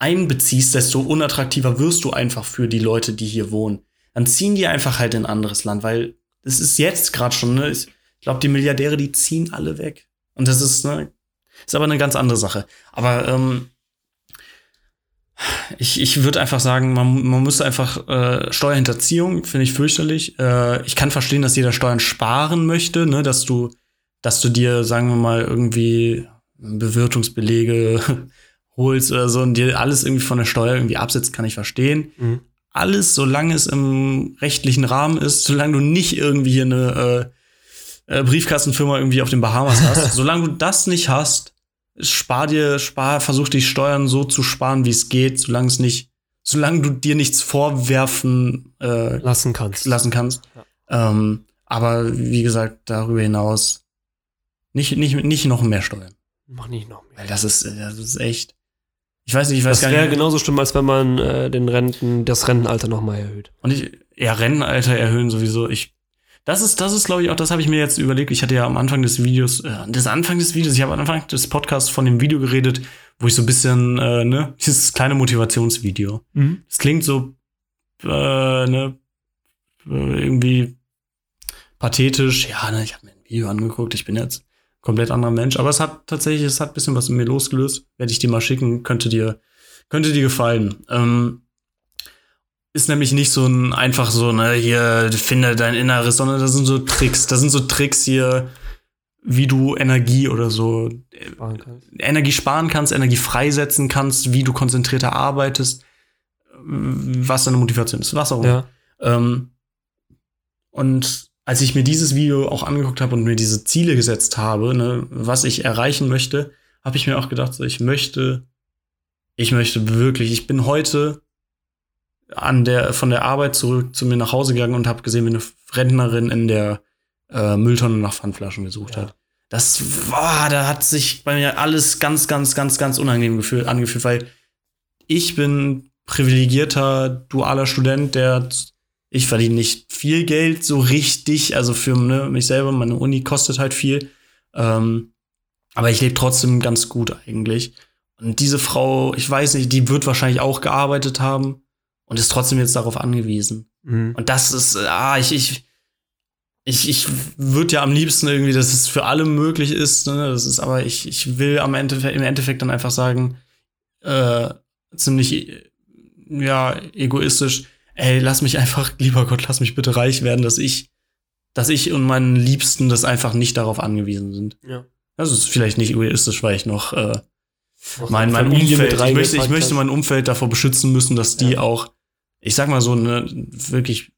einbeziehst, desto unattraktiver wirst du einfach für die Leute, die hier wohnen. Dann ziehen die einfach halt in ein anderes Land, weil es ist jetzt gerade schon, ne? Ich glaube, die Milliardäre, die ziehen alle weg. Und das ist, ne, ist aber eine ganz andere Sache. Aber ähm, ich, ich würde einfach sagen, man, man muss einfach äh, Steuerhinterziehung finde ich fürchterlich. Äh, ich kann verstehen, dass jeder Steuern sparen möchte, ne, dass du, dass du dir, sagen wir mal, irgendwie Bewirtungsbelege holst oder so und dir alles irgendwie von der Steuer irgendwie absetzt, kann ich verstehen. Mhm. Alles, solange es im rechtlichen Rahmen ist, solange du nicht irgendwie hier eine äh, äh, Briefkastenfirma irgendwie auf den Bahamas hast, solange du das nicht hast, spar dir, spar, versuch die Steuern so zu sparen, wie es geht, solange es nicht, solange du dir nichts vorwerfen äh, Lassen kannst. lassen kannst. Ähm, aber wie gesagt, darüber hinaus nicht, nicht, nicht noch mehr Steuern. Mach nicht noch mehr. Weil das ist, das ist echt. Ich weiß nicht, ich weiß Das gar wäre nicht. genauso schlimm, als wenn man äh, den Renten, das Rentenalter nochmal erhöht. Und ich, ja, Rennenalter erhöhen sowieso. Ich, das ist, das ist, glaube ich, auch, das habe ich mir jetzt überlegt. Ich hatte ja am Anfang des Videos, äh, des Anfang des Videos, ich habe am Anfang des Podcasts von dem Video geredet, wo ich so ein bisschen, äh, ne, dieses kleine Motivationsvideo. Das klingt so, äh, ne, äh, irgendwie pathetisch. Ja, ne, ich habe mir ein Video angeguckt, ich bin jetzt komplett anderer Mensch. Aber es hat tatsächlich, es hat ein bisschen was in mir losgelöst. Werde ich dir mal schicken, könnte dir, könnte dir gefallen. Ähm, ist nämlich nicht so ein einfach so, ne, hier, finde dein Inneres, sondern das sind so Tricks. Das sind so Tricks hier, wie du Energie oder so Sparen. Energie sparen kannst, Energie freisetzen kannst, wie du konzentrierter arbeitest, was deine Motivation ist, was auch immer. Ja. Ähm, und als ich mir dieses Video auch angeguckt habe und mir diese Ziele gesetzt habe, ne, was ich erreichen möchte, habe ich mir auch gedacht, so, ich möchte, ich möchte wirklich, ich bin heute an der, von der Arbeit zurück zu mir nach Hause gegangen und habe gesehen, wie eine Rentnerin in der äh, Mülltonne nach Pfandflaschen gesucht Ja. hat. Das war, da hat sich bei mir alles ganz, ganz, ganz, ganz unangenehm gefühlt, angefühlt, weil ich bin privilegierter dualer Student, der ich verdiene nicht viel Geld so richtig, also für ne, mich selber, meine Uni kostet halt viel. Ähm, aber ich lebe trotzdem ganz gut eigentlich. Und diese Frau, ich weiß nicht, die wird wahrscheinlich auch gearbeitet haben und ist trotzdem jetzt darauf angewiesen. Mhm. Und das ist, ah, ich, ich, ich, ich würde ja am liebsten irgendwie, dass es für alle möglich ist. Ne? Das ist, aber ich, ich will am Ende, im Endeffekt dann einfach sagen, äh, ziemlich, ja, egoistisch, ey, lass mich einfach, lieber Gott, lass mich bitte reich werden, dass ich, dass ich und meinen Liebsten das einfach nicht darauf angewiesen sind. Ja. Das ist vielleicht nicht egoistisch, weil ich noch äh, mein, mein Familie Umfeld, ich möchte, ich möchte mein Umfeld davor beschützen müssen, dass die Ja. auch, ich sag mal so, ne, wirklich,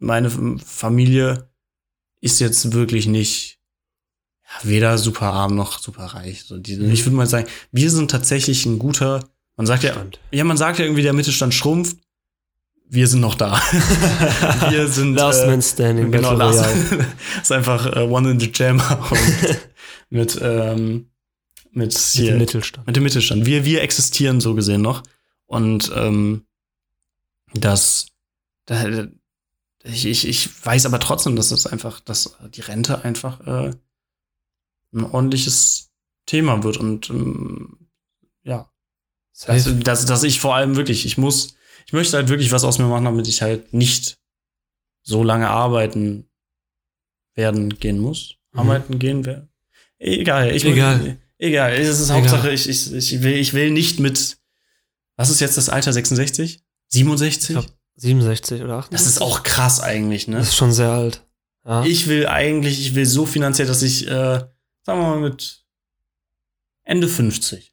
meine Familie ist jetzt wirklich nicht ja, weder super arm noch super reich. So diese, Mhm. Ich würde mal sagen, wir sind tatsächlich ein guter, man sagt ja, ja, man sagt ja irgendwie, der Mittelstand schrumpft. Wir sind noch da. wir sind Last äh, Man Standing, Genau, Battle Last. Ist einfach äh, One in the Jammer und mit, ähm, mit, Mit hier, dem Mittelstand. mit dem Mittelstand. Wir, wir existieren so gesehen noch. Und ähm, das, da, ich, ich, ich weiß aber trotzdem, dass es einfach, dass die Rente einfach äh, ein ordentliches Thema wird. Und ähm, ja, dass, Safe. dass, dass ich vor allem wirklich, ich muss, ich möchte halt wirklich was aus mir machen, damit ich halt nicht so lange arbeiten werden gehen muss. Mhm. Arbeiten gehen werden. Egal, ich Egal. Egal, es ist Egal. Hauptsache, ich, ich, ich, will, ich will nicht mit, was ist jetzt das Alter, 66? 67? Ich glaub, 67 oder 68? das ist auch krass eigentlich, ne? Das ist schon sehr alt. Ja. Ich will eigentlich, ich will so finanziell, dass ich, äh, sagen wir mal mit Ende 50.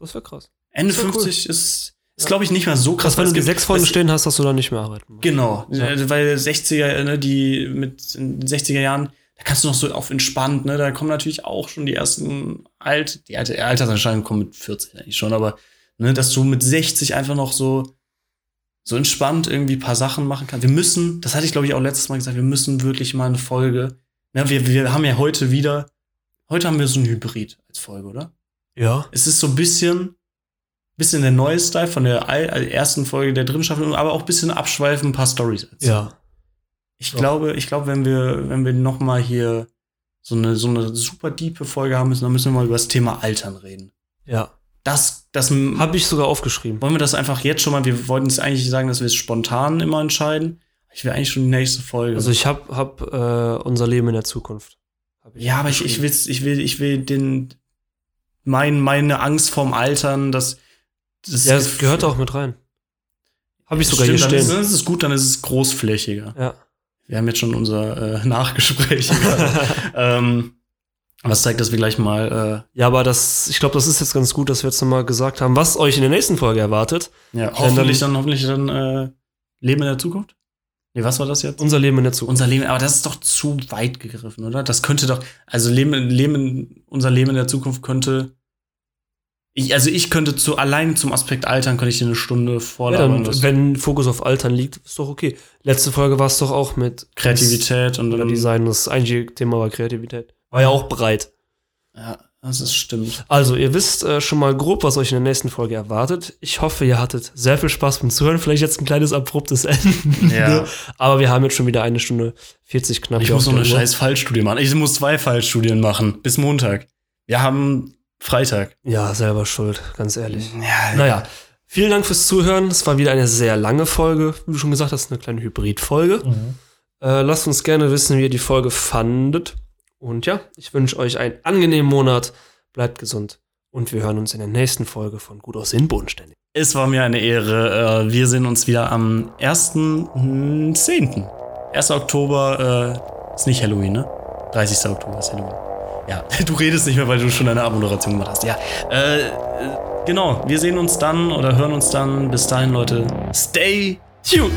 das wäre krass. Ende Das wär 50 ist, ist glaube ich, nicht mehr so krass. Krass, wenn weil du die sechs Folgen stehen hast, dass du dann nicht mehr arbeiten musst. Genau, Ja. äh, weil 60er, ne, die mit in den 60er Jahren, da kannst du noch so auf entspannt, ne, da kommen natürlich auch schon die ersten alt, die alte Alterserscheinungen kommen mit 40 eigentlich schon, aber ne, dass du mit 60 einfach noch so so entspannt irgendwie ein paar Sachen machen kannst. Wir müssen, das hatte ich glaube ich auch letztes Mal gesagt, wir müssen wirklich mal eine Folge. Ne, wir, wir haben ja heute wieder, heute haben wir so ein Hybrid als Folge, oder? Ja. Es ist so ein bisschen, bisschen der neue Style von der all- ersten Folge der dritten Staffel, aber auch ein bisschen abschweifen, ein paar Stories erzählen. Ja. Ich Doch. glaube, ich glaube, wenn wir, wenn wir noch mal hier so eine, so eine super diepe Folge haben müssen, dann müssen wir mal über das Thema Altern reden. Ja. Das, das Habe ich sogar aufgeschrieben. wollen wir das einfach jetzt schon mal. Wir wollten es eigentlich sagen, dass wir es spontan immer entscheiden. Ich will eigentlich schon die nächste Folge. Also ich habe hab, äh, unser Leben in der Zukunft. Ja, aber ich, ich will's, ich will, ich will den, mein, meine Angst vorm Altern, das, das Ja, es gehört auch mit rein. Habe ich sogar Stimmt, hier dann stehen. Ist, das ist gut, dann ist es großflächiger. Ja. Wir haben jetzt schon unser äh, Nachgespräch. ähm, was zeigt, dass wir gleich mal ja, aber das, ich glaube, das ist jetzt ganz gut, dass wir jetzt nochmal gesagt haben, was euch in der nächsten Folge erwartet. äh, ja, hoffentlich dann, hoffentlich dann äh, Leben in der Zukunft. Nee, was war das jetzt? Unser Leben in der Zukunft. Unser Leben, aber das ist doch zu weit gegriffen, oder? Das könnte doch, also Leben, Leben, unser Leben in der Zukunft könnte. Ich, also ich könnte zu allein zum Aspekt Altern könnte ich dir eine Stunde Ja, vorlabern. was- wenn Fokus auf Altern liegt, ist doch okay. Letzte Folge war es doch auch mit Kreativität und dann Design. Das eigentliche Thema war Kreativität. War ja auch breit. Ja, das ist stimmt. Also, ihr wisst äh, schon mal grob, was euch in der nächsten Folge erwartet. Ich hoffe, ihr hattet sehr viel Spaß beim Zuhören. Vielleicht jetzt ein kleines abruptes Ende. Ja. Aber wir haben jetzt schon wieder eine Stunde 40 knapp. Ich muss noch der eine scheiß Fallstudie machen. Ich muss zwei Fallstudien machen. Bis Montag. Wir haben Freitag. Ja, selber schuld, ganz ehrlich. Ja, Naja, vielen Dank fürs Zuhören. Es war wieder eine sehr lange Folge. Wie du schon gesagt hast, eine kleine Hybrid-Folge. Mhm. Äh, lasst uns gerne wissen, wie ihr die Folge fandet. Und ja, ich wünsche euch einen angenehmen Monat. Bleibt gesund. Und wir hören uns in der nächsten Folge von Gut aussehen, bodenständig. Es war mir eine Ehre. Äh, Wir sehen uns wieder am 1.10. 1. Oktober äh, ist nicht Halloween, ne? 30. Oktober ist Halloween. Ja, du redest nicht mehr, weil du schon deine Abmoderation gemacht hast. Ja, äh, äh, genau. Wir sehen uns dann oder hören uns dann. Bis dahin, Leute. Stay tuned!